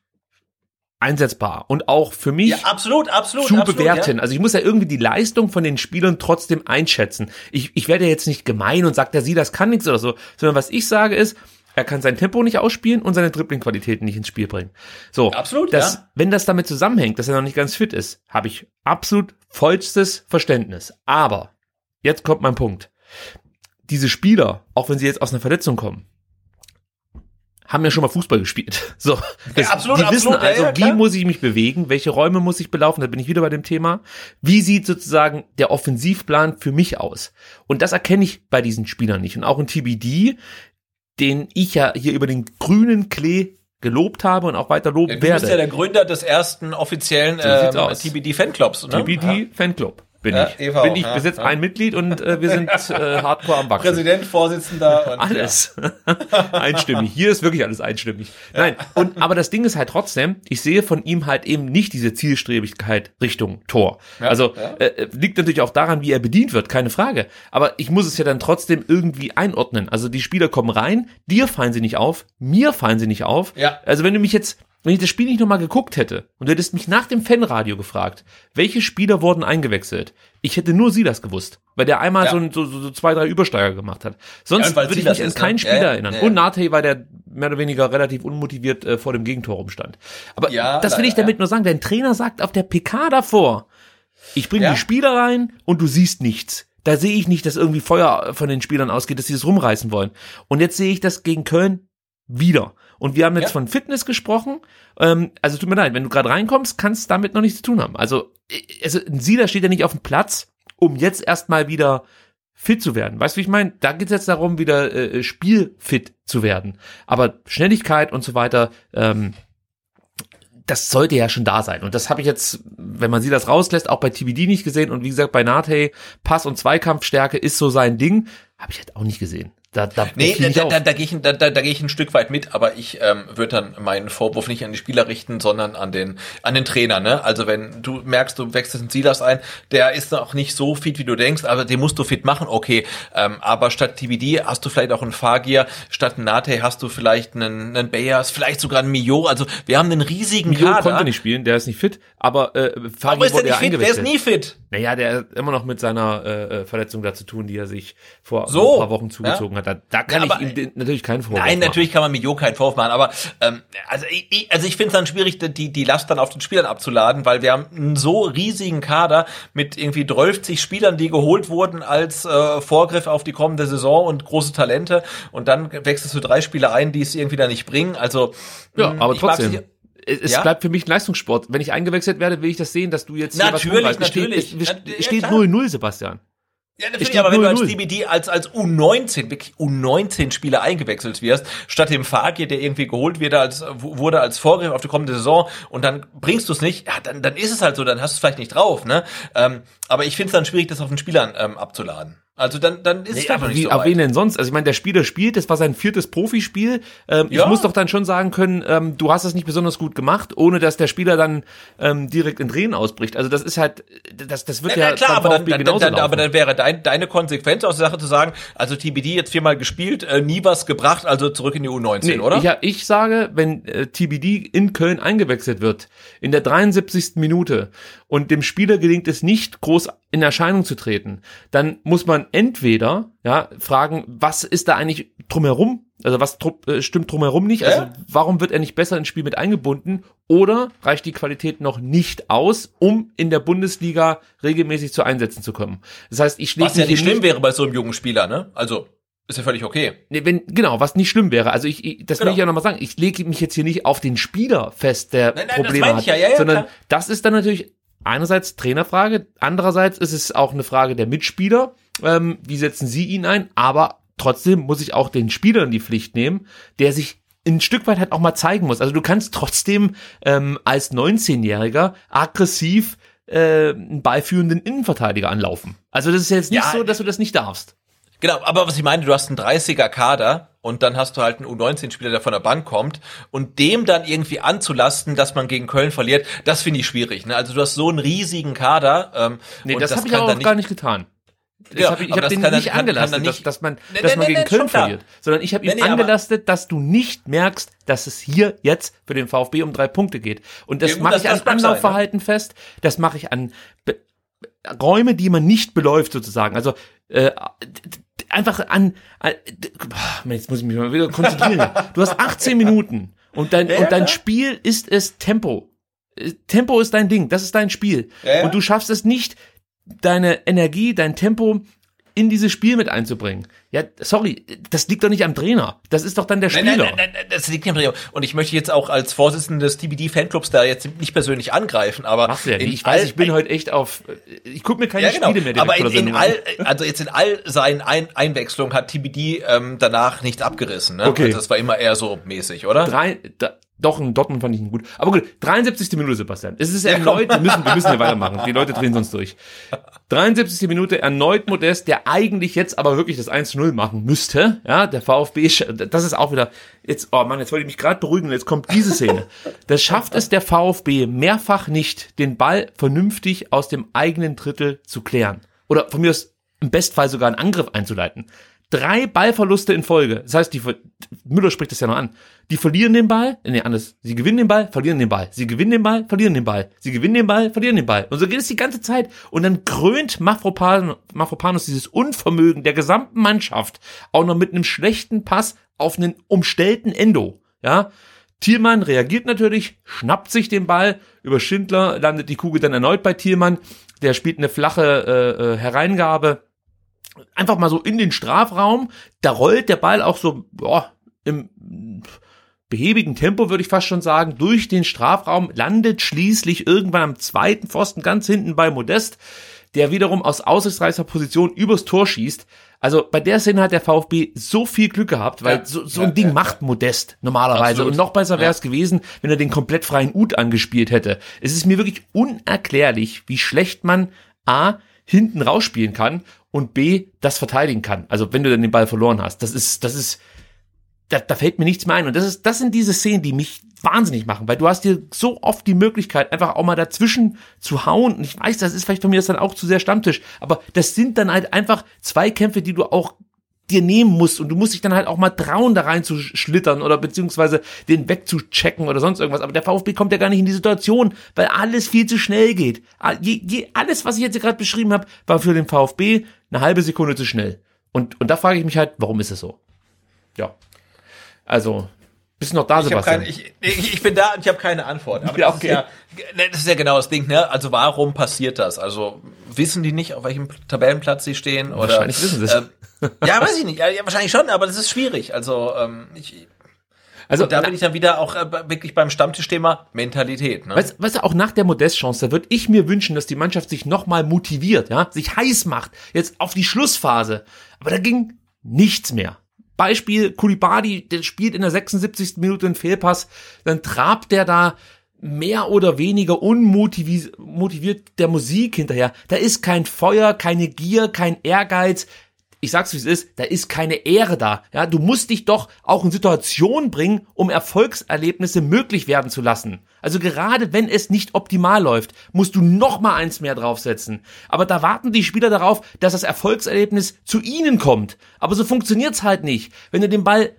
[SPEAKER 1] einsetzbar und auch für mich ja,
[SPEAKER 2] absolut, absolut,
[SPEAKER 1] zu
[SPEAKER 2] absolut,
[SPEAKER 1] bewerten. Ja. Also ich muss ja irgendwie die Leistung von den Spielern trotzdem einschätzen. Ich, ich werde jetzt nicht gemein und sagt, der sie das kann nichts oder so, sondern was ich sage ist, er kann sein Tempo nicht ausspielen und seine Dribbling-Qualitäten nicht ins Spiel bringen. So,
[SPEAKER 2] absolut,
[SPEAKER 1] das,
[SPEAKER 2] ja.
[SPEAKER 1] wenn das damit zusammenhängt, dass er noch nicht ganz fit ist, habe ich absolut vollstes Verständnis. Aber jetzt kommt mein Punkt. Diese Spieler, auch wenn sie jetzt aus einer Verletzung kommen, haben ja schon mal Fußball gespielt. So, das,
[SPEAKER 2] absolut,
[SPEAKER 1] die
[SPEAKER 2] absolut,
[SPEAKER 1] wissen
[SPEAKER 2] ja,
[SPEAKER 1] also,
[SPEAKER 2] ja,
[SPEAKER 1] wie muss ich mich bewegen, welche Räume muss ich belaufen, da bin ich wieder bei dem Thema. Wie sieht sozusagen der Offensivplan für mich aus? Und das erkenne ich bei diesen Spielern nicht. Und auch in TBD, den ich ja hier über den grünen Klee gelobt habe und auch weiter loben
[SPEAKER 2] Du
[SPEAKER 1] werde.
[SPEAKER 2] bist ja der Gründer des ersten offiziellen
[SPEAKER 1] So
[SPEAKER 2] ähm,
[SPEAKER 1] aus.
[SPEAKER 2] TBD-Fanclubs, ne?
[SPEAKER 1] TBD Fanclub bin
[SPEAKER 2] Ja,
[SPEAKER 1] ich.
[SPEAKER 2] EV,
[SPEAKER 1] bin ich
[SPEAKER 2] ja,
[SPEAKER 1] bis jetzt
[SPEAKER 2] ja.
[SPEAKER 1] ein Mitglied und äh, wir sind äh, hardcore am Wachsen.
[SPEAKER 2] Präsident, Vorsitzender und
[SPEAKER 1] Alles. einstimmig. Hier ist wirklich alles einstimmig. Nein, und, aber das Ding ist halt trotzdem, ich sehe von ihm halt eben nicht diese Zielstrebigkeit Richtung Tor. also,
[SPEAKER 2] ja.
[SPEAKER 1] Äh, liegt natürlich auch daran, wie er bedient wird, keine Frage. Aber ich muss es ja dann trotzdem irgendwie einordnen. Also, die Spieler kommen rein, dir fallen sie nicht auf, mir fallen sie nicht auf.
[SPEAKER 2] Ja.
[SPEAKER 1] Also, wenn du mich jetzt, wenn ich das Spiel nicht nochmal geguckt hätte und du hättest mich nach dem Fanradio gefragt, welche Spieler wurden eingewechselt, ich hätte nur Silas gewusst, weil der einmal
[SPEAKER 2] Ja.
[SPEAKER 1] so, so, so, zwei, drei Übersteiger gemacht hat.
[SPEAKER 2] Ja,
[SPEAKER 1] Sonst
[SPEAKER 2] weil
[SPEAKER 1] würde ich mich an
[SPEAKER 2] ne?
[SPEAKER 1] keinen
[SPEAKER 2] Ja,
[SPEAKER 1] Spieler
[SPEAKER 2] ja,
[SPEAKER 1] erinnern.
[SPEAKER 2] ja, ja.
[SPEAKER 1] Und Nate war der mehr oder weniger relativ unmotiviert äh, vor dem Gegentor rumstand. Aber
[SPEAKER 2] Ja,
[SPEAKER 1] das will ich damit
[SPEAKER 2] ja.
[SPEAKER 1] nur sagen. Dein Trainer sagt auf der PK davor, ich bringe
[SPEAKER 2] Ja.
[SPEAKER 1] die Spieler rein und du siehst nichts. Da sehe ich nicht, dass irgendwie Feuer von den Spielern ausgeht, dass sie das rumreißen wollen. Und jetzt sehe ich das gegen Köln wieder. Und wir haben jetzt
[SPEAKER 2] Ja.
[SPEAKER 1] von Fitness gesprochen. Ähm, also tut mir leid, wenn du gerade reinkommst, kannst damit noch nichts zu tun haben. Also, äh, also ein Sieler steht ja nicht auf dem Platz, um jetzt erstmal wieder fit zu werden. Weißt du, wie ich meine? Da geht es jetzt darum, wieder äh, spielfit zu werden. Aber Schnelligkeit und so weiter, ähm, das sollte ja schon da sein. Und das habe ich jetzt, wenn man sie das rauslässt, auch bei TBD nicht gesehen. Und wie gesagt, bei Nate, Pass- und Zweikampfstärke ist so sein Ding. Habe ich halt auch nicht gesehen. Da, da
[SPEAKER 2] Nee, da, da, da, da gehe ich, da, da, da geh ich ein Stück weit mit, aber ich ähm, würde dann meinen Vorwurf nicht an die Spieler richten, sondern an den an den Trainer. Ne? Also wenn du merkst, du wechselst einen Silas ein, der ist noch nicht so fit, wie du denkst, aber den musst du fit machen, okay. Ähm, aber statt TBD hast du vielleicht auch einen Fagier, statt einen Nate hast du vielleicht einen, einen Bayers, vielleicht sogar einen Mio. Also wir haben einen riesigen
[SPEAKER 1] Mio
[SPEAKER 2] Kader.
[SPEAKER 1] konnte nicht spielen, der ist nicht fit, aber äh,
[SPEAKER 2] Warum
[SPEAKER 1] Fagi
[SPEAKER 2] ist der
[SPEAKER 1] wurde
[SPEAKER 2] nicht
[SPEAKER 1] ja
[SPEAKER 2] fit? Der ist
[SPEAKER 1] eingewechselt.
[SPEAKER 2] nie fit.
[SPEAKER 1] Naja, der hat immer noch mit seiner äh, äh, Verletzung da zu tun, die er sich vor
[SPEAKER 2] So,
[SPEAKER 1] ein paar Wochen zugezogen hat. Da, da kann
[SPEAKER 2] Ja,
[SPEAKER 1] ich ihm natürlich keinen Vorwurf
[SPEAKER 2] Nein,
[SPEAKER 1] machen.
[SPEAKER 2] natürlich kann man Mio keinen Vorwurf machen, aber ähm, also ich, also ich finde es dann schwierig, die, die Last dann auf den Spielern abzuladen, weil wir haben einen so riesigen Kader mit irgendwie 12 Spielern, die geholt wurden als äh, Vorgriff auf die kommende Saison und große Talente und dann wechselst du drei Spieler ein, die es irgendwie da nicht bringen. Also
[SPEAKER 1] Ja,
[SPEAKER 2] mh,
[SPEAKER 1] aber trotzdem. Es
[SPEAKER 2] Ja?
[SPEAKER 1] bleibt für mich ein Leistungssport. Wenn ich eingewechselt werde, will ich das sehen, dass du jetzt hier
[SPEAKER 2] Natürlich,
[SPEAKER 1] was
[SPEAKER 2] natürlich.
[SPEAKER 1] Steht, es, es steht
[SPEAKER 2] klar.
[SPEAKER 1] 0-0, Sebastian.
[SPEAKER 2] Ja, natürlich,
[SPEAKER 1] steht
[SPEAKER 2] aber wenn du als
[SPEAKER 1] 0-0.
[SPEAKER 2] DBD als, als U19, wirklich U19-Spieler eingewechselt wirst, statt dem Fagir, der irgendwie geholt wird, als, wurde als Vorgriff auf die kommende Saison und dann bringst du es nicht, ja, dann, dann ist es halt so, dann hast du es vielleicht nicht drauf, ne? Ähm, aber ich finde es dann schwierig, das auf den Spielern ähm, abzuladen. Also dann, dann ist es
[SPEAKER 1] Nee,
[SPEAKER 2] einfach
[SPEAKER 1] aber
[SPEAKER 2] nicht
[SPEAKER 1] wie,
[SPEAKER 2] so
[SPEAKER 1] auf wen
[SPEAKER 2] weit.
[SPEAKER 1] denn sonst? Also ich meine, der Spieler spielt, das war sein viertes Profispiel. Ähm,
[SPEAKER 2] Ja.
[SPEAKER 1] Ich muss doch dann schon sagen können, ähm, du hast es nicht besonders gut gemacht, ohne dass der Spieler dann ähm, direkt in Tränen ausbricht. Also das ist halt, das, das wird
[SPEAKER 2] Ja,
[SPEAKER 1] ja,
[SPEAKER 2] ja, klar, aber dann, dann, dann, aber
[SPEAKER 1] laufen.
[SPEAKER 2] dann wäre dein, deine Konsequenz aus der Sache zu sagen, also TBD jetzt viermal gespielt, äh, nie was gebracht, also zurück in die U19,
[SPEAKER 1] Nee,
[SPEAKER 2] oder?
[SPEAKER 1] Ich, ja, ich sage, wenn äh, TBD in Köln eingewechselt wird, in der 73. Minute und dem Spieler gelingt es nicht, groß in Erscheinung zu treten, dann muss man entweder ja fragen, was ist da eigentlich drumherum? Also was drum, äh, stimmt drumherum nicht? Also warum wird er nicht besser ins Spiel mit eingebunden? Oder reicht die Qualität noch nicht aus, um in der Bundesliga regelmäßig zu Einsätzen zu kommen? Das heißt, ich
[SPEAKER 2] Was ja nicht schlimm wäre bei so einem jungen Spieler, ne? Also, ist ja völlig okay.
[SPEAKER 1] Nee, wenn, genau, was nicht schlimm wäre. Also ich, ich das will
[SPEAKER 2] Genau.
[SPEAKER 1] ich ja nochmal sagen. Ich lege mich jetzt hier nicht auf den Spieler fest, der
[SPEAKER 2] Nein, nein,
[SPEAKER 1] Probleme hat,
[SPEAKER 2] ja, ja,
[SPEAKER 1] sondern
[SPEAKER 2] klar.
[SPEAKER 1] das ist dann natürlich einerseits Trainerfrage, andererseits ist es auch eine Frage der Mitspieler. Ähm, wie setzen sie ihn ein? Aber trotzdem muss ich auch den Spieler in die Pflicht nehmen, der sich ein Stück weit halt auch mal zeigen muss. Also du kannst trotzdem ähm, als 19-Jähriger aggressiv äh, einen beiführenden Innenverteidiger anlaufen. Also das ist jetzt nicht
[SPEAKER 2] Ja,
[SPEAKER 1] so, dass du das nicht darfst.
[SPEAKER 2] Genau, aber was ich meine, du hast einen 30er Kader und dann hast du halt einen U19-Spieler, der von der Bank kommt und dem dann irgendwie anzulasten, dass man gegen Köln verliert, das finde ich schwierig. Ne? Also du hast so einen riesigen Kader. Ähm,
[SPEAKER 1] Nee,
[SPEAKER 2] und
[SPEAKER 1] das, habe ich
[SPEAKER 2] kann
[SPEAKER 1] auch gar nicht getan. Das
[SPEAKER 2] Ja,
[SPEAKER 1] hab ich ich habe
[SPEAKER 2] das
[SPEAKER 1] den
[SPEAKER 2] kann
[SPEAKER 1] nicht
[SPEAKER 2] kann- kann
[SPEAKER 1] angelastet, dass,
[SPEAKER 2] nicht-
[SPEAKER 1] dass man,
[SPEAKER 2] Nee,
[SPEAKER 1] dass
[SPEAKER 2] nee,
[SPEAKER 1] man
[SPEAKER 2] nee,
[SPEAKER 1] gegen Köln
[SPEAKER 2] schon klar.
[SPEAKER 1] verliert, sondern ich habe ihm angelastet, dass du nicht merkst, dass es hier jetzt für den VfB um drei Punkte geht. Und das
[SPEAKER 2] Ja,
[SPEAKER 1] mache
[SPEAKER 2] das-
[SPEAKER 1] ich an
[SPEAKER 2] das sein, ne?
[SPEAKER 1] Anlaufverhalten fest, das mache ich an Be Räume, die man nicht beläuft sozusagen. Also äh, einfach an, an boah, jetzt muss ich mich mal wieder konzentrieren. du hast 18 Minuten und dein
[SPEAKER 2] Ja,
[SPEAKER 1] und dein. Spiel ist es Tempo. Tempo ist dein Ding, das ist dein Spiel.
[SPEAKER 2] Ja.
[SPEAKER 1] Und du schaffst es nicht, deine Energie, dein Tempo in dieses Spiel mit einzubringen. Ja, sorry, das liegt doch nicht am Trainer. Das ist doch dann der Spieler. Nein, nein,
[SPEAKER 2] nein, das liegt nicht am Trainer. Und ich möchte jetzt auch als Vorsitzender des TBD Fanclubs da jetzt nicht persönlich angreifen, aber
[SPEAKER 1] Machst du ja nicht. ich weiß, ich bin heute echt auf ich gucke mir keine ja, genau. Spiele mehr
[SPEAKER 2] Aber in, in all also jetzt in all seinen Ein Einwechslungen hat TBD ähm, danach nichts abgerissen, ne? Okay. Also das war immer eher so mäßig, oder?
[SPEAKER 1] Drei, da, doch, in Dortmund fand ich ihn gut. Aber gut, 73. Minute, Sebastian. Es ist erneut, wir müssen, wir müssen hier weitermachen. Die Leute drehen sonst durch. 73. Minute, erneut Modest, der eigentlich jetzt aber wirklich das 1 0 machen müsste. Ja, der VfB, das ist auch wieder, jetzt, oh Mann, jetzt wollte ich mich gerade beruhigen, jetzt kommt diese Szene. Das schafft es der VfB mehrfach nicht, den Ball vernünftig aus dem eigenen Drittel zu klären. Oder von mir aus im Bestfall sogar einen Angriff einzuleiten drei Ballverluste in Folge. Das heißt, die Müller spricht das ja noch an. Die verlieren den Ball, nee, anders. Sie gewinnen den Ball, verlieren den Ball. Sie gewinnen den Ball, verlieren den Ball. Sie gewinnen den Ball, verlieren den Ball. Und so geht es die ganze Zeit. Und dann krönt Mafropan, Mafropanus dieses Unvermögen der gesamten Mannschaft auch noch mit einem schlechten Pass auf einen umstellten Endo. Ja. Thielmann reagiert natürlich, schnappt sich den Ball, über Schindler landet die Kugel dann erneut bei Thielmann. Der spielt eine flache äh, äh Hereingabe einfach mal so in den Strafraum. Da rollt der Ball auch so boah, im behäbigen Tempo, würde ich fast schon sagen, durch den Strafraum, landet schließlich irgendwann am zweiten Pfosten ganz hinten bei Modest, der wiederum aus aussichtsreicher Position übers Tor schießt. Also bei der Szene hat der VfB so viel Glück gehabt, weil ja, so, so ja, ein Ding ja, macht Modest normalerweise. Absolut. Und noch besser wäre es gewesen, wenn er den komplett freien Ut angespielt hätte. Es ist mir wirklich unerklärlich, wie schlecht man A hinten rausspielen kann und B, das verteidigen kann. Also wenn du dann den Ball verloren hast. Das ist, das ist, da, da fällt mir nichts mehr ein. Und das ist, das sind diese Szenen, die mich wahnsinnig machen, weil du hast dir so oft die Möglichkeit, einfach auch mal dazwischen zu hauen. Und ich weiß, das ist vielleicht von mir das dann auch zu sehr Stammtisch, aber das sind dann halt einfach zwei Kämpfe, die du auch dir nehmen musst und du musst dich dann halt auch mal trauen, da rein zu schlittern oder beziehungsweise den wegzuchecken oder sonst irgendwas. Aber der VfB kommt ja gar nicht in die Situation, weil alles viel zu schnell geht. Alles, was ich jetzt gerade beschrieben habe, war für den VfB eine halbe Sekunde zu schnell. Und, und da frage ich mich halt, warum ist es so? Ja. Also, bist du noch da,
[SPEAKER 2] ich
[SPEAKER 1] Sebastian?
[SPEAKER 2] Keine, ich, ich, ich, bin da und ich habe keine Antwort. Aber ja, okay. das, ist ja, ne, das ist ja genau das Ding, ne? Also warum passiert das? Also wissen die nicht, auf welchem Tabellenplatz sie stehen? Oder,
[SPEAKER 1] wahrscheinlich wissen sie es. Ähm,
[SPEAKER 2] ja, weiß ich nicht. Ja, wahrscheinlich schon, aber das ist schwierig. Also ähm, ich, also da bin ich dann wieder auch äh, wirklich beim Stammtischthema Mentalität. Ne?
[SPEAKER 1] Weißt, weißt du, auch nach der Modestchance, da würde ich mir wünschen, dass die Mannschaft sich nochmal motiviert, ja, sich heiß macht, jetzt auf die Schlussphase. Aber da ging nichts mehr. Beispiel Kulibadi, der spielt in der 76. Minute einen Fehlpass, dann trabt der da mehr oder weniger unmotiviert der Musik hinterher. Da ist kein Feuer, keine Gier, kein Ehrgeiz. Ich sag's wie es ist, da ist keine Ehre da. Ja, du musst dich doch auch in Situationen bringen, um Erfolgserlebnisse möglich werden zu lassen. Also gerade wenn es nicht optimal läuft, musst du noch mal eins mehr draufsetzen. Aber da warten die Spieler darauf, dass das Erfolgserlebnis zu ihnen kommt. Aber so funktioniert's halt nicht. Wenn du den Ball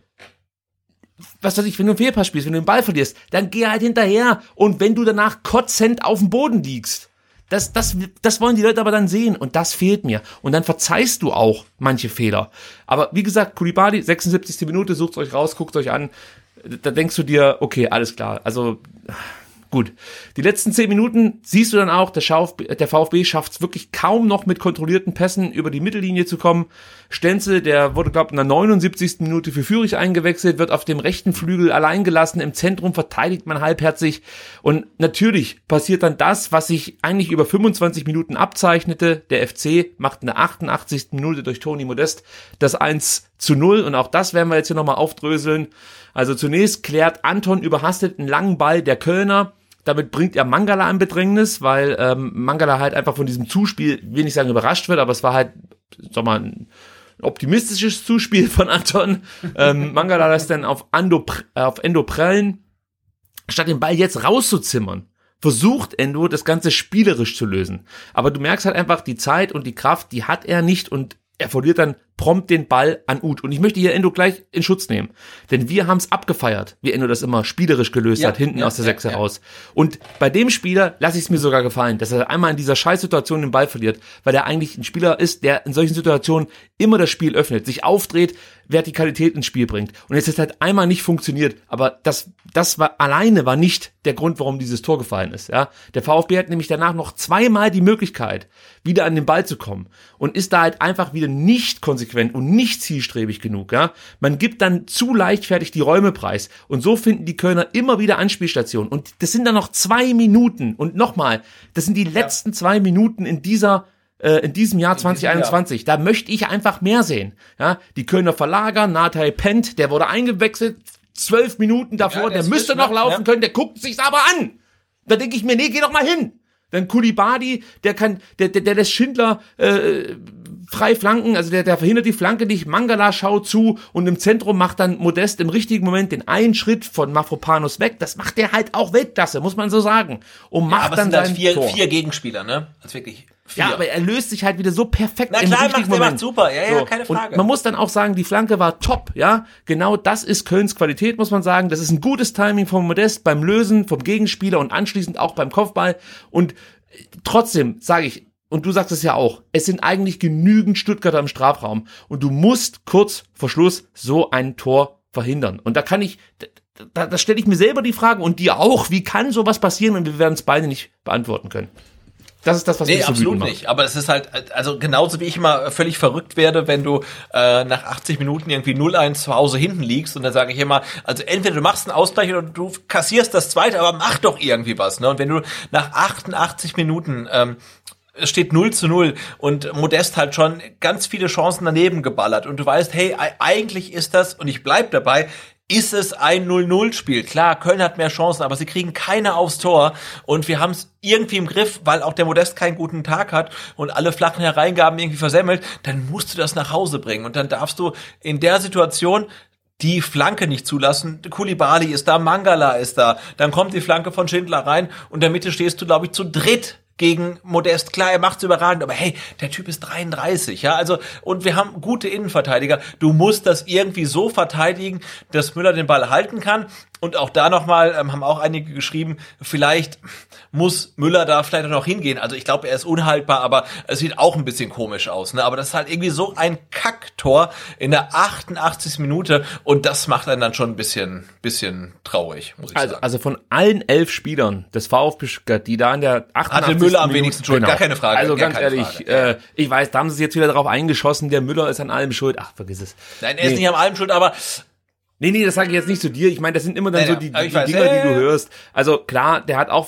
[SPEAKER 1] was weiß ich, wenn du einen Fehlpass spielst, wenn du den Ball verlierst, dann geh halt hinterher. Und wenn du danach kotzend auf dem Boden liegst, das, das, das wollen die Leute aber dann sehen und das fehlt mir. Und dann verzeihst du auch manche Fehler. Aber wie gesagt, Kulibali, 76. Minute, sucht euch raus, guckt euch an da denkst du dir, okay, alles klar. Also gut. Die letzten zehn Minuten siehst du dann auch, der, VfB, der VfB schafft es wirklich kaum noch mit kontrollierten Pässen über die Mittellinie zu kommen. Stenzel, der wurde, glaube ich, in der 79. Minute für Führig eingewechselt, wird auf dem rechten Flügel allein gelassen. Im Zentrum verteidigt man halbherzig. Und natürlich passiert dann das, was sich eigentlich über 25 Minuten abzeichnete. Der FC macht in der 88. Minute durch Toni Modest das 1 zu 0. Und auch das werden wir jetzt hier nochmal aufdröseln. Also zunächst klärt Anton überhastet einen langen Ball der Kölner. Damit bringt er Mangala in Bedrängnis, weil ähm, Mangala halt einfach von diesem Zuspiel, will nicht sagen überrascht wird, aber es war halt, sag mal, ein optimistisches Zuspiel von Anton. ähm, Mangala lässt dann auf, Ando, auf Endo prellen. Statt den Ball jetzt rauszuzimmern, versucht Endo das Ganze spielerisch zu lösen. Aber du merkst halt einfach, die Zeit und die Kraft, die hat er nicht und er verliert dann prompt den Ball an Uth. Und ich möchte hier Endo gleich in Schutz nehmen. Denn wir haben es abgefeiert, wie Endo das immer spielerisch gelöst
[SPEAKER 2] Ja,
[SPEAKER 1] hat, hinten
[SPEAKER 2] ja,
[SPEAKER 1] aus der
[SPEAKER 2] ja,
[SPEAKER 1] Sechs
[SPEAKER 2] ja.
[SPEAKER 1] heraus. Und bei dem Spieler lasse ich es mir sogar gefallen, dass er einmal in dieser Scheißsituation den Ball verliert, weil er eigentlich ein Spieler ist, der in solchen Situationen immer das Spiel öffnet, sich aufdreht, Vertikalität ins Spiel bringt. Und jetzt hat halt einmal nicht funktioniert, aber das, das war alleine war nicht der Grund, warum dieses Tor gefallen ist. Ja, der VfB hat nämlich danach noch zweimal die Möglichkeit, wieder an den Ball zu kommen und ist da halt einfach wieder nicht konsequent und nicht zielstrebig genug. Ja, man gibt dann zu leichtfertig die Räume preis und so finden die Kölner immer wieder Anspielstationen. Und das sind dann noch zwei Minuten und nochmal, das sind die letzten zwei Minuten in dieser äh, in diesem Jahr 2021. Da möchte ich einfach mehr sehen. Ja, die Kölner verlagern, Nathalie pennt, der wurde eingewechselt, zwölf Minuten davor,
[SPEAKER 2] Ja, der
[SPEAKER 1] der müsste noch laufen
[SPEAKER 2] Ja.
[SPEAKER 1] können, der guckt sich's aber an. Da denke ich mir, nee, geh doch mal hin. Dann Kulibadi, der kann, der, der, der lässt Schindler äh, frei flanken, also der, der verhindert die Flanke nicht, Mangala schaut zu und im Zentrum macht dann Modest im richtigen Moment den einen Schritt von Mafropanos weg. Das macht der halt auch Weltklasse, muss man so sagen. Und macht
[SPEAKER 2] Aber es
[SPEAKER 1] dann
[SPEAKER 2] sind halt
[SPEAKER 1] sein
[SPEAKER 2] vier,
[SPEAKER 1] Tor.
[SPEAKER 2] vier Gegenspieler, ne? Ist wirklich vier.
[SPEAKER 1] Ja, aber er löst sich halt wieder so perfekt
[SPEAKER 2] Na
[SPEAKER 1] im
[SPEAKER 2] klar,
[SPEAKER 1] richtigen
[SPEAKER 2] macht-
[SPEAKER 1] Moment.
[SPEAKER 2] macht super. Ja, ja, keine Frage.
[SPEAKER 1] Und man muss dann auch sagen, die Flanke war top, ja. Genau das ist Kölns Qualität, muss man sagen. Das ist ein gutes Timing vom Modest beim Lösen vom Gegenspieler und anschließend auch beim Kopfball. Und trotzdem sage ich, und du sagst es ja auch, es sind eigentlich genügend Stuttgarter im Strafraum und du musst kurz vor Schluss so ein Tor verhindern. Und da kann ich, da, da, stelle ich mir selber die Fragen und dir auch, wie kann sowas passieren und wir werden es beide nicht beantworten können. Das ist das, was
[SPEAKER 2] Nee,
[SPEAKER 1] mich so
[SPEAKER 2] absolut nicht. Aber es ist halt, also genauso wie ich immer völlig verrückt werde, wenn du äh, nach 80 Minuten irgendwie 0-1 zu Hause hinten liegst und dann sage ich immer, also entweder du machst einen Ausgleich oder du kassierst das zweite, aber mach doch irgendwie was. Ne? Und wenn du nach 88 Minuten ähm, es steht 0 zu 0 und Modest hat schon ganz viele Chancen daneben geballert und du weißt, hey, eigentlich ist das, und ich bleib dabei, ist es ein 0-0-Spiel. Klar, Köln hat mehr Chancen, aber sie kriegen keine aufs Tor und wir haben es irgendwie im Griff, weil auch der Modest keinen guten Tag hat und alle flachen Hereingaben irgendwie versemmelt, dann musst du das nach Hause bringen und dann darfst du in der Situation die Flanke nicht zulassen. Kulibali ist da, Mangala ist da. Dann kommt die Flanke von Schindler rein und in der Mitte stehst du, glaube ich, zu dritt gegen Modest. Klar, er macht's überragend, aber hey, der Typ ist 33, ja, also, und wir haben gute Innenverteidiger. Du musst das irgendwie so verteidigen, dass Müller den Ball halten kann. Und auch da nochmal, ähm, haben auch einige geschrieben, vielleicht muss Müller da vielleicht auch noch hingehen. Also ich glaube, er ist unhaltbar, aber es sieht auch ein bisschen komisch aus. Ne? Aber das ist halt irgendwie so ein Kacktor in der 88. Minute und das macht einen dann schon ein bisschen, bisschen traurig, muss ich
[SPEAKER 1] Also,
[SPEAKER 2] sagen.
[SPEAKER 1] also von allen elf Spielern des VfB Stuttgart, die da in der 88.
[SPEAKER 2] Müller am wenigsten Schuld, gar keine Frage,
[SPEAKER 1] Also ganz ehrlich, äh, ich weiß, da haben sie jetzt wieder drauf eingeschossen, der Müller ist an allem schuld. Ach, vergiss es.
[SPEAKER 2] Nein, er ist
[SPEAKER 1] Nee.
[SPEAKER 2] nicht am allem schuld, aber
[SPEAKER 1] Nee, nee, das sage ich jetzt nicht zu dir. Ich meine, das sind immer dann
[SPEAKER 2] Ja,
[SPEAKER 1] so die, die
[SPEAKER 2] weiß,
[SPEAKER 1] Dinger, die du
[SPEAKER 2] ja.
[SPEAKER 1] hörst. Also klar, der hat auch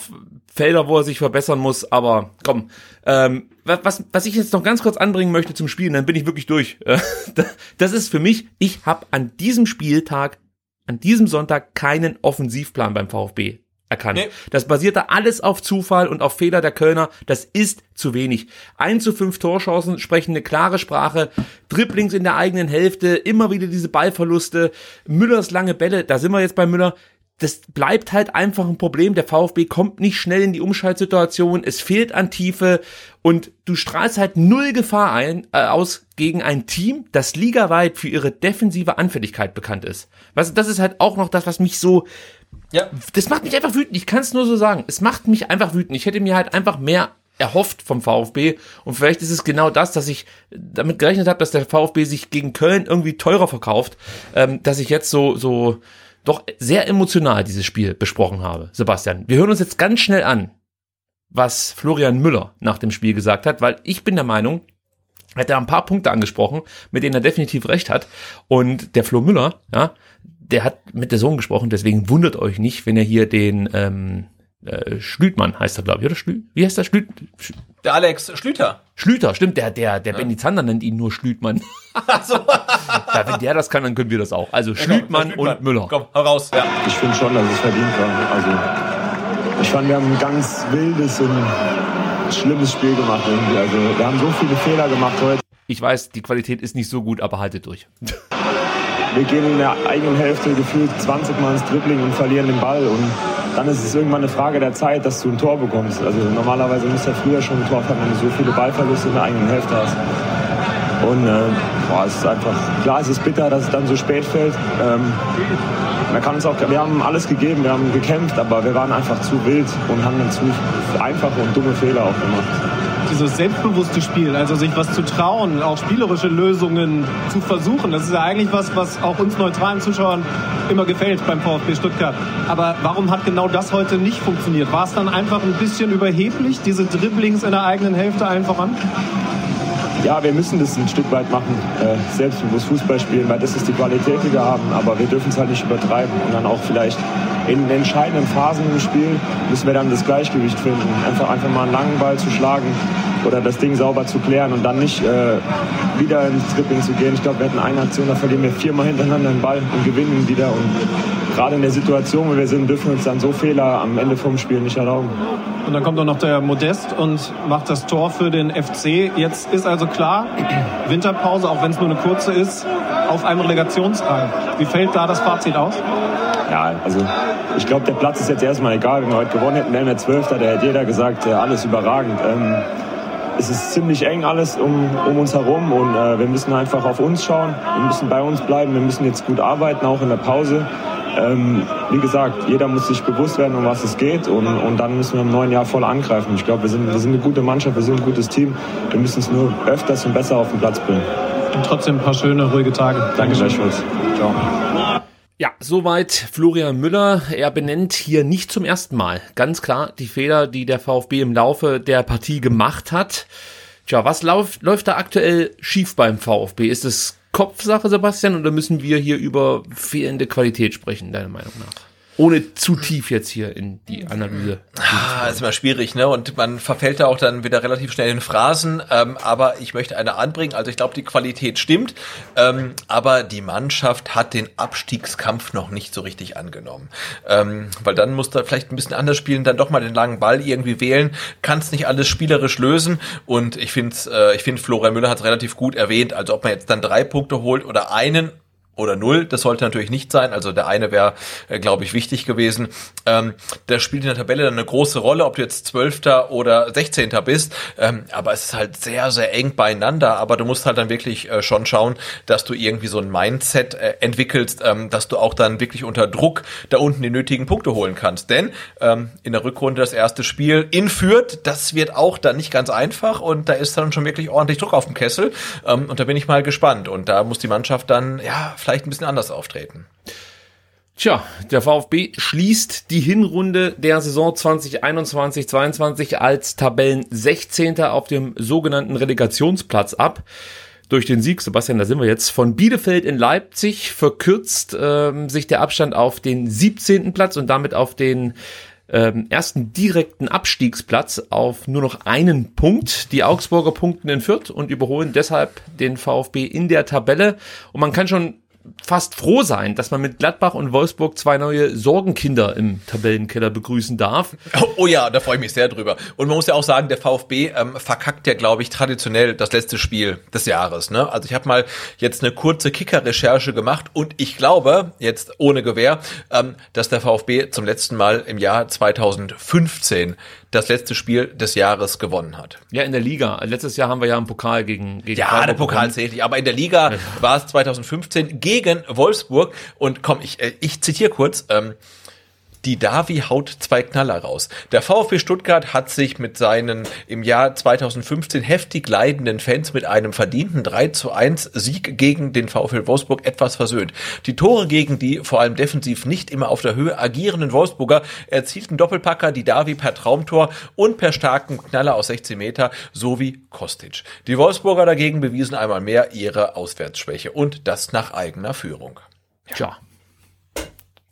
[SPEAKER 1] Felder, wo er sich verbessern muss, aber komm. Ähm, was, was, ich jetzt noch ganz kurz anbringen möchte zum Spielen, dann bin ich wirklich durch. Äh, Das ist für mich, ich habe an diesem Spieltag, an diesem Sonntag keinen Offensivplan beim VfB erkannt.
[SPEAKER 2] Nee.
[SPEAKER 1] Das basierte alles auf Zufall und auf Fehler der Kölner. Das ist zu wenig. 1 zu 5 Torchancen sprechen eine klare Sprache. Dribblings in der eigenen Hälfte, immer wieder diese Ballverluste. Müllers lange Bälle, da sind wir jetzt bei Müller. Das bleibt halt einfach ein Problem. Der VfB kommt nicht schnell in die Umschaltsituation. Es fehlt an Tiefe und du strahlst halt null Gefahr ein, äh, aus gegen ein Team, das ligaweit für ihre defensive Anfälligkeit bekannt ist. Was, das ist halt auch noch das, was mich so
[SPEAKER 2] ja,
[SPEAKER 1] das macht mich einfach wütend. Ich kann es nur so sagen. Es macht mich einfach wütend. Ich hätte mir halt einfach mehr erhofft vom VfB und vielleicht ist es genau das, dass ich damit gerechnet habe, dass der VfB sich gegen Köln irgendwie teurer verkauft, ähm, dass ich jetzt so so doch sehr emotional dieses Spiel besprochen habe. Sebastian, wir hören uns jetzt ganz schnell an, was Florian Müller nach dem Spiel gesagt hat, weil ich bin der Meinung, er hat da ein paar Punkte angesprochen, mit denen er definitiv recht hat. Und der Flo Müller, ja, der hat mit der Sohn gesprochen, deswegen wundert euch nicht, wenn er hier den ähm, äh, Schlütmann heißt er, glaube ich, oder Schlü wie heißt der Schlüt Sch
[SPEAKER 2] der Alex Schlüter.
[SPEAKER 1] Schlüter, stimmt, der, der, der Benny Zander nennt ihn nur Schlütmann. ja, wenn der das kann, dann können wir das auch. Also Schlütmann und Müller.
[SPEAKER 2] Komm, hau raus. Ja.
[SPEAKER 3] Ich finde schon, dass es verdient war. Also ich fand, wir haben ein ganz wildes und schlimmes Spiel gemacht irgendwie. Also wir haben so viele Fehler gemacht heute.
[SPEAKER 1] Ich weiß, die Qualität ist nicht so gut, aber haltet durch.
[SPEAKER 3] Wir gehen in der eigenen Hälfte gefühlt 20 Mal ins Dribbling und verlieren den Ball. Und dann ist es irgendwann eine Frage der Zeit, dass du ein Tor bekommst. Also normalerweise musst du ja früher schon ein Tor fangen, wenn du so viele Ballverluste in der eigenen Hälfte hast. Und äh, boah, es ist einfach, klar, es ist bitter, dass es dann so spät fällt. Ähm, man kann uns auch, wir haben alles gegeben, wir haben gekämpft, aber wir waren einfach zu wild und haben dann zu einfache und dumme Fehler auch gemacht
[SPEAKER 4] dieses selbstbewusste Spiel, also sich was zu trauen, auch spielerische Lösungen zu versuchen. Das ist ja eigentlich was, was auch uns neutralen Zuschauern immer gefällt beim VfB Stuttgart. Aber warum hat genau das heute nicht funktioniert? War es dann einfach ein bisschen überheblich, diese Dribblings in der eigenen Hälfte einfach an?
[SPEAKER 3] ja, wir müssen das ein Stück weit machen, äh, selbstbewusst Fußball spielen, weil das ist die Qualität, die wir haben. Aber wir dürfen es halt nicht übertreiben und dann auch vielleicht in entscheidenden Phasen im Spiel müssen wir dann das Gleichgewicht finden. Einfach, einfach mal einen langen Ball zu schlagen oder das Ding sauber zu klären und dann nicht äh, wieder ins Dribbling zu gehen. Ich glaube, wir hatten eine Aktion, da verlieren wir viermal hintereinander den Ball und gewinnen ihn wieder. Und gerade in der Situation, wo wir sind, dürfen wir uns dann so Fehler am Ende vom Spiel nicht erlauben.
[SPEAKER 4] Und dann kommt auch noch der Modest und macht das Tor für den FC. Jetzt ist also klar, Winterpause, auch wenn es nur eine kurze ist, auf einem Relegationsrang. Wie fällt da das Fazit aus?
[SPEAKER 3] Ja, also ich glaube, der Platz ist jetzt erstmal egal. Wenn wir heute gewonnen hätten, wären wir Zwölfter. Da hätte jeder gesagt, alles überragend. Ähm, es ist ziemlich eng alles um, um uns herum und äh, wir müssen einfach auf uns schauen. Wir müssen bei uns bleiben. Wir müssen jetzt gut arbeiten, auch in der Pause. Ähm, wie gesagt, jeder muss sich bewusst werden, um was es geht und, und dann müssen wir im neuen Jahr voll angreifen. Ich glaube, wir sind, wir sind eine gute Mannschaft, wir sind ein gutes Team. Wir müssen es nur öfters und besser auf den Platz bringen.
[SPEAKER 4] Und trotzdem ein paar schöne, ruhige Tage.
[SPEAKER 3] Danke gleichfalls. Ciao.
[SPEAKER 1] Ja, soweit Florian Müller. Er benennt hier nicht zum ersten Mal ganz klar die Fehler, die der VfB im Laufe der Partie gemacht hat. Tja, was läuft, läuft da aktuell schief beim VfB? Ist es Kopfsache, Sebastian, oder müssen wir hier über fehlende Qualität sprechen, deiner Meinung nach? Ohne zu tief jetzt hier in die Analyse.
[SPEAKER 2] Ah, ist immer schwierig, ne? Und man verfällt da auch dann wieder relativ schnell in Phrasen. Ähm, aber ich möchte eine anbringen. Also ich glaube, die Qualität stimmt, ähm, aber die Mannschaft hat den Abstiegskampf noch nicht so richtig angenommen. Ähm, weil dann muss da vielleicht ein bisschen anders spielen, dann doch mal den langen Ball irgendwie wählen, kannst nicht alles spielerisch lösen. Und ich finde, äh, ich finde, Florian Müller hat es relativ gut erwähnt. Also ob man jetzt dann drei Punkte holt oder einen oder null. Das sollte natürlich nicht sein. Also der eine wäre, äh, glaube ich, wichtig gewesen. Ähm, der spielt in der Tabelle dann eine große Rolle, ob du jetzt Zwölfter oder Sechzehnter bist. Ähm, aber es ist halt sehr, sehr eng beieinander. Aber du musst halt dann wirklich äh, schon schauen, dass du irgendwie so ein Mindset äh, entwickelst, ähm, dass du auch dann wirklich unter Druck da unten die nötigen Punkte holen kannst. Denn ähm, in der Rückrunde das erste Spiel in Fürth, das wird auch dann nicht ganz einfach und da ist dann schon wirklich ordentlich Druck auf dem Kessel. Ähm, und da bin ich mal gespannt. Und da muss die Mannschaft dann, ja, vielleicht ein bisschen anders auftreten.
[SPEAKER 1] Tja, der VfB schließt die Hinrunde der Saison 2021-22 als Tabellen 16. auf dem sogenannten Relegationsplatz ab. Durch den Sieg, Sebastian, da sind wir jetzt, von Bielefeld in Leipzig verkürzt ähm, sich der Abstand auf den 17. Platz und damit auf den ähm, ersten direkten Abstiegsplatz auf nur noch einen Punkt. Die Augsburger punkten in Fürth und überholen deshalb den VfB in der Tabelle. Und man kann schon fast froh sein, dass man mit Gladbach und Wolfsburg zwei neue Sorgenkinder im Tabellenkeller begrüßen darf.
[SPEAKER 2] Oh, oh ja, da freue ich mich sehr drüber. Und man muss ja auch sagen, der VfB ähm, verkackt ja, glaube ich, traditionell das letzte Spiel des Jahres. Ne? Also ich habe mal jetzt eine kurze Kicker-Recherche gemacht und ich glaube, jetzt ohne Gewehr, ähm, dass der VfB zum letzten Mal im Jahr 2015 das letzte Spiel des Jahres gewonnen hat.
[SPEAKER 1] Ja, in der Liga. Letztes Jahr haben wir ja im Pokal gegen, gegen
[SPEAKER 2] Ja, Freiburg der Pokal zählt nicht, aber in der Liga war es 2015 gegen Wolfsburg und komm, ich, äh, ich zitiere kurz, ähm, die Davi haut zwei Knaller raus. Der VfB Stuttgart hat sich mit seinen im Jahr 2015 heftig leidenden Fans mit einem verdienten 3 zu 1 Sieg gegen den VfL Wolfsburg etwas versöhnt. Die Tore gegen die vor allem defensiv nicht immer auf der Höhe agierenden Wolfsburger erzielten Doppelpacker die Davi per Traumtor und per starken Knaller aus 16 Meter sowie Kostic. Die Wolfsburger dagegen bewiesen einmal mehr ihre Auswärtsschwäche und das nach eigener Führung.
[SPEAKER 1] Tja,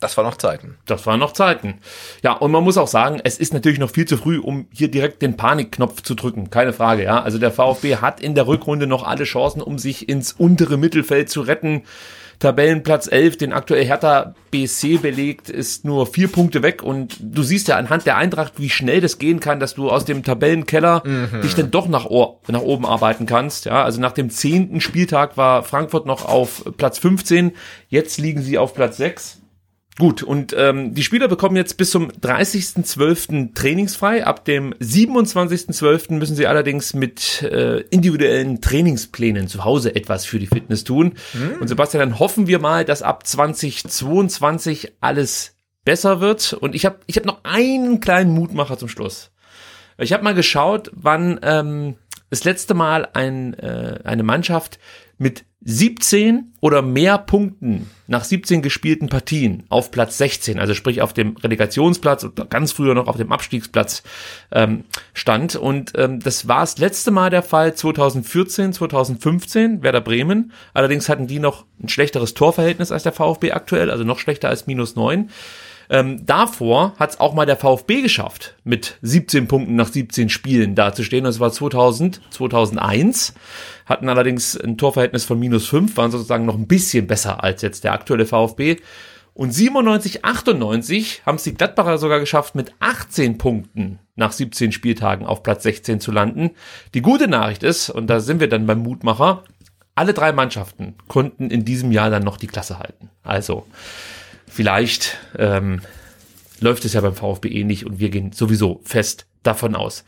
[SPEAKER 2] das war noch Zeiten.
[SPEAKER 1] Das waren noch Zeiten. Ja, und man muss auch sagen, es ist natürlich noch viel zu früh, um hier direkt den Panikknopf zu drücken. Keine Frage, ja. Also der VfB hat in der Rückrunde noch alle Chancen, um sich ins untere Mittelfeld zu retten. Tabellenplatz 11, den aktuell Hertha BC belegt, ist nur vier Punkte weg und du siehst ja anhand der Eintracht, wie schnell das gehen kann, dass du aus dem Tabellenkeller mhm. dich dann doch nach, nach oben arbeiten kannst. Ja, also nach dem zehnten Spieltag war Frankfurt noch auf Platz 15, jetzt liegen sie auf Platz 6 Gut, und ähm, die Spieler bekommen jetzt bis zum 30.12. trainingsfrei. Ab dem 27.12. müssen sie allerdings mit äh, individuellen Trainingsplänen zu Hause etwas für die Fitness tun. Mhm. Und Sebastian, dann hoffen wir mal, dass ab 2022 alles besser wird. Und ich habe ich hab noch einen kleinen Mutmacher zum Schluss. Ich habe mal geschaut, wann ähm, das letzte Mal ein, äh, eine Mannschaft mit 17 oder mehr Punkten nach 17 gespielten Partien auf Platz 16, also sprich auf dem Relegationsplatz oder ganz früher noch auf dem Abstiegsplatz ähm, stand. Und ähm, das war das letzte Mal der Fall 2014, 2015, Werder Bremen. Allerdings hatten die noch ein schlechteres Torverhältnis als der VfB aktuell, also noch schlechter als minus neun. Ähm, davor hat es auch mal der VfB geschafft, mit 17 Punkten nach 17 Spielen dazustehen. Das war 2000, 2001. Hatten allerdings ein Torverhältnis von minus 5, waren sozusagen noch ein bisschen besser als jetzt der aktuelle VfB. Und 97, 98 haben es die Gladbacher sogar geschafft, mit 18 Punkten nach 17 Spieltagen auf Platz 16 zu landen. Die gute Nachricht ist, und da sind wir dann beim Mutmacher, alle drei Mannschaften konnten in diesem Jahr dann noch die Klasse halten. Also, vielleicht ähm, läuft es ja beim VfB eh nicht und wir gehen sowieso fest davon aus.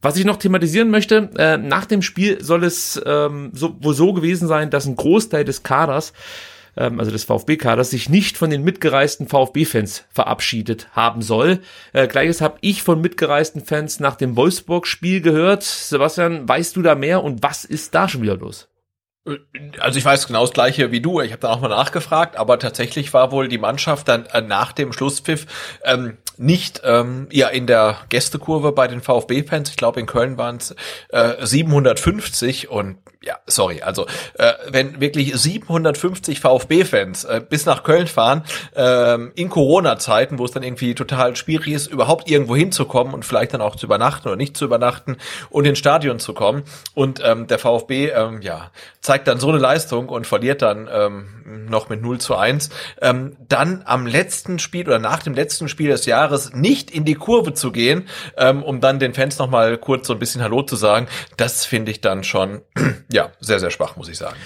[SPEAKER 1] Was ich noch thematisieren möchte, äh, nach dem Spiel soll es ähm, so, wohl so gewesen sein, dass ein Großteil des Kaders, ähm, also des VfB-Kaders, sich nicht von den mitgereisten VfB-Fans verabschiedet haben soll. Äh, Gleiches habe ich von mitgereisten Fans nach dem Wolfsburg-Spiel gehört. Sebastian, weißt du da mehr und was ist da schon wieder los?
[SPEAKER 2] Also ich weiß genau das gleiche wie du. Ich habe da auch mal nachgefragt, aber tatsächlich war wohl die Mannschaft dann äh, nach dem Schlusspfiff ähm, nicht ähm, ja in der Gästekurve bei den VfB-Fans. Ich glaube in Köln waren es äh, 750 und ja, sorry, also äh, wenn wirklich 750 VfB-Fans äh, bis nach Köln fahren, äh, in Corona-Zeiten, wo es dann irgendwie total schwierig ist, überhaupt irgendwo hinzukommen und vielleicht dann auch zu übernachten oder nicht zu übernachten und ins Stadion zu kommen. Und ähm, der VfB ähm, ja zeigt dann so eine Leistung und verliert dann ähm, noch mit 0 zu 1, ähm, dann am letzten Spiel oder nach dem letzten Spiel des Jahres nicht in die Kurve zu gehen, ähm, um dann den Fans nochmal kurz so ein bisschen Hallo zu sagen, das finde ich dann schon ja, sehr, sehr schwach, muss ich sagen.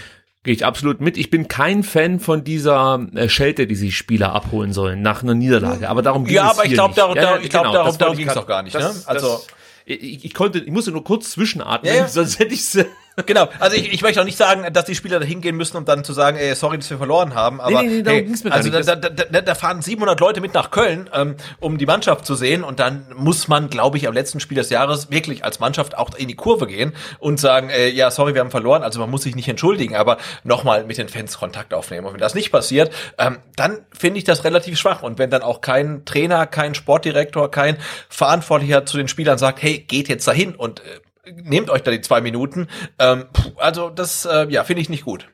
[SPEAKER 1] Gehe ich absolut mit. Ich bin kein Fan von dieser äh, Schelte, die sich Spieler abholen sollen nach einer Niederlage. Aber darum ging
[SPEAKER 2] ja,
[SPEAKER 1] es
[SPEAKER 2] aber ich glaube, darum,
[SPEAKER 1] ja,
[SPEAKER 2] ja, ich glaub, genau, darum, darum ging es doch gar nicht. Das,
[SPEAKER 1] ne? Also ich, ich, konnte, ich musste nur kurz zwischenatmen, ja, ja. sonst hätte ich
[SPEAKER 2] Genau, also ich, ich möchte auch nicht sagen, dass die Spieler da hingehen müssen, um dann zu sagen, ey, sorry, dass wir verloren haben, aber nee, nee, nee, hey, also da, da, da, da fahren 700 Leute mit nach Köln, ähm, um die Mannschaft zu sehen und dann muss man, glaube ich, am letzten Spiel des Jahres wirklich als Mannschaft auch in die Kurve gehen und sagen, äh, ja, sorry, wir haben verloren, also man muss sich nicht entschuldigen, aber nochmal mit den Fans Kontakt aufnehmen. Und wenn das nicht passiert, ähm, dann finde ich das relativ schwach und wenn dann auch kein Trainer, kein Sportdirektor, kein Verantwortlicher zu den Spielern sagt, hey, geht jetzt dahin und äh, nehmt euch da die zwei Minuten. Ähm, also das, äh, ja, finde ich nicht gut.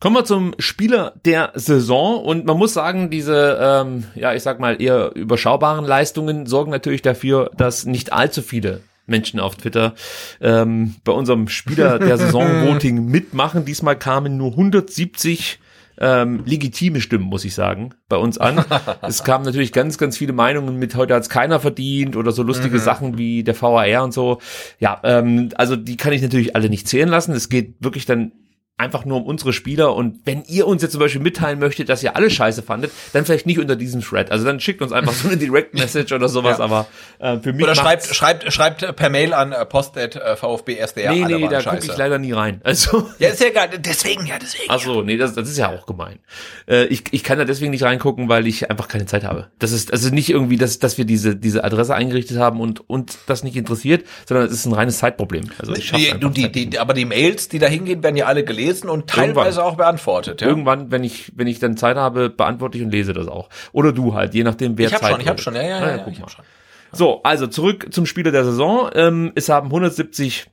[SPEAKER 1] Kommen wir zum Spieler der Saison und man muss sagen, diese, ähm, ja, ich sag mal eher überschaubaren Leistungen sorgen natürlich dafür, dass nicht allzu viele Menschen auf Twitter ähm, bei unserem Spieler der Saison Voting mitmachen. Diesmal kamen nur 170 ähm, legitime Stimmen, muss ich sagen, bei uns an. es kamen natürlich ganz, ganz viele Meinungen mit, heute hat's keiner verdient oder so lustige mhm. Sachen wie der VAR und so. Ja, ähm, also die kann ich natürlich alle nicht zählen lassen. Es geht wirklich dann einfach nur um unsere Spieler. Und wenn ihr uns jetzt zum Beispiel mitteilen möchtet, dass ihr alle scheiße fandet, dann vielleicht nicht unter diesem Thread. Also dann schickt uns einfach so eine Direct Message oder sowas. Ja. Aber äh, für mich
[SPEAKER 2] oder schreibt schreibt schreibt per Mail an äh, post@vfb
[SPEAKER 1] VfB Nee, nee, da gucke ich leider nie rein. Also
[SPEAKER 2] ja, ist ja geil. Deswegen ja, deswegen.
[SPEAKER 1] Ach so, nee, das, das ist ja auch gemein. Äh, ich, ich kann da deswegen nicht reingucken, weil ich einfach keine Zeit habe. Das ist also nicht irgendwie, dass dass wir diese diese Adresse eingerichtet haben und und das nicht interessiert, sondern es ist ein reines Zeitproblem. Also ich
[SPEAKER 2] die, du, die, die, aber die Mails, die da hingehen, werden ja alle gelesen gelesen und teilweise irgendwann. auch beantwortet.
[SPEAKER 1] Ja? Irgendwann, wenn ich, wenn ich dann Zeit habe, beantworte ich und lese das auch. Oder du halt, je nachdem, wer
[SPEAKER 2] ich hab
[SPEAKER 1] Zeit
[SPEAKER 2] schon, Ich habe schon, ja, ja, ja, ja,
[SPEAKER 1] ja ich hab schon. So, also zurück zum Spieler der Saison. Ähm, es haben 170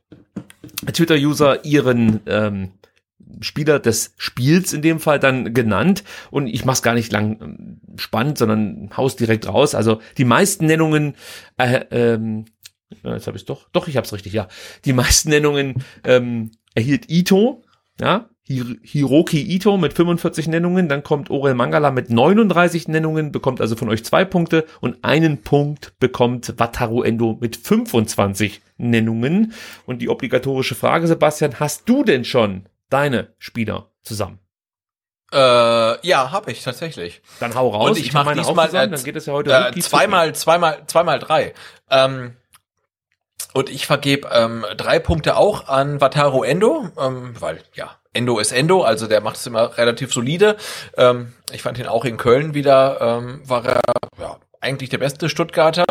[SPEAKER 1] Twitter-User ihren ähm, Spieler des Spiels in dem Fall dann genannt und ich mach's gar nicht lang ähm, spannend, sondern haus direkt raus. Also die meisten Nennungen äh, ähm, jetzt habe ich doch, doch ich hab's richtig, ja. Die meisten Nennungen ähm, erhielt Ito ja, Hiroki Ito mit 45 Nennungen, dann kommt Orel Mangala mit 39 Nennungen, bekommt also von euch zwei Punkte und einen Punkt bekommt Wataru Endo mit 25 Nennungen. Und die obligatorische Frage, Sebastian, hast du denn schon deine Spieler zusammen?
[SPEAKER 2] Äh, ja, habe ich tatsächlich.
[SPEAKER 1] Dann hau raus.
[SPEAKER 2] Und ich, ich mache diesmal zusammen, äh, dann geht es ja heute äh, zweimal, zweimal, zweimal drei. Ähm, und ich vergebe ähm, drei Punkte auch an Wataru Endo, ähm, weil ja Endo ist Endo, also der macht es immer relativ solide. Ähm, ich fand ihn auch in Köln wieder, ähm, war er ja, eigentlich der beste Stuttgarter.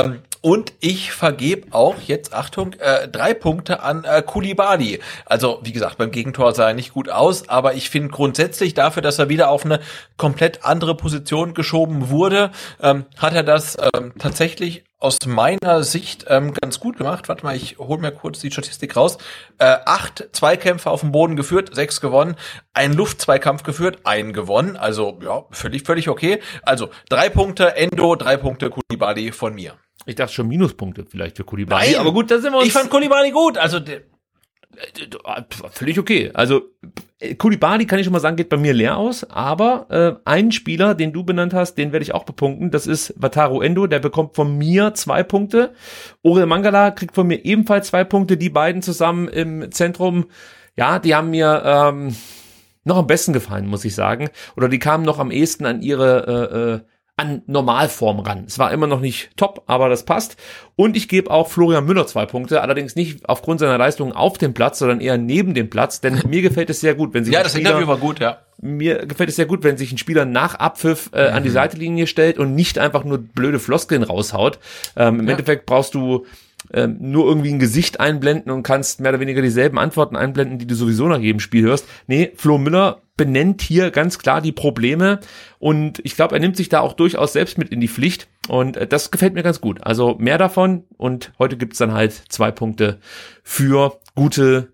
[SPEAKER 2] Ähm, und ich vergebe auch jetzt, Achtung, äh, drei Punkte an äh, Kulibali. Also, wie gesagt, beim Gegentor sah er nicht gut aus, aber ich finde grundsätzlich dafür, dass er wieder auf eine komplett andere Position geschoben wurde, ähm, hat er das ähm, tatsächlich aus meiner Sicht ähm, ganz gut gemacht. Warte mal, ich hole mir kurz die Statistik raus. Äh, acht Zweikämpfe auf dem Boden geführt, sechs gewonnen. Ein Luftzweikampf geführt, ein gewonnen. Also ja, völlig, völlig okay. Also drei Punkte Endo, drei Punkte Kulibali von mir.
[SPEAKER 1] Ich dachte schon Minuspunkte vielleicht für Kulibali.
[SPEAKER 2] Nein, aber gut, da sind wir uns.
[SPEAKER 1] Ich fand Kulibali gut. Also völlig okay. Also Kulibali kann ich schon mal sagen, geht bei mir leer aus, aber äh, ein Spieler, den du benannt hast, den werde ich auch bepunkten. Das ist Wataru Endo, der bekommt von mir zwei Punkte. Orel Mangala kriegt von mir ebenfalls zwei Punkte. Die beiden zusammen im Zentrum, ja, die haben mir ähm, noch am besten gefallen, muss ich sagen. Oder die kamen noch am ehesten an ihre äh, äh, an Normalform ran. Es war immer noch nicht top, aber das passt. Und ich gebe auch Florian Müller zwei Punkte, allerdings nicht aufgrund seiner Leistungen auf dem Platz, sondern eher neben dem Platz, denn mir gefällt es sehr gut, wenn sich
[SPEAKER 2] Ja, das Spieler, Interview war gut, ja.
[SPEAKER 1] Mir gefällt es sehr gut, wenn sich ein Spieler nach Abpfiff äh, mhm. an die mhm. Seitenlinie stellt und nicht einfach nur blöde Floskeln raushaut. Ähm, Im ja. Endeffekt brauchst du ähm, nur irgendwie ein Gesicht einblenden und kannst mehr oder weniger dieselben Antworten einblenden, die du sowieso nach jedem Spiel hörst. Nee, Flo Müller benennt hier ganz klar die Probleme und ich glaube, er nimmt sich da auch durchaus selbst mit in die Pflicht und äh, das gefällt mir ganz gut. Also mehr davon und heute gibt's dann halt zwei Punkte für gute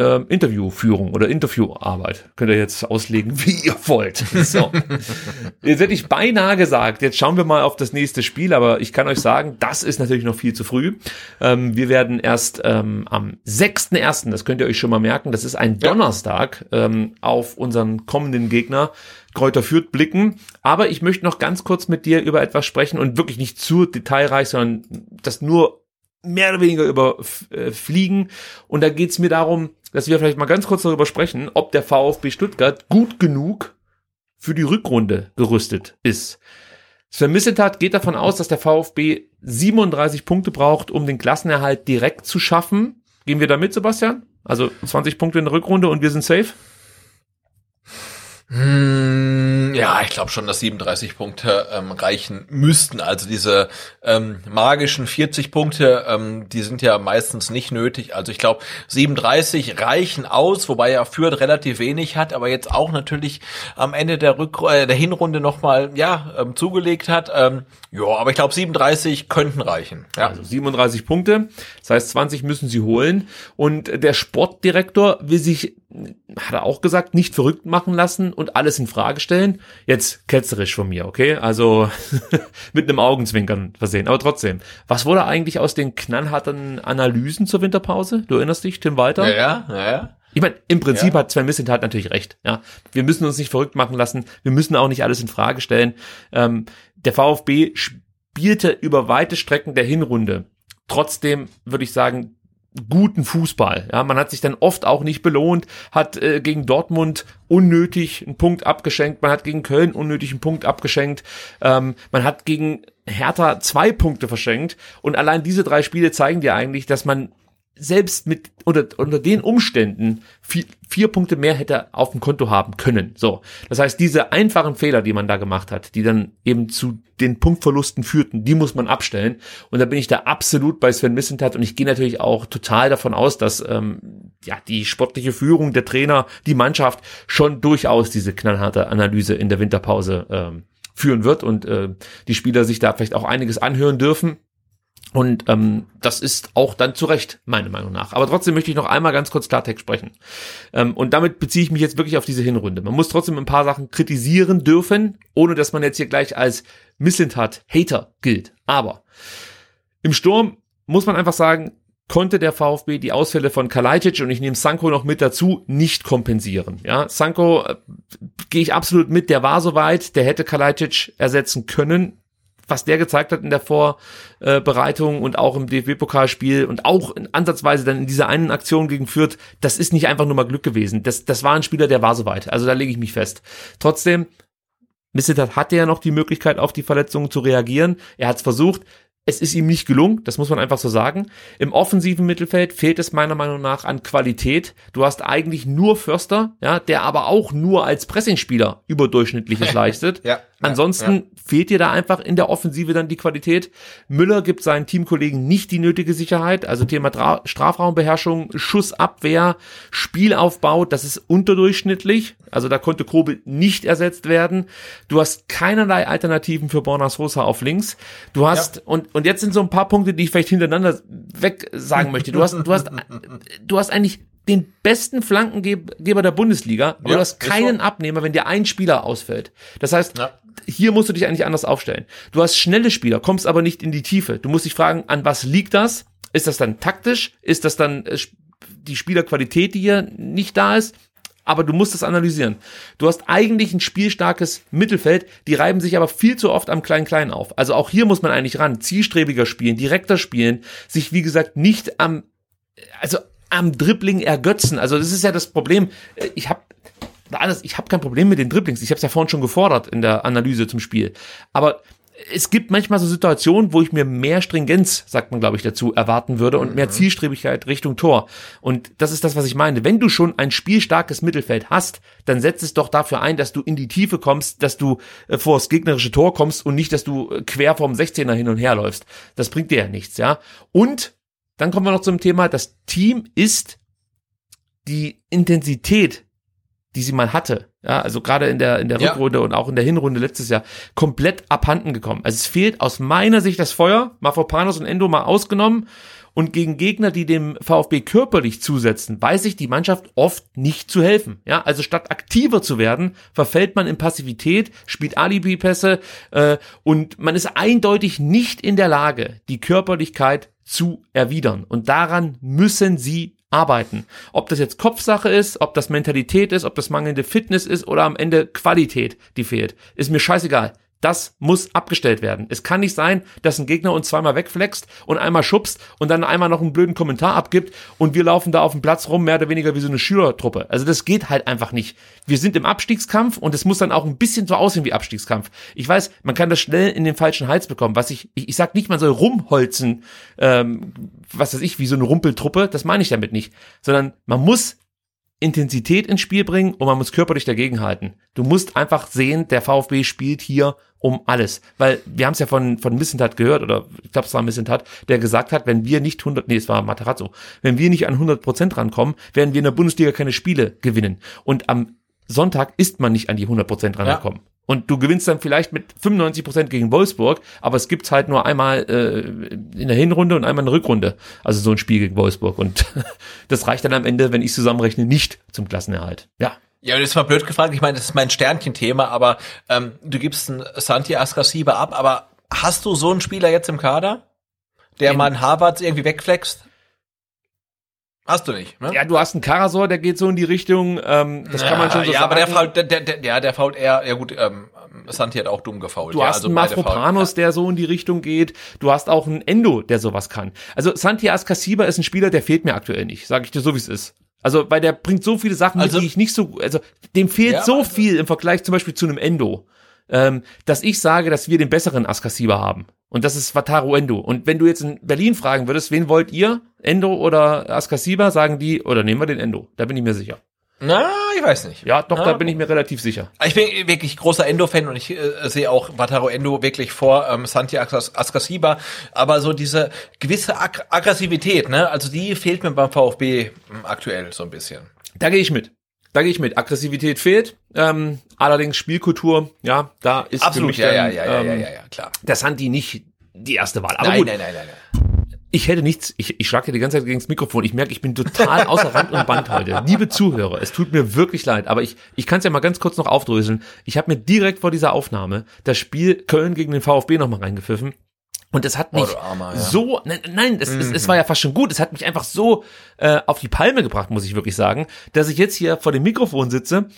[SPEAKER 1] ähm, Interviewführung oder Interviewarbeit. Könnt ihr jetzt auslegen, wie ihr wollt. So. jetzt hätte ich beinahe gesagt, jetzt schauen wir mal auf das nächste Spiel, aber ich kann euch sagen, das ist natürlich noch viel zu früh. Ähm, wir werden erst ähm, am 6.1., das könnt ihr euch schon mal merken, das ist ein Donnerstag, ähm, auf unseren kommenden Gegner Kräuter führt blicken. Aber ich möchte noch ganz kurz mit dir über etwas sprechen und wirklich nicht zu detailreich, sondern das nur mehr oder weniger überfliegen. Äh, und da geht's mir darum, dass wir vielleicht mal ganz kurz darüber sprechen, ob der VfB Stuttgart gut genug für die Rückrunde gerüstet ist. Sven Missetat geht davon aus, dass der VfB 37 Punkte braucht, um den Klassenerhalt direkt zu schaffen. Gehen wir da mit, Sebastian? Also 20 Punkte in der Rückrunde und wir sind safe?
[SPEAKER 2] Hm, ja, ich glaube schon, dass 37 Punkte ähm, reichen müssten. Also diese ähm, magischen 40 Punkte, ähm, die sind ja meistens nicht nötig. Also ich glaube, 37 reichen aus, wobei er Fürth relativ wenig hat, aber jetzt auch natürlich am Ende der, Rück äh, der Hinrunde nochmal ja, ähm, zugelegt hat. Ähm, ja, aber ich glaube, 37 könnten reichen. Ja.
[SPEAKER 1] Also 37 Punkte, das heißt 20 müssen sie holen. Und der Sportdirektor will sich hat er auch gesagt, nicht verrückt machen lassen und alles in Frage stellen. Jetzt ketzerisch von mir, okay? Also mit einem Augenzwinkern versehen. Aber trotzdem, was wurde eigentlich aus den knallharten Analysen zur Winterpause? Du erinnerst dich, Tim Walter?
[SPEAKER 2] Ja, ja, ja.
[SPEAKER 1] Ich meine, im Prinzip ja. hat Sven Missentat natürlich recht. Ja, wir müssen uns nicht verrückt machen lassen. Wir müssen auch nicht alles in Frage stellen. Ähm, der VfB spielte über weite Strecken der Hinrunde. Trotzdem würde ich sagen, guten Fußball. Ja, man hat sich dann oft auch nicht belohnt, hat äh, gegen Dortmund unnötig einen Punkt abgeschenkt, man hat gegen Köln unnötig einen Punkt abgeschenkt, ähm, man hat gegen Hertha zwei Punkte verschenkt und allein diese drei Spiele zeigen dir eigentlich, dass man selbst mit unter, unter den Umständen vier, vier Punkte mehr hätte auf dem Konto haben können. So, das heißt, diese einfachen Fehler, die man da gemacht hat, die dann eben zu den Punktverlusten führten, die muss man abstellen. Und da bin ich da absolut bei Sven Missentat und ich gehe natürlich auch total davon aus, dass ähm, ja die sportliche Führung, der Trainer, die Mannschaft schon durchaus diese knallharte Analyse in der Winterpause ähm, führen wird und äh, die Spieler sich da vielleicht auch einiges anhören dürfen und ähm, das ist auch dann zu Recht, meiner Meinung nach. Aber trotzdem möchte ich noch einmal ganz kurz Klartext sprechen. Ähm, und damit beziehe ich mich jetzt wirklich auf diese Hinrunde. Man muss trotzdem ein paar Sachen kritisieren dürfen, ohne dass man jetzt hier gleich als Misslintat-Hater gilt. Aber im Sturm muss man einfach sagen, konnte der VfB die Ausfälle von Kalajdzic und ich nehme Sanko noch mit dazu nicht kompensieren. Ja, Sanko äh, gehe ich absolut mit, der war soweit, der hätte Kalajdzic ersetzen können was der gezeigt hat in der Vorbereitung und auch im DFB-Pokalspiel und auch in, ansatzweise dann in dieser einen Aktion gegen Fürth, das ist nicht einfach nur mal Glück gewesen. Das, das war ein Spieler, der war soweit. Also da lege ich mich fest. Trotzdem, Missetat hatte ja noch die Möglichkeit, auf die Verletzungen zu reagieren. Er hat es versucht. Es ist ihm nicht gelungen, das muss man einfach so sagen. Im offensiven Mittelfeld fehlt es meiner Meinung nach an Qualität. Du hast eigentlich nur Förster, ja, der aber auch nur als Pressingspieler überdurchschnittliches leistet.
[SPEAKER 2] Ja.
[SPEAKER 1] Ansonsten
[SPEAKER 2] ja.
[SPEAKER 1] fehlt dir da einfach in der Offensive dann die Qualität. Müller gibt seinen Teamkollegen nicht die nötige Sicherheit. Also Thema Dra Strafraumbeherrschung, Schussabwehr, Spielaufbau, das ist unterdurchschnittlich. Also da konnte Kobe nicht ersetzt werden. Du hast keinerlei Alternativen für Borna Sosa auf links. Du hast, ja. und, und jetzt sind so ein paar Punkte, die ich vielleicht hintereinander weg sagen möchte. Du hast, du hast, du hast eigentlich den besten Flankengeber der Bundesliga, aber ja, du hast keinen so. Abnehmer, wenn dir ein Spieler ausfällt. Das heißt, ja. hier musst du dich eigentlich anders aufstellen. Du hast schnelle Spieler, kommst aber nicht in die Tiefe. Du musst dich fragen, an was liegt das? Ist das dann taktisch? Ist das dann äh, die Spielerqualität, die hier nicht da ist? Aber du musst es analysieren. Du hast eigentlich ein spielstarkes Mittelfeld, die reiben sich aber viel zu oft am Klein-Klein auf. Also auch hier muss man eigentlich ran, zielstrebiger spielen, direkter spielen, sich wie gesagt nicht am, also am Dribbling ergötzen. Also das ist ja das Problem. Ich habe ich habe kein Problem mit den Dribblings. Ich habe es ja vorhin schon gefordert in der Analyse zum Spiel. Aber es gibt manchmal so Situationen, wo ich mir mehr Stringenz, sagt man glaube ich dazu, erwarten würde und mehr mhm. Zielstrebigkeit Richtung Tor. Und das ist das, was ich meine. Wenn du schon ein spielstarkes Mittelfeld hast, dann setz es doch dafür ein, dass du in die Tiefe kommst, dass du äh, vor das gegnerische Tor kommst und nicht, dass du äh, quer vom 16er hin und her läufst. Das bringt dir ja nichts, ja. Und dann kommen wir noch zum Thema, das Team ist die Intensität, die sie mal hatte, ja, also gerade in der in der ja. Rückrunde und auch in der Hinrunde letztes Jahr komplett abhanden gekommen. Also es fehlt aus meiner Sicht das Feuer, Mafropanos und Endo mal ausgenommen und gegen Gegner, die dem VfB körperlich zusetzen, weiß ich die Mannschaft oft nicht zu helfen. Ja, also statt aktiver zu werden, verfällt man in Passivität, spielt Alibi-Pässe äh, und man ist eindeutig nicht in der Lage, die Körperlichkeit zu erwidern. Und daran müssen sie arbeiten. Ob das jetzt Kopfsache ist, ob das Mentalität ist, ob das mangelnde Fitness ist oder am Ende Qualität, die fehlt, ist mir scheißegal. Das muss abgestellt werden. Es kann nicht sein, dass ein Gegner uns zweimal wegflext und einmal schubst und dann einmal noch einen blöden Kommentar abgibt und wir laufen da auf dem Platz rum, mehr oder weniger wie so eine Schülertruppe. Also das geht halt einfach nicht. Wir sind im Abstiegskampf und es muss dann auch ein bisschen so aussehen wie Abstiegskampf. Ich weiß, man kann das schnell in den falschen Hals bekommen. Was ich, ich, ich sag nicht, man soll rumholzen, ähm, was weiß ich, wie so eine Rumpeltruppe. Das meine ich damit nicht. Sondern man muss Intensität ins Spiel bringen und man muss körperlich dagegenhalten. Du musst einfach sehen, der VfB spielt hier um alles. Weil wir haben es ja von, von Missentat gehört, oder ich glaube, es war Missentat, der gesagt hat, wenn wir nicht 100, nee, es war Materazzo, wenn wir nicht an 100 Prozent rankommen, werden wir in der Bundesliga keine Spiele gewinnen. Und am Sonntag ist man nicht an die 100 Prozent rangekommen. Ja. Und du gewinnst dann vielleicht mit 95 Prozent gegen Wolfsburg, aber es gibt's halt nur einmal äh, in der Hinrunde und einmal in der Rückrunde. Also so ein Spiel gegen Wolfsburg. Und das reicht dann am Ende, wenn ich zusammenrechne, nicht zum Klassenerhalt. Ja.
[SPEAKER 2] Ja, das ist mal blöd gefragt. Ich meine, das ist mein Sternchenthema, aber ähm, du gibst einen Santi Ascasiba ab, aber hast du so einen Spieler jetzt im Kader, der mal einen Harvard irgendwie wegflext? Hast du nicht, ne?
[SPEAKER 1] Ja, du hast einen Karasor, der geht so in die Richtung, ähm, das ja, kann man schon so
[SPEAKER 2] ja,
[SPEAKER 1] sagen. Ja,
[SPEAKER 2] aber der fault, der, der, der, ja, der fault eher, ja gut, ähm, Santi hat auch dumm gefault.
[SPEAKER 1] Du
[SPEAKER 2] ja,
[SPEAKER 1] hast also einen Mafropanos, der so in die Richtung geht. Du hast auch einen Endo, der sowas kann. Also Santi Ascasiba ist ein Spieler, der fehlt mir aktuell nicht, sage ich dir so, wie es ist. Also, weil der bringt so viele Sachen also, mit, die ich nicht so, also dem fehlt ja, so also, viel im Vergleich zum Beispiel zu einem Endo, ähm, dass ich sage, dass wir den besseren Ascasiba haben. Und das ist Wataru Endo. Und wenn du jetzt in Berlin fragen würdest, wen wollt ihr? Endo oder Askasiba? Sagen die, oder nehmen wir den Endo. Da bin ich mir sicher.
[SPEAKER 2] Na, ich weiß nicht.
[SPEAKER 1] Ja, doch, Na, da bin ich mir relativ sicher.
[SPEAKER 2] Ich bin wirklich großer Endo-Fan und ich äh, sehe auch Wataru Endo wirklich vor ähm, Santi Askasiba. Aber so diese gewisse Ag Aggressivität, ne, also die fehlt mir beim VfB ähm, aktuell so ein bisschen.
[SPEAKER 1] Da gehe ich mit. Da gehe ich mit. Aggressivität fehlt. Ähm, allerdings Spielkultur, ja, da ist
[SPEAKER 2] Absolut,
[SPEAKER 1] für mich
[SPEAKER 2] ja,
[SPEAKER 1] dann,
[SPEAKER 2] ja, ja, ähm, ja, ja, ja, klar.
[SPEAKER 1] Der Santi nicht die erste Wahl. Aber
[SPEAKER 2] nein,
[SPEAKER 1] gut.
[SPEAKER 2] nein, nein, nein, nein.
[SPEAKER 1] Ich hätte nichts, ich, ich schlage die ganze Zeit gegen das Mikrofon. Ich merke, ich bin total außer Rand und Band heute. Liebe Zuhörer, es tut mir wirklich leid, aber ich, ich kann es ja mal ganz kurz noch aufdröseln. Ich habe mir direkt vor dieser Aufnahme das Spiel Köln gegen den VfB nochmal reingepfiffen. Und es hat mich oh, Armer, ja. so, nein, nein es, mhm. es, es war ja fast schon gut. Es hat mich einfach so äh, auf die Palme gebracht, muss ich wirklich sagen, dass ich jetzt hier vor dem Mikrofon sitze,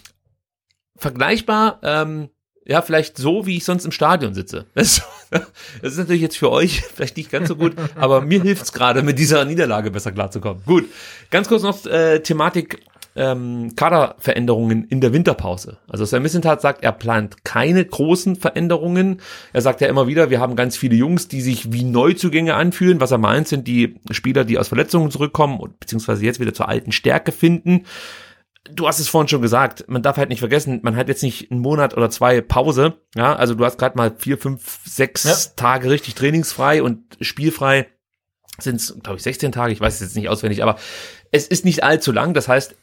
[SPEAKER 1] vergleichbar ähm, Ja, vielleicht so, wie ich sonst im Stadion sitze. Das, das ist natürlich jetzt für euch vielleicht nicht ganz so gut, aber mir hilft's gerade, mit dieser Niederlage besser klarzukommen. Gut, ganz kurz noch äh, Thematik ähm, Kaderveränderungen in der Winterpause. Also Sam Missentat sagt, er plant keine großen Veränderungen. Er sagt ja immer wieder, wir haben ganz viele Jungs, die sich wie Neuzugänge anfühlen. Was er meint, sind die Spieler, die aus Verletzungen zurückkommen und beziehungsweise jetzt wieder zur alten Stärke finden du hast es vorhin schon gesagt, man darf halt nicht vergessen, man hat jetzt nicht einen Monat oder zwei Pause, ja, also du hast gerade mal vier, fünf, sechs ja. Tage richtig trainingsfrei und spielfrei sind es, glaube ich, 16 Tage, ich weiß es jetzt nicht auswendig, aber es ist nicht allzu lang, das heißt,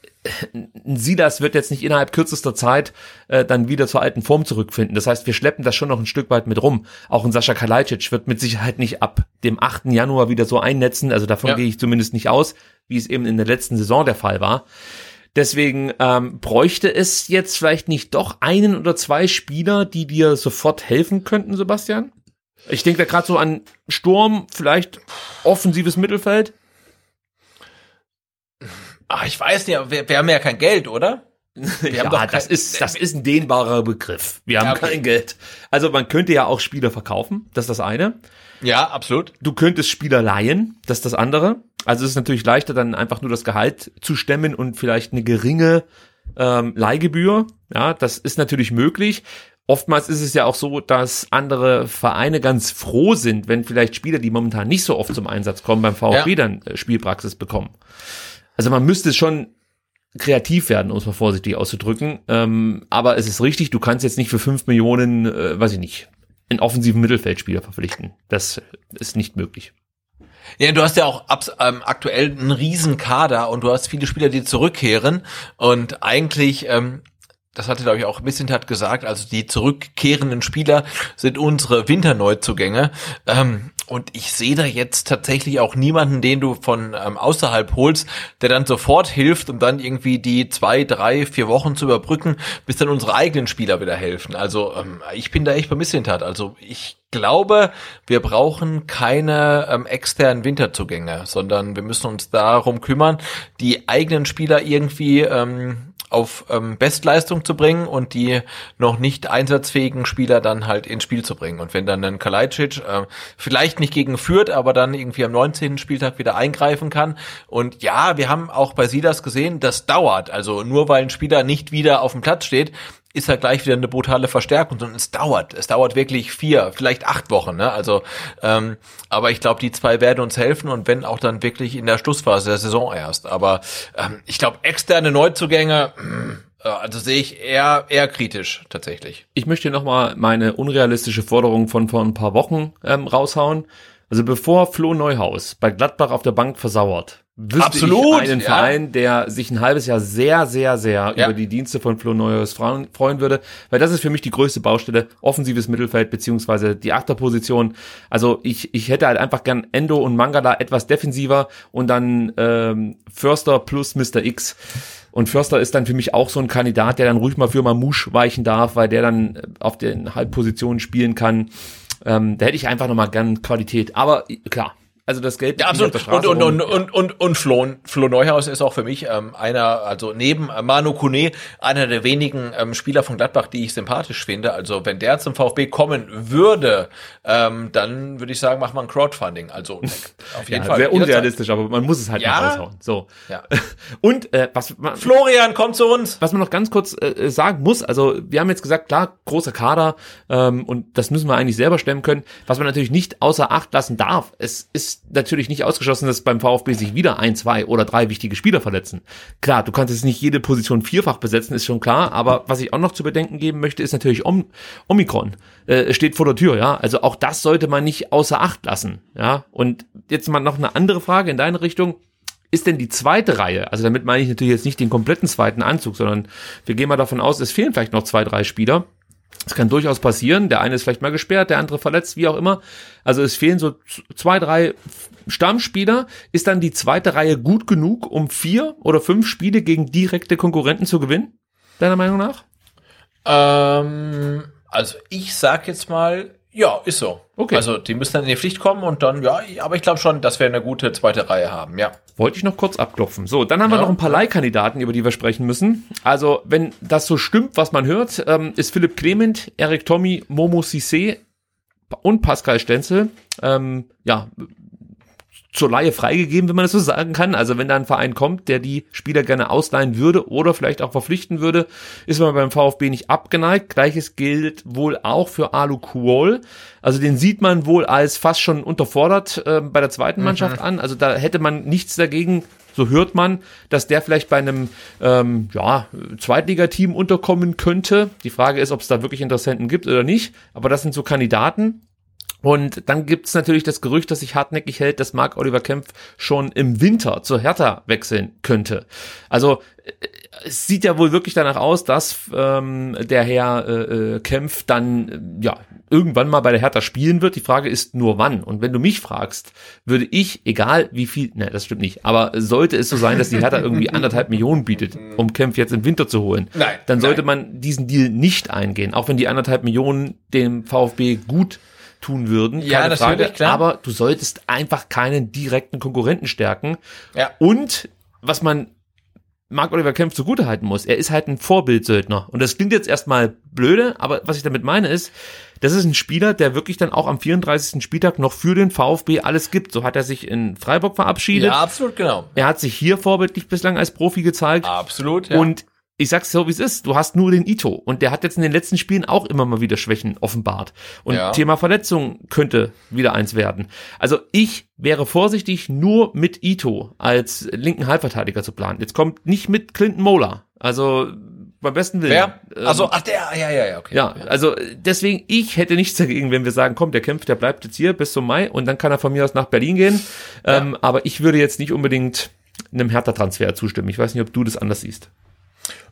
[SPEAKER 1] Silas wird jetzt nicht innerhalb kürzester Zeit äh, dann wieder zur alten Form zurückfinden. Das heißt, wir schleppen das schon noch ein Stück weit mit rum. Auch ein Sascha Kalajdzic wird mit Sicherheit nicht ab dem 8. Januar wieder so einnetzen. Also davon ja. gehe ich zumindest nicht aus, wie es eben in der letzten Saison der Fall war. Deswegen ähm, bräuchte es jetzt vielleicht nicht doch einen oder zwei Spieler, die dir sofort helfen könnten, Sebastian? Ich denke da gerade so an Sturm, vielleicht offensives Mittelfeld.
[SPEAKER 2] Ach, ich weiß nicht, wir, wir haben ja kein Geld, oder?
[SPEAKER 1] Wir ja, kein, das ist das ist ein dehnbarer Begriff. Wir haben ja, okay. kein Geld. Also man könnte ja auch Spieler verkaufen, das ist das eine.
[SPEAKER 2] Ja, absolut.
[SPEAKER 1] Du könntest Spieler leihen, das ist das andere. Also es ist natürlich leichter, dann einfach nur das Gehalt zu stemmen und vielleicht eine geringe ähm, Leihgebühr. Ja, das ist natürlich möglich. Oftmals ist es ja auch so, dass andere Vereine ganz froh sind, wenn vielleicht Spieler, die momentan nicht so oft zum Einsatz kommen, beim VfB ja. dann äh, Spielpraxis bekommen. Also man müsste schon kreativ werden, um es mal vorsichtig auszudrücken. Ähm, aber es ist richtig, du kannst jetzt nicht für fünf Millionen, äh, weiß ich nicht, einen offensiven Mittelfeldspieler verpflichten. Das ist nicht möglich.
[SPEAKER 2] Ja, du hast ja auch ab, ähm, aktuell einen riesen Kader und du hast viele Spieler, die zurückkehren und eigentlich ähm, das hatte, glaube ich, auch Missintat gesagt, also die zurückkehrenden Spieler sind unsere Winterneuzugänge. Ähm, und ich sehe da jetzt tatsächlich auch niemanden, den du von ähm, außerhalb holst, der dann sofort hilft, um dann irgendwie die zwei, drei, vier Wochen zu überbrücken, bis dann unsere eigenen Spieler wieder helfen. Also ähm, ich bin da echt bei Missintat. Also ich glaube, wir brauchen keine ähm, externen Winterzugänge, sondern wir müssen uns darum kümmern, die eigenen Spieler irgendwie ähm, auf ähm, Bestleistung zu bringen und die noch nicht einsatzfähigen Spieler dann halt ins Spiel zu bringen. Und wenn dann ein Kalajdzic äh, vielleicht nicht gegen führt, aber dann irgendwie am 19. Spieltag wieder eingreifen kann. Und ja, wir haben auch bei Silas gesehen, das dauert. Also nur weil ein Spieler nicht wieder auf dem Platz steht, ist ja gleich wieder eine brutale Verstärkung, sondern es dauert. Es dauert wirklich vier, vielleicht acht Wochen. Ne? Also, ähm, aber ich glaube, die zwei werden uns helfen und wenn auch dann wirklich in der Schlussphase der Saison erst. Aber ähm, ich glaube, externe Neuzugänge. Äh, also sehe ich eher eher kritisch tatsächlich.
[SPEAKER 1] Ich möchte noch mal meine unrealistische Forderung von vor ein paar Wochen ähm, raushauen. Also bevor Flo Neuhaus bei Gladbach auf der Bank versauert, wüsste Absolut, ich einen ja. Verein, der sich ein halbes Jahr sehr, sehr, sehr ja. über die Dienste von Flo Neuhaus freuen würde, weil das ist für mich die größte Baustelle, offensives Mittelfeld beziehungsweise die Achterposition. Also ich, ich hätte halt einfach gern Endo und Mangala etwas defensiver und dann ähm, Förster plus Mr. X. Und Förster ist dann für mich auch so ein Kandidat, der dann ruhig mal für Mamouche weichen darf, weil der dann auf den Halbpositionen spielen kann. Ähm, da hätte ich einfach nochmal gern Qualität. Aber klar, also das Geld.
[SPEAKER 2] Ja, absolut. Und, und, und, und, und, und Flo, Flo Neuhaus ist auch für mich ähm, einer, also neben äh, Manu Kone, einer der wenigen ähm, Spieler von Gladbach, die ich sympathisch finde. Also wenn der zum VfB kommen würde, ähm, dann würde ich sagen, mach mal ein Crowdfunding. Also
[SPEAKER 1] auf jeden ja, Fall. Sehr unrealistisch, aber man muss es halt ja? mal raushauen. So.
[SPEAKER 2] Ja.
[SPEAKER 1] Und äh, was
[SPEAKER 2] man, Florian, komm zu uns.
[SPEAKER 1] Was man noch ganz kurz äh, sagen muss, also wir haben jetzt gesagt, klar, großer Kader ähm, und das müssen wir eigentlich selber stemmen können. Was man natürlich nicht außer Acht lassen darf, es ist natürlich nicht ausgeschlossen, dass beim VfB sich wieder ein, zwei oder drei wichtige Spieler verletzen. Klar, du kannst jetzt nicht jede Position vierfach besetzen, ist schon klar, aber was ich auch noch zu bedenken geben möchte, ist natürlich Om Omikron. Äh, steht vor der Tür, ja. Also auch das sollte man nicht außer Acht lassen, ja. Und jetzt mal noch eine andere Frage in deine Richtung ist denn die zweite Reihe, also damit meine ich natürlich jetzt nicht den kompletten zweiten Anzug, sondern wir gehen mal davon aus, es fehlen vielleicht noch zwei, drei Spieler. Es kann durchaus passieren. Der eine ist vielleicht mal gesperrt, der andere verletzt, wie auch immer. Also es fehlen so zwei, drei Stammspieler. Ist dann die zweite Reihe gut genug, um vier oder fünf Spiele gegen direkte Konkurrenten zu gewinnen? Deiner Meinung nach?
[SPEAKER 2] Ähm, also ich sag jetzt mal, Ja, ist so.
[SPEAKER 1] Okay.
[SPEAKER 2] Also die müssen dann in die Pflicht kommen und dann, ja, aber ich glaube schon, dass wir eine gute zweite Reihe haben, ja.
[SPEAKER 1] Wollte ich noch kurz abklopfen. So, dann haben wir
[SPEAKER 2] Ja.
[SPEAKER 1] noch ein paar Leihkandidaten, über die wir sprechen müssen. Also, wenn das so stimmt, was man hört, ähm, ist Philipp Clement, Eric Tommy, Momo Cissé und Pascal Stenzel, ähm, ja, zur Laie freigegeben, wenn man das so sagen kann. Also wenn da ein Verein kommt, der die Spieler gerne ausleihen würde oder vielleicht auch verpflichten würde, ist man beim VfB nicht abgeneigt. Gleiches gilt wohl auch für Alu Kuol. Also den sieht man wohl als fast schon unterfordert äh, bei der zweiten Mannschaft an. Also da hätte man nichts dagegen, so hört man, dass der vielleicht bei einem ähm, ja, Zweitligateam unterkommen könnte. Die Frage ist, ob es da wirklich Interessenten gibt oder nicht. Aber das sind so Kandidaten. Und dann gibt's natürlich das Gerücht, das sich hartnäckig hält, dass Marc Oliver Kempf schon im Winter zur Hertha wechseln könnte. Also äh, es sieht ja wohl wirklich danach aus, dass ähm, der Herr äh, äh, Kempf dann äh, ja irgendwann mal bei der Hertha spielen wird. Die Frage ist nur wann. Und wenn du mich fragst, würde ich, egal wie viel, ne, das stimmt nicht, aber sollte es so sein, dass die Hertha irgendwie anderthalb Millionen bietet, um Kempf jetzt im Winter zu holen,
[SPEAKER 2] Nein,
[SPEAKER 1] dann sollte
[SPEAKER 2] nein.
[SPEAKER 1] man diesen Deal nicht eingehen, auch wenn die anderthalb Millionen dem VfB gut tun würden,
[SPEAKER 2] Ja,
[SPEAKER 1] keine
[SPEAKER 2] natürlich,
[SPEAKER 1] Frage.
[SPEAKER 2] klar.
[SPEAKER 1] Aber du solltest einfach keinen direkten Konkurrenten stärken.
[SPEAKER 2] Ja.
[SPEAKER 1] Und was man Marc Oliver Kempf zugutehalten muss, er ist halt ein Vorbildsöldner. Und das klingt jetzt erstmal blöde, aber was ich damit meine ist, das ist ein Spieler, der wirklich dann auch am 34. Spieltag noch für den VfB alles gibt. So hat er sich in Freiburg verabschiedet.
[SPEAKER 2] Ja, absolut, genau.
[SPEAKER 1] Er hat sich hier vorbildlich bislang als Profi gezeigt.
[SPEAKER 2] Absolut, ja.
[SPEAKER 1] Und ich sag's so, wie es ist. Du hast nur den Ito. Und der hat jetzt in den letzten Spielen auch immer mal wieder Schwächen offenbart. Und
[SPEAKER 2] Ja.
[SPEAKER 1] Thema Verletzung könnte wieder eins werden. Also ich wäre vorsichtig, nur mit Ito als linken Halbverteidiger zu planen. Jetzt kommt nicht mit Clinton Mola. Also beim besten Willen.
[SPEAKER 2] Wer?
[SPEAKER 1] Ähm,
[SPEAKER 2] Also, ach der, ja, ja, ja, okay.
[SPEAKER 1] ja, also deswegen, ich hätte nichts dagegen, wenn wir sagen, komm, der kämpft, der bleibt jetzt hier bis zum Mai und dann kann er von mir aus nach Berlin gehen. Ähm, aber ich würde jetzt nicht unbedingt einem Hertha-Transfer zustimmen. Ich weiß nicht, ob du das anders siehst.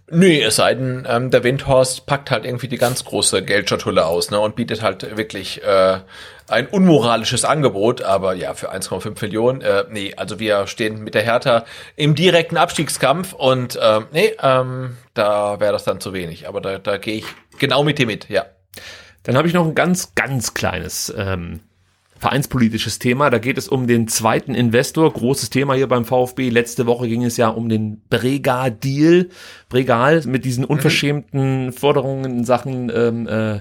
[SPEAKER 2] Nee, es sei denn, ähm, der Windhorst packt halt irgendwie die ganz große Geldschatulle aus, ne, und bietet halt wirklich äh, ein unmoralisches Angebot, aber ja, für 1,5 Millionen, äh, nee, also wir stehen mit der Hertha im direkten Abstiegskampf und ähm, nee, ähm, da wäre das dann zu wenig, aber da, da gehe ich genau mit dir mit, ja.
[SPEAKER 1] Dann habe ich noch ein ganz, ganz kleines ähm, vereinspolitisches Thema. Da geht es um den zweiten Investor. Großes Thema hier beim VfB. Letzte Woche ging es ja um den Brega-Deal. Bregal mit diesen unverschämten Forderungen in Sachen ähm, äh,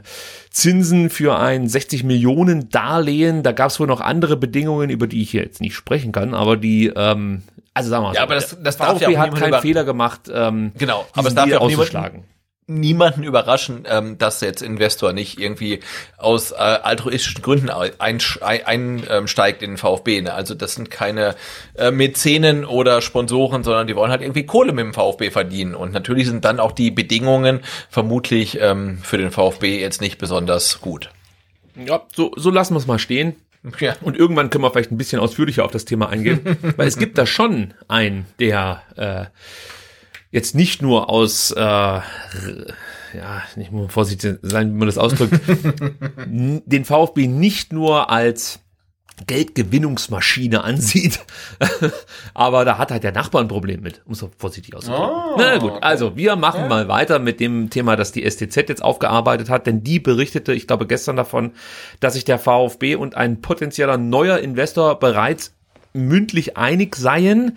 [SPEAKER 1] Zinsen für ein 60 Millionen Darlehen. Da gab es wohl noch andere Bedingungen, über die ich hier jetzt nicht sprechen kann, aber die, ähm, also sagen wir mal,
[SPEAKER 2] Ja,
[SPEAKER 1] so,
[SPEAKER 2] aber das- das darf
[SPEAKER 1] VfB
[SPEAKER 2] ja auch
[SPEAKER 1] hat
[SPEAKER 2] niemand
[SPEAKER 1] keinen Fehler gemacht, ähm,
[SPEAKER 2] Genau, aber es darf
[SPEAKER 1] Deal
[SPEAKER 2] ja auch niemanden,
[SPEAKER 1] auszuschlagen.
[SPEAKER 2] Niemanden überraschen, ähm, dass jetzt Investor nicht irgendwie aus äh, altruistischen Gründen einsteigt ein, ähm, in den VfB. Ne? Also das sind keine äh, Mäzenen oder Sponsoren, sondern die wollen halt irgendwie Kohle mit dem VfB verdienen. Und natürlich sind dann auch die Bedingungen vermutlich ähm, für den VfB jetzt nicht besonders gut.
[SPEAKER 1] Ja, so, so lassen wir es mal stehen.
[SPEAKER 2] Ja.
[SPEAKER 1] Und irgendwann können wir vielleicht ein bisschen ausführlicher auf das Thema eingehen, weil es gibt da schon einen, der äh, jetzt nicht nur aus, äh, ja, ich muss vorsichtig sein, wie man das ausdrückt, den VfB nicht nur als Geldgewinnungsmaschine ansieht, aber da hat halt der Nachbar ein Problem mit, um es vorsichtig auszudrücken. Na gut, also wir machen mal weiter mit dem Thema, das die STZ jetzt aufgearbeitet hat, denn die berichtete, ich glaube gestern davon, dass sich der VfB und ein potenzieller neuer Investor bereits mündlich einig seien.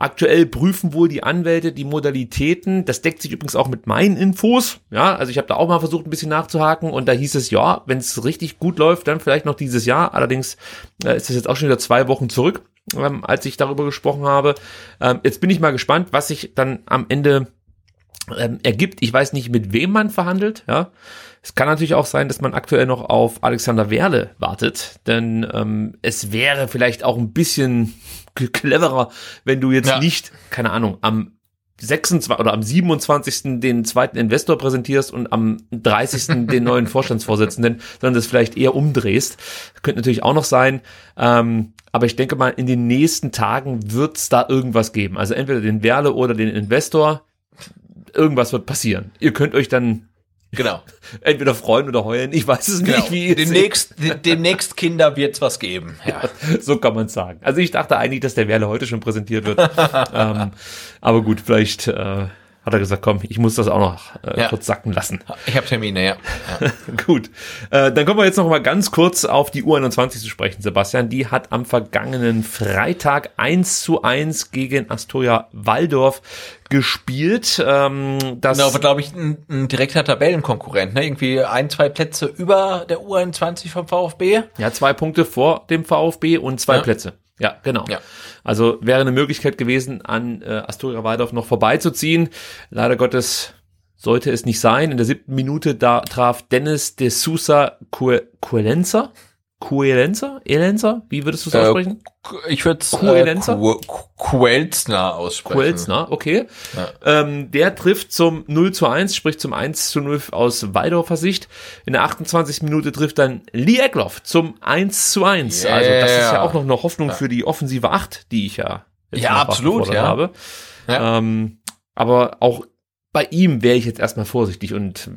[SPEAKER 1] Aktuell prüfen wohl die Anwälte die Modalitäten. Das deckt sich übrigens auch mit meinen Infos. Ja, also ich habe da auch mal versucht, ein bisschen nachzuhaken und da hieß es, ja, wenn es richtig gut läuft, dann vielleicht noch dieses Jahr. Allerdings äh, ist das jetzt auch schon wieder zwei Wochen zurück, ähm, als ich darüber gesprochen habe. Ähm, jetzt bin ich mal gespannt, was sich dann am Ende ähm, ergibt. Ich weiß nicht, mit wem man verhandelt. Ja, es kann natürlich auch sein, dass man aktuell noch auf Alexander Werle wartet, denn ähm, es wäre vielleicht auch ein bisschen cleverer, wenn du jetzt
[SPEAKER 2] Ja.
[SPEAKER 1] nicht, keine Ahnung, am 26 oder am 27. den zweiten Investor präsentierst und am 30. den neuen Vorstandsvorsitzenden, sondern das vielleicht eher umdrehst. Könnte natürlich auch noch sein. Ähm, aber ich denke mal, in den nächsten Tagen wird's da irgendwas geben. Also entweder den Werle oder den Investor. Irgendwas wird passieren. Ihr könnt euch dann
[SPEAKER 2] Genau.
[SPEAKER 1] entweder freuen oder heulen. Ich weiß es
[SPEAKER 2] genau.
[SPEAKER 1] nicht, wie ihr seht.
[SPEAKER 2] demnächst, de- demnächst Kinder wird's was geben. Ja.
[SPEAKER 1] So kann man sagen. Also ich dachte eigentlich, dass der Werle heute schon präsentiert wird. ähm, aber gut, vielleicht äh, hat er gesagt, komm, ich muss das auch noch äh,
[SPEAKER 2] Ja.
[SPEAKER 1] kurz sacken lassen.
[SPEAKER 2] Ich habe Termine, ja. ja.
[SPEAKER 1] Gut. Äh, dann kommen wir jetzt noch mal ganz kurz auf die U21 zu sprechen, Sebastian. Die hat am vergangenen Freitag 1 zu 1 gegen Astoria Waldorf gespielt. Ähm, das
[SPEAKER 2] Genau, aber glaube ich, ein, ein direkter Tabellenkonkurrent, ne? Irgendwie ein, zwei Plätze über der U21 vom VfB.
[SPEAKER 1] Ja, zwei Punkte vor dem VfB und zwei
[SPEAKER 2] Ja.
[SPEAKER 1] Plätze. Ja, genau.
[SPEAKER 2] Ja.
[SPEAKER 1] Also wäre eine Möglichkeit gewesen, an äh, Astoria Waldorf noch vorbeizuziehen. Leider Gottes sollte es nicht sein. In der siebten Minute da traf Dennis de Sousa Cuelenza. Cuelenza? Elenza? Wie würdest du es
[SPEAKER 2] Äh,
[SPEAKER 1] aussprechen?
[SPEAKER 2] Ich würde es äh, Ku- Kuelzner aussprechen.
[SPEAKER 1] Kuelzner, okay. Ähm, der trifft zum 0 zu 1, sprich zum 1 zu 0 aus Waldorfer Sicht. In der 28. Minute trifft dann Lee Eckloff zum 1 zu 1.
[SPEAKER 2] Yeah.
[SPEAKER 1] Also das ist ja auch noch eine Hoffnung für die offensive 8, die ich ja
[SPEAKER 2] Ja, absolut, ja.
[SPEAKER 1] habe.
[SPEAKER 2] Ja.
[SPEAKER 1] Ähm, aber auch bei ihm wäre ich jetzt erstmal vorsichtig und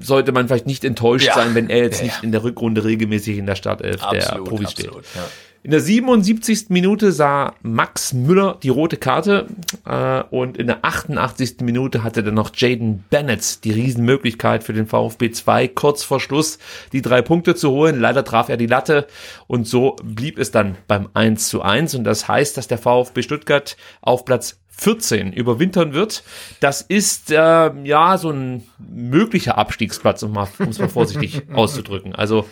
[SPEAKER 1] sollte man vielleicht nicht enttäuscht
[SPEAKER 2] Ja.
[SPEAKER 1] sein, wenn er jetzt
[SPEAKER 2] Ja,
[SPEAKER 1] nicht in der Rückrunde regelmäßig in der Startelf der
[SPEAKER 2] Absolut,
[SPEAKER 1] Profis steht.
[SPEAKER 2] Ja.
[SPEAKER 1] In der 77. Minute sah Max Müller die rote Karte äh, und in der 88. Minute hatte dann noch Jaden Bennett die Riesenmöglichkeit für den VfB 2 kurz vor Schluss die drei Punkte zu holen. Leider traf er die Latte und so blieb es dann beim 1 zu 1 und das heißt, dass der VfB Stuttgart auf Platz 14 überwintern wird. Das ist äh, ja so ein möglicher Abstiegsplatz, um mal, um es mal vorsichtig auszudrücken. Also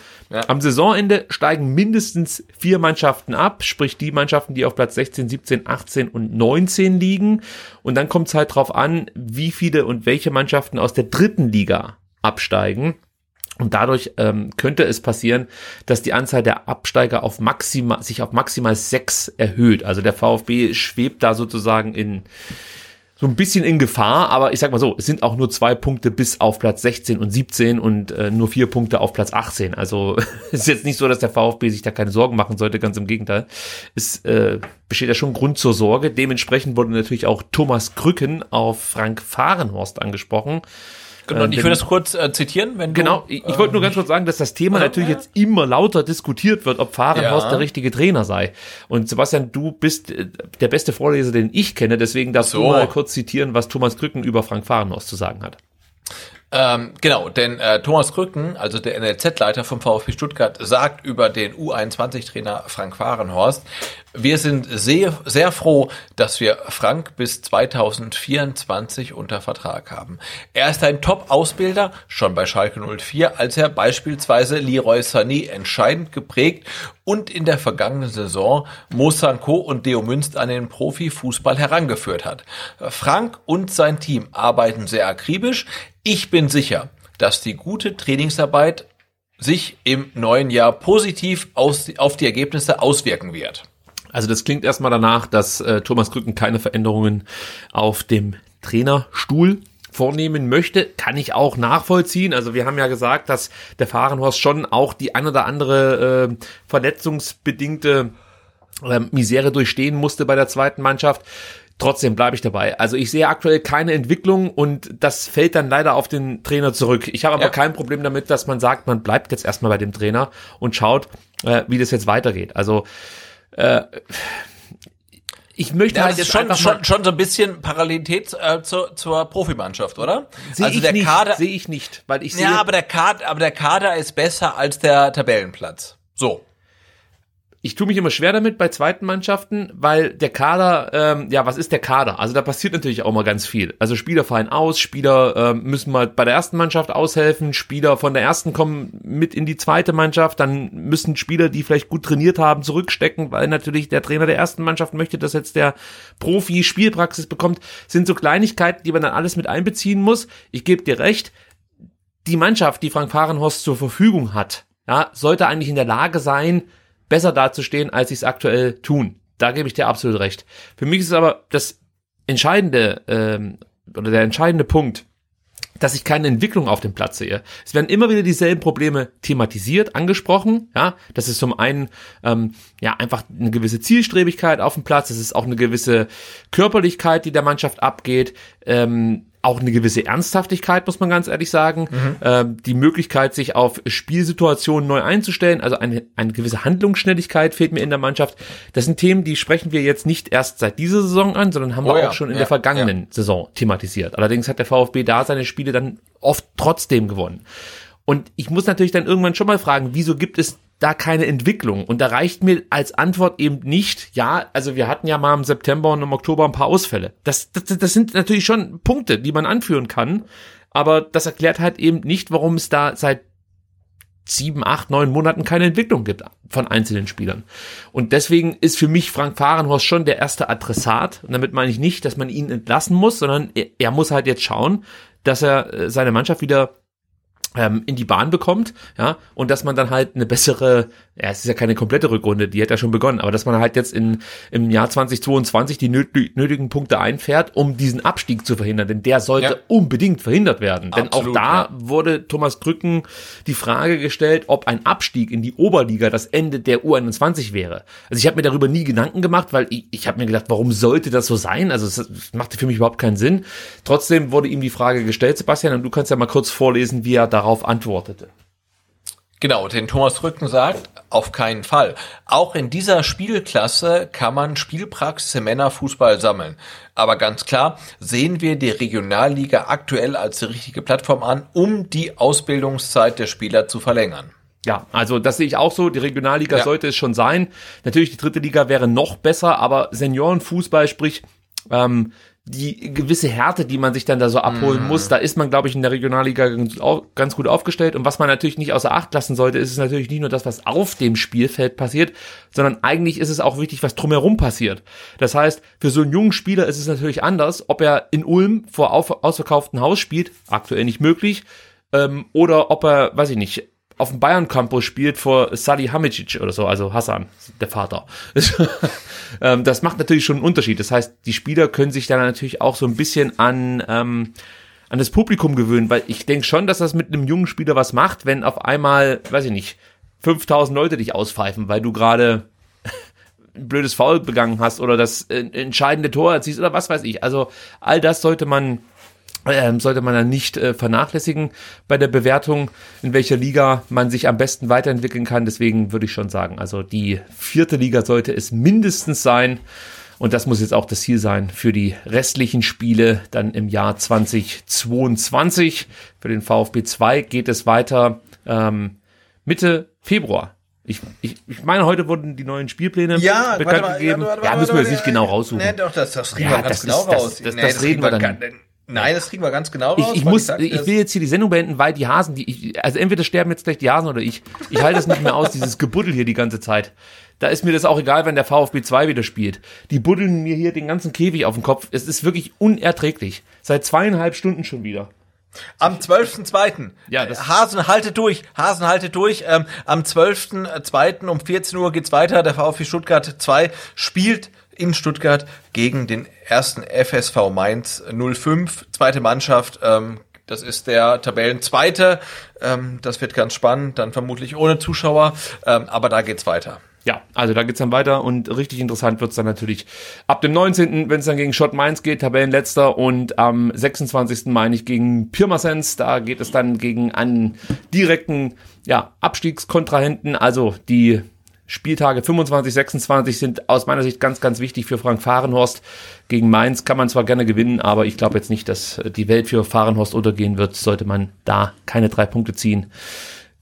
[SPEAKER 1] am Saisonende steigen mindestens vier Mannschaften ab, sprich die Mannschaften, die auf Platz 16, 17, 18 und 19 liegen. Und dann kommt es halt drauf an, wie viele und welche Mannschaften aus der dritten Liga absteigen. Und dadurch ähm, könnte es passieren, dass die Anzahl der Absteiger auf maximal, sich auf maximal sechs erhöht. Also der VfB schwebt da sozusagen in so ein bisschen in Gefahr, aber ich sag mal so, es sind auch nur zwei Punkte bis auf Platz 16 und 17 und äh, nur vier Punkte auf Platz 18. Also es ist jetzt nicht so, dass der VfB sich da keine Sorgen machen sollte, ganz im Gegenteil. Es äh, besteht ja schon Grund zur Sorge. Dementsprechend wurde natürlich auch Thomas Krücken auf Frank Fahrenhorst angesprochen.
[SPEAKER 2] Genau, und ich würde das kurz äh, zitieren, wenn du.
[SPEAKER 1] Genau, ich, ich wollte nur ganz kurz sagen, dass das Thema natürlich jetzt immer lauter diskutiert wird, ob Fahrenhorst
[SPEAKER 2] Ja.
[SPEAKER 1] der richtige Trainer sei. Und Sebastian, du bist äh, der beste Vorleser, den ich kenne, deswegen darfst du
[SPEAKER 2] So.
[SPEAKER 1] mal kurz zitieren, was Thomas Krücken über Frank Fahrenhorst zu sagen hat.
[SPEAKER 2] Ähm, genau, denn äh, Thomas Krücken, also der NLZ-Leiter vom VfB Stuttgart, sagt über den U21-Trainer Frank Fahrenhorst, wir sind sehr, sehr froh, dass wir Frank bis 2024 unter Vertrag haben. Er ist ein Top-Ausbilder, schon bei Schalke 04, als er beispielsweise Leroy Sané entscheidend geprägt und in der vergangenen Saison Mo Sanko und Deo Münst an den Profifußball herangeführt hat. Frank und sein Team arbeiten sehr akribisch. Ich bin sicher, dass die gute Trainingsarbeit sich im neuen Jahr positiv auf die Ergebnisse auswirken wird.
[SPEAKER 1] Also das klingt erstmal danach, dass äh, Thomas Krücken keine Veränderungen auf dem Trainerstuhl vornehmen möchte, kann ich auch nachvollziehen. Also wir haben ja gesagt, dass der Fahrenhorst schon auch die ein oder andere äh, verletzungsbedingte ähm, Misere durchstehen musste bei der zweiten Mannschaft. Trotzdem bleibe ich dabei. Also ich sehe aktuell keine Entwicklung und das fällt dann leider auf den Trainer zurück. Ich habe aber
[SPEAKER 2] Ja.
[SPEAKER 1] kein Problem damit, dass man sagt, man bleibt jetzt erstmal bei dem Trainer und schaut, äh, wie das jetzt weitergeht. Also äh, ich möchte
[SPEAKER 2] Ja,
[SPEAKER 1] halt
[SPEAKER 2] das
[SPEAKER 1] jetzt
[SPEAKER 2] ist schon, schon, schon so ein bisschen Parallelität äh, zur, zur Profimannschaft, oder?
[SPEAKER 1] sehe
[SPEAKER 2] also
[SPEAKER 1] ich
[SPEAKER 2] der
[SPEAKER 1] nicht,
[SPEAKER 2] Kader,
[SPEAKER 1] sehe ich nicht, weil ich sehe,
[SPEAKER 2] ja, aber der Kader, aber der Kader ist besser als der Tabellenplatz. So.
[SPEAKER 1] Ich tue mich immer schwer damit bei zweiten Mannschaften, weil der Kader, ähm, ja, was ist der Kader? Also da passiert natürlich auch mal ganz viel. Also Spieler fallen aus, Spieler ähm, müssen mal bei der ersten Mannschaft aushelfen, Spieler von der ersten kommen mit in die zweite Mannschaft, dann müssen Spieler, die vielleicht gut trainiert haben, zurückstecken, weil natürlich der Trainer der ersten Mannschaft möchte, dass jetzt der Profi Spielpraxis bekommt. sind so Kleinigkeiten, die man dann alles mit einbeziehen muss. Ich gebe dir recht, die Mannschaft, die Frank Fahrenhorst zur Verfügung hat, ja, sollte eigentlich in der Lage sein, besser dazustehen, als sie es aktuell tun. Da gebe ich dir absolut recht. Für mich ist es aber das entscheidende ähm, oder der entscheidende Punkt, dass ich keine Entwicklung auf dem Platz sehe. Es werden immer wieder dieselben Probleme thematisiert, angesprochen. Ja, das ist zum einen ähm, ja einfach eine gewisse Zielstrebigkeit auf dem Platz. Es ist auch eine gewisse Körperlichkeit, die der Mannschaft abgeht. Ähm, auch eine gewisse Ernsthaftigkeit, muss man ganz ehrlich sagen. Mhm. Ähm, die Möglichkeit, sich auf Spielsituationen neu einzustellen, also eine, eine gewisse Handlungsschnelligkeit fehlt mir in der Mannschaft. Das sind Themen, die sprechen wir jetzt nicht erst seit dieser Saison an, sondern haben oh, wir ja. auch schon in ja, der vergangenen ja. Saison thematisiert. Allerdings hat der VfB da seine Spiele dann oft trotzdem gewonnen. Und ich muss natürlich dann irgendwann schon mal fragen, wieso gibt es da keine Entwicklung? Und da reicht mir als Antwort eben nicht, ja, also wir hatten ja mal im September und im Oktober ein paar Ausfälle. Das, das, das sind natürlich schon Punkte, die man anführen kann, aber das erklärt halt eben nicht, warum es da seit sieben, acht, neun Monaten keine Entwicklung gibt von einzelnen Spielern. Und deswegen ist für mich Frank Fahrenhorst schon der erste Adressat. Und damit meine ich nicht, dass man ihn entlassen muss, sondern er, er muss halt jetzt schauen, dass er äh, seine Mannschaft wieder in die Bahn bekommt, ja, und dass man dann halt eine bessere, ja, es ist ja keine komplette Rückrunde, die hat ja schon begonnen, aber dass man halt jetzt in, im Jahr 2022 die nötigen Punkte einfährt, um diesen Abstieg zu verhindern, denn der sollte ja. unbedingt verhindert werden. Absolut, denn auch da ja. wurde Thomas Krücken die Frage gestellt, ob ein Abstieg in die Oberliga das Ende der U21 wäre. Also ich habe mir darüber nie Gedanken gemacht, weil ich, ich habe mir gedacht, warum sollte das so sein? Also es machte für mich überhaupt keinen Sinn. Trotzdem wurde ihm die Frage gestellt, Sebastian, und du kannst ja mal kurz vorlesen, wie er da darauf antwortete.
[SPEAKER 2] Genau, den Thomas Rücken sagt, auf keinen Fall. Auch in dieser Spielklasse kann man Spielpraxis im Männerfußball sammeln. Aber ganz klar sehen wir die Regionalliga aktuell als die richtige Plattform an, um die Ausbildungszeit der Spieler zu verlängern.
[SPEAKER 1] Ja, also das sehe ich auch so. Die Regionalliga ja. sollte es schon sein. Natürlich, die dritte Liga wäre noch besser, aber Seniorenfußball, sprich ähm, die gewisse Härte, die man sich dann da so abholen mm. muss, da ist man, glaube ich, in der Regionalliga ganz gut aufgestellt. Und was man natürlich nicht außer Acht lassen sollte, ist es natürlich nicht nur das, was auf dem Spielfeld passiert, sondern eigentlich ist es auch wichtig, was drumherum passiert. Das heißt, für so einen jungen Spieler ist es natürlich anders, ob er in Ulm vor ausverkauftem Haus spielt, aktuell nicht möglich, ähm, oder ob er, weiß ich nicht, auf dem Bayern Campus spielt vor Sadi Hamicic oder so, also Hassan, der Vater. Ähm, das macht natürlich schon einen Unterschied. Das heißt, die Spieler können sich dann natürlich auch so ein bisschen an, ähm, an das Publikum gewöhnen, weil ich denke schon, dass das mit einem jungen Spieler was macht, wenn auf einmal, weiß ich nicht, 5000 Leute dich auspfeifen, weil du gerade ein blödes Foul begangen hast oder das entscheidende Tor erziehst oder was weiß ich. Also all das sollte man ähm, sollte man dann nicht äh, vernachlässigen bei der Bewertung, in welcher Liga man sich am besten weiterentwickeln kann. Deswegen würde ich schon sagen, also die vierte Liga sollte es mindestens sein. Und das muss jetzt auch das Ziel sein für die restlichen Spiele dann im Jahr 2022. Für den VfB 2 geht es weiter ähm, Mitte Februar. Ich, ich, ich meine, heute wurden die neuen Spielpläne
[SPEAKER 2] ja,
[SPEAKER 1] bekannt
[SPEAKER 2] mal,
[SPEAKER 1] gegeben. Ja, warte, ja, müssen wir jetzt nicht genau raussuchen.
[SPEAKER 2] Nee, doch, das, das kriegen ja, wir ganz genau ist, raus.
[SPEAKER 1] Das, das, nee, das, das reden wir dann. Kann,
[SPEAKER 2] Nein, das kriegen wir ganz genau raus.
[SPEAKER 1] Ich, ich muss, ich, ich will jetzt hier die Sendung beenden, weil die Hasen, die ich, also entweder sterben jetzt gleich die Hasen oder ich. Ich halte es nicht mehr aus, dieses Gebuddel hier die ganze Zeit. Da ist mir das auch egal, wenn der VfB 2 wieder spielt. Die buddeln mir hier den ganzen Käfig auf den Kopf. Es ist wirklich unerträglich. Seit zweieinhalb Stunden schon wieder.
[SPEAKER 2] Am 12.2. Ja, das Hasen halte durch, Hasen halte durch. Ähm, am 12.2. um 14 Uhr geht's weiter. Der VfB Stuttgart 2 spielt in Stuttgart gegen den ersten FSV Mainz 05, zweite Mannschaft. Ähm, das ist der Tabellenzweite. Ähm, das wird ganz spannend, dann vermutlich ohne Zuschauer, ähm, aber da geht's weiter.
[SPEAKER 1] Ja, also da geht's dann weiter und richtig interessant wird's dann natürlich ab dem 19., wenn es dann gegen Schott Mainz geht, Tabellenletzter und am 26. meine ich gegen Pirmasens, da geht es dann gegen einen direkten ja, Abstiegskontrahenten, also die Spieltage 25, 26 sind aus meiner Sicht ganz, ganz wichtig für Frank Fahrenhorst. Gegen Mainz kann man zwar gerne gewinnen, aber ich glaube jetzt nicht, dass die Welt für Fahrenhorst untergehen wird, sollte man da keine drei Punkte ziehen.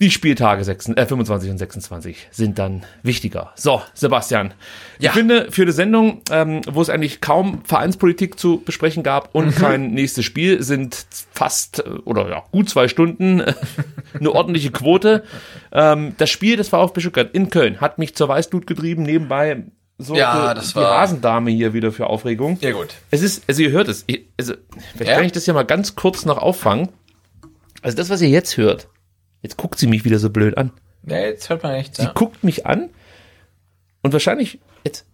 [SPEAKER 1] Die Spieltage 26, äh, 25 und 26 sind dann wichtiger. So, Sebastian. Ja. Ich finde, für eine Sendung, ähm, wo es eigentlich kaum Vereinspolitik zu besprechen gab und mhm. kein nächstes Spiel, sind fast äh, oder ja, gut zwei Stunden eine ordentliche Quote. Ähm, das Spiel des VfB Stuttgart in Köln hat mich zur Weißblut getrieben. Nebenbei so
[SPEAKER 2] ja, das
[SPEAKER 1] die
[SPEAKER 2] war
[SPEAKER 1] Rasendame hier wieder für Aufregung.
[SPEAKER 2] Ja, gut.
[SPEAKER 1] Es ist, also ihr hört es. Also, vielleicht ja? kann ich das ja mal ganz kurz noch auffangen. Also das, was ihr jetzt hört, Jetzt guckt sie mich wieder so blöd an.
[SPEAKER 2] Ja, jetzt hört man nichts.
[SPEAKER 1] Sie ja. guckt mich an und wahrscheinlich jetzt.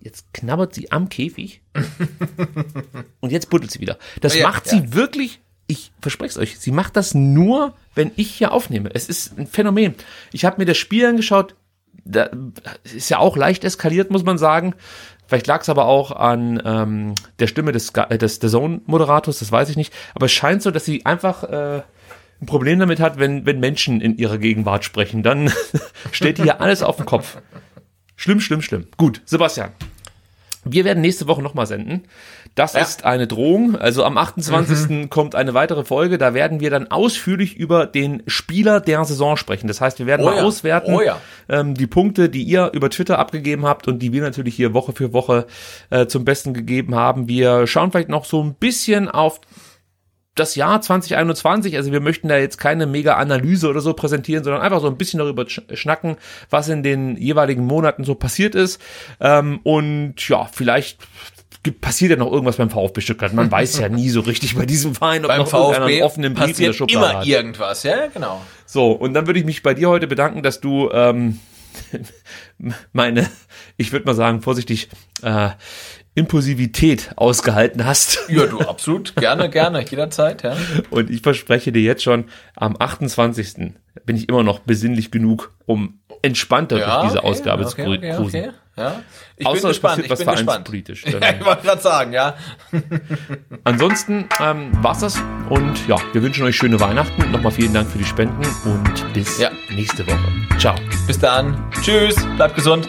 [SPEAKER 1] Jetzt knabbert sie am Käfig und jetzt buddelt sie wieder. Das ja, macht sie wirklich, ich verspreche es euch, sie macht das nur, wenn ich hier aufnehme. Es ist ein Phänomen. Ich habe mir das Spiel angeschaut, da ist ja auch leicht eskaliert, muss man sagen. Vielleicht lag es aber auch an ähm, der Stimme des, des, des Zone-Moderators, das weiß ich nicht. Aber es scheint so, dass sie einfach äh, ein Problem damit hat, wenn, wenn Menschen in ihrer Gegenwart sprechen. Dann stellt die hier alles auf den Kopf. Schlimm, schlimm, schlimm. Gut, Sebastian. Wir werden nächste Woche nochmal senden. Das
[SPEAKER 2] Ja.
[SPEAKER 1] ist eine Drohung. Also am 28. kommt eine weitere Folge. Da werden wir dann ausführlich über den Spieler der Saison sprechen. Das heißt, wir werden
[SPEAKER 2] Oh
[SPEAKER 1] mal
[SPEAKER 2] ja.
[SPEAKER 1] auswerten
[SPEAKER 2] Oh ja.
[SPEAKER 1] ähm, die Punkte, die ihr über Twitter abgegeben habt und die wir natürlich hier Woche für Woche äh, zum Besten gegeben haben. Wir schauen vielleicht noch so ein bisschen auf das Jahr 2021, also wir möchten da jetzt keine mega Analyse oder so präsentieren, sondern einfach so ein bisschen darüber sch- schnacken, was in den jeweiligen Monaten so passiert ist. Ähm, und ja, vielleicht gibt, passiert ja noch irgendwas beim VfB Stuttgart. Man weiß ja nie so richtig bei diesem Verein, ob
[SPEAKER 2] Beim
[SPEAKER 1] noch
[SPEAKER 2] VfB
[SPEAKER 1] offenen Brief in der
[SPEAKER 2] passiert
[SPEAKER 1] Schublade
[SPEAKER 2] immer
[SPEAKER 1] hat.
[SPEAKER 2] irgendwas, ja, genau.
[SPEAKER 1] So, und dann würde ich mich bei dir heute bedanken, dass du ähm, meine, ich würde mal sagen, vorsichtig, äh, Impulsivität ausgehalten hast.
[SPEAKER 2] Ja, du, absolut. Gerne, gerne, jederzeit, ja.
[SPEAKER 1] Und ich verspreche dir jetzt schon, am 28. bin ich immer noch besinnlich genug, um entspannter
[SPEAKER 2] ja
[SPEAKER 1] durch diese
[SPEAKER 2] okay,
[SPEAKER 1] Ausgabe
[SPEAKER 2] okay,
[SPEAKER 1] zu
[SPEAKER 2] okay,
[SPEAKER 1] cruisen.
[SPEAKER 2] okay, ja. Ich
[SPEAKER 1] Außer
[SPEAKER 2] bin
[SPEAKER 1] es
[SPEAKER 2] gespannt,
[SPEAKER 1] passiert
[SPEAKER 2] ich
[SPEAKER 1] was
[SPEAKER 2] bin gespannt.
[SPEAKER 1] vereinspolitisch. Dann-
[SPEAKER 2] Ja, ich wollte gerade sagen, ja.
[SPEAKER 1] Ansonsten ähm, war's das und ja, wir wünschen euch schöne Weihnachten. Nochmal vielen Dank für die Spenden und bis
[SPEAKER 2] Ja.
[SPEAKER 1] nächste Woche. Ciao.
[SPEAKER 2] Bis dann. Tschüss, bleibt gesund.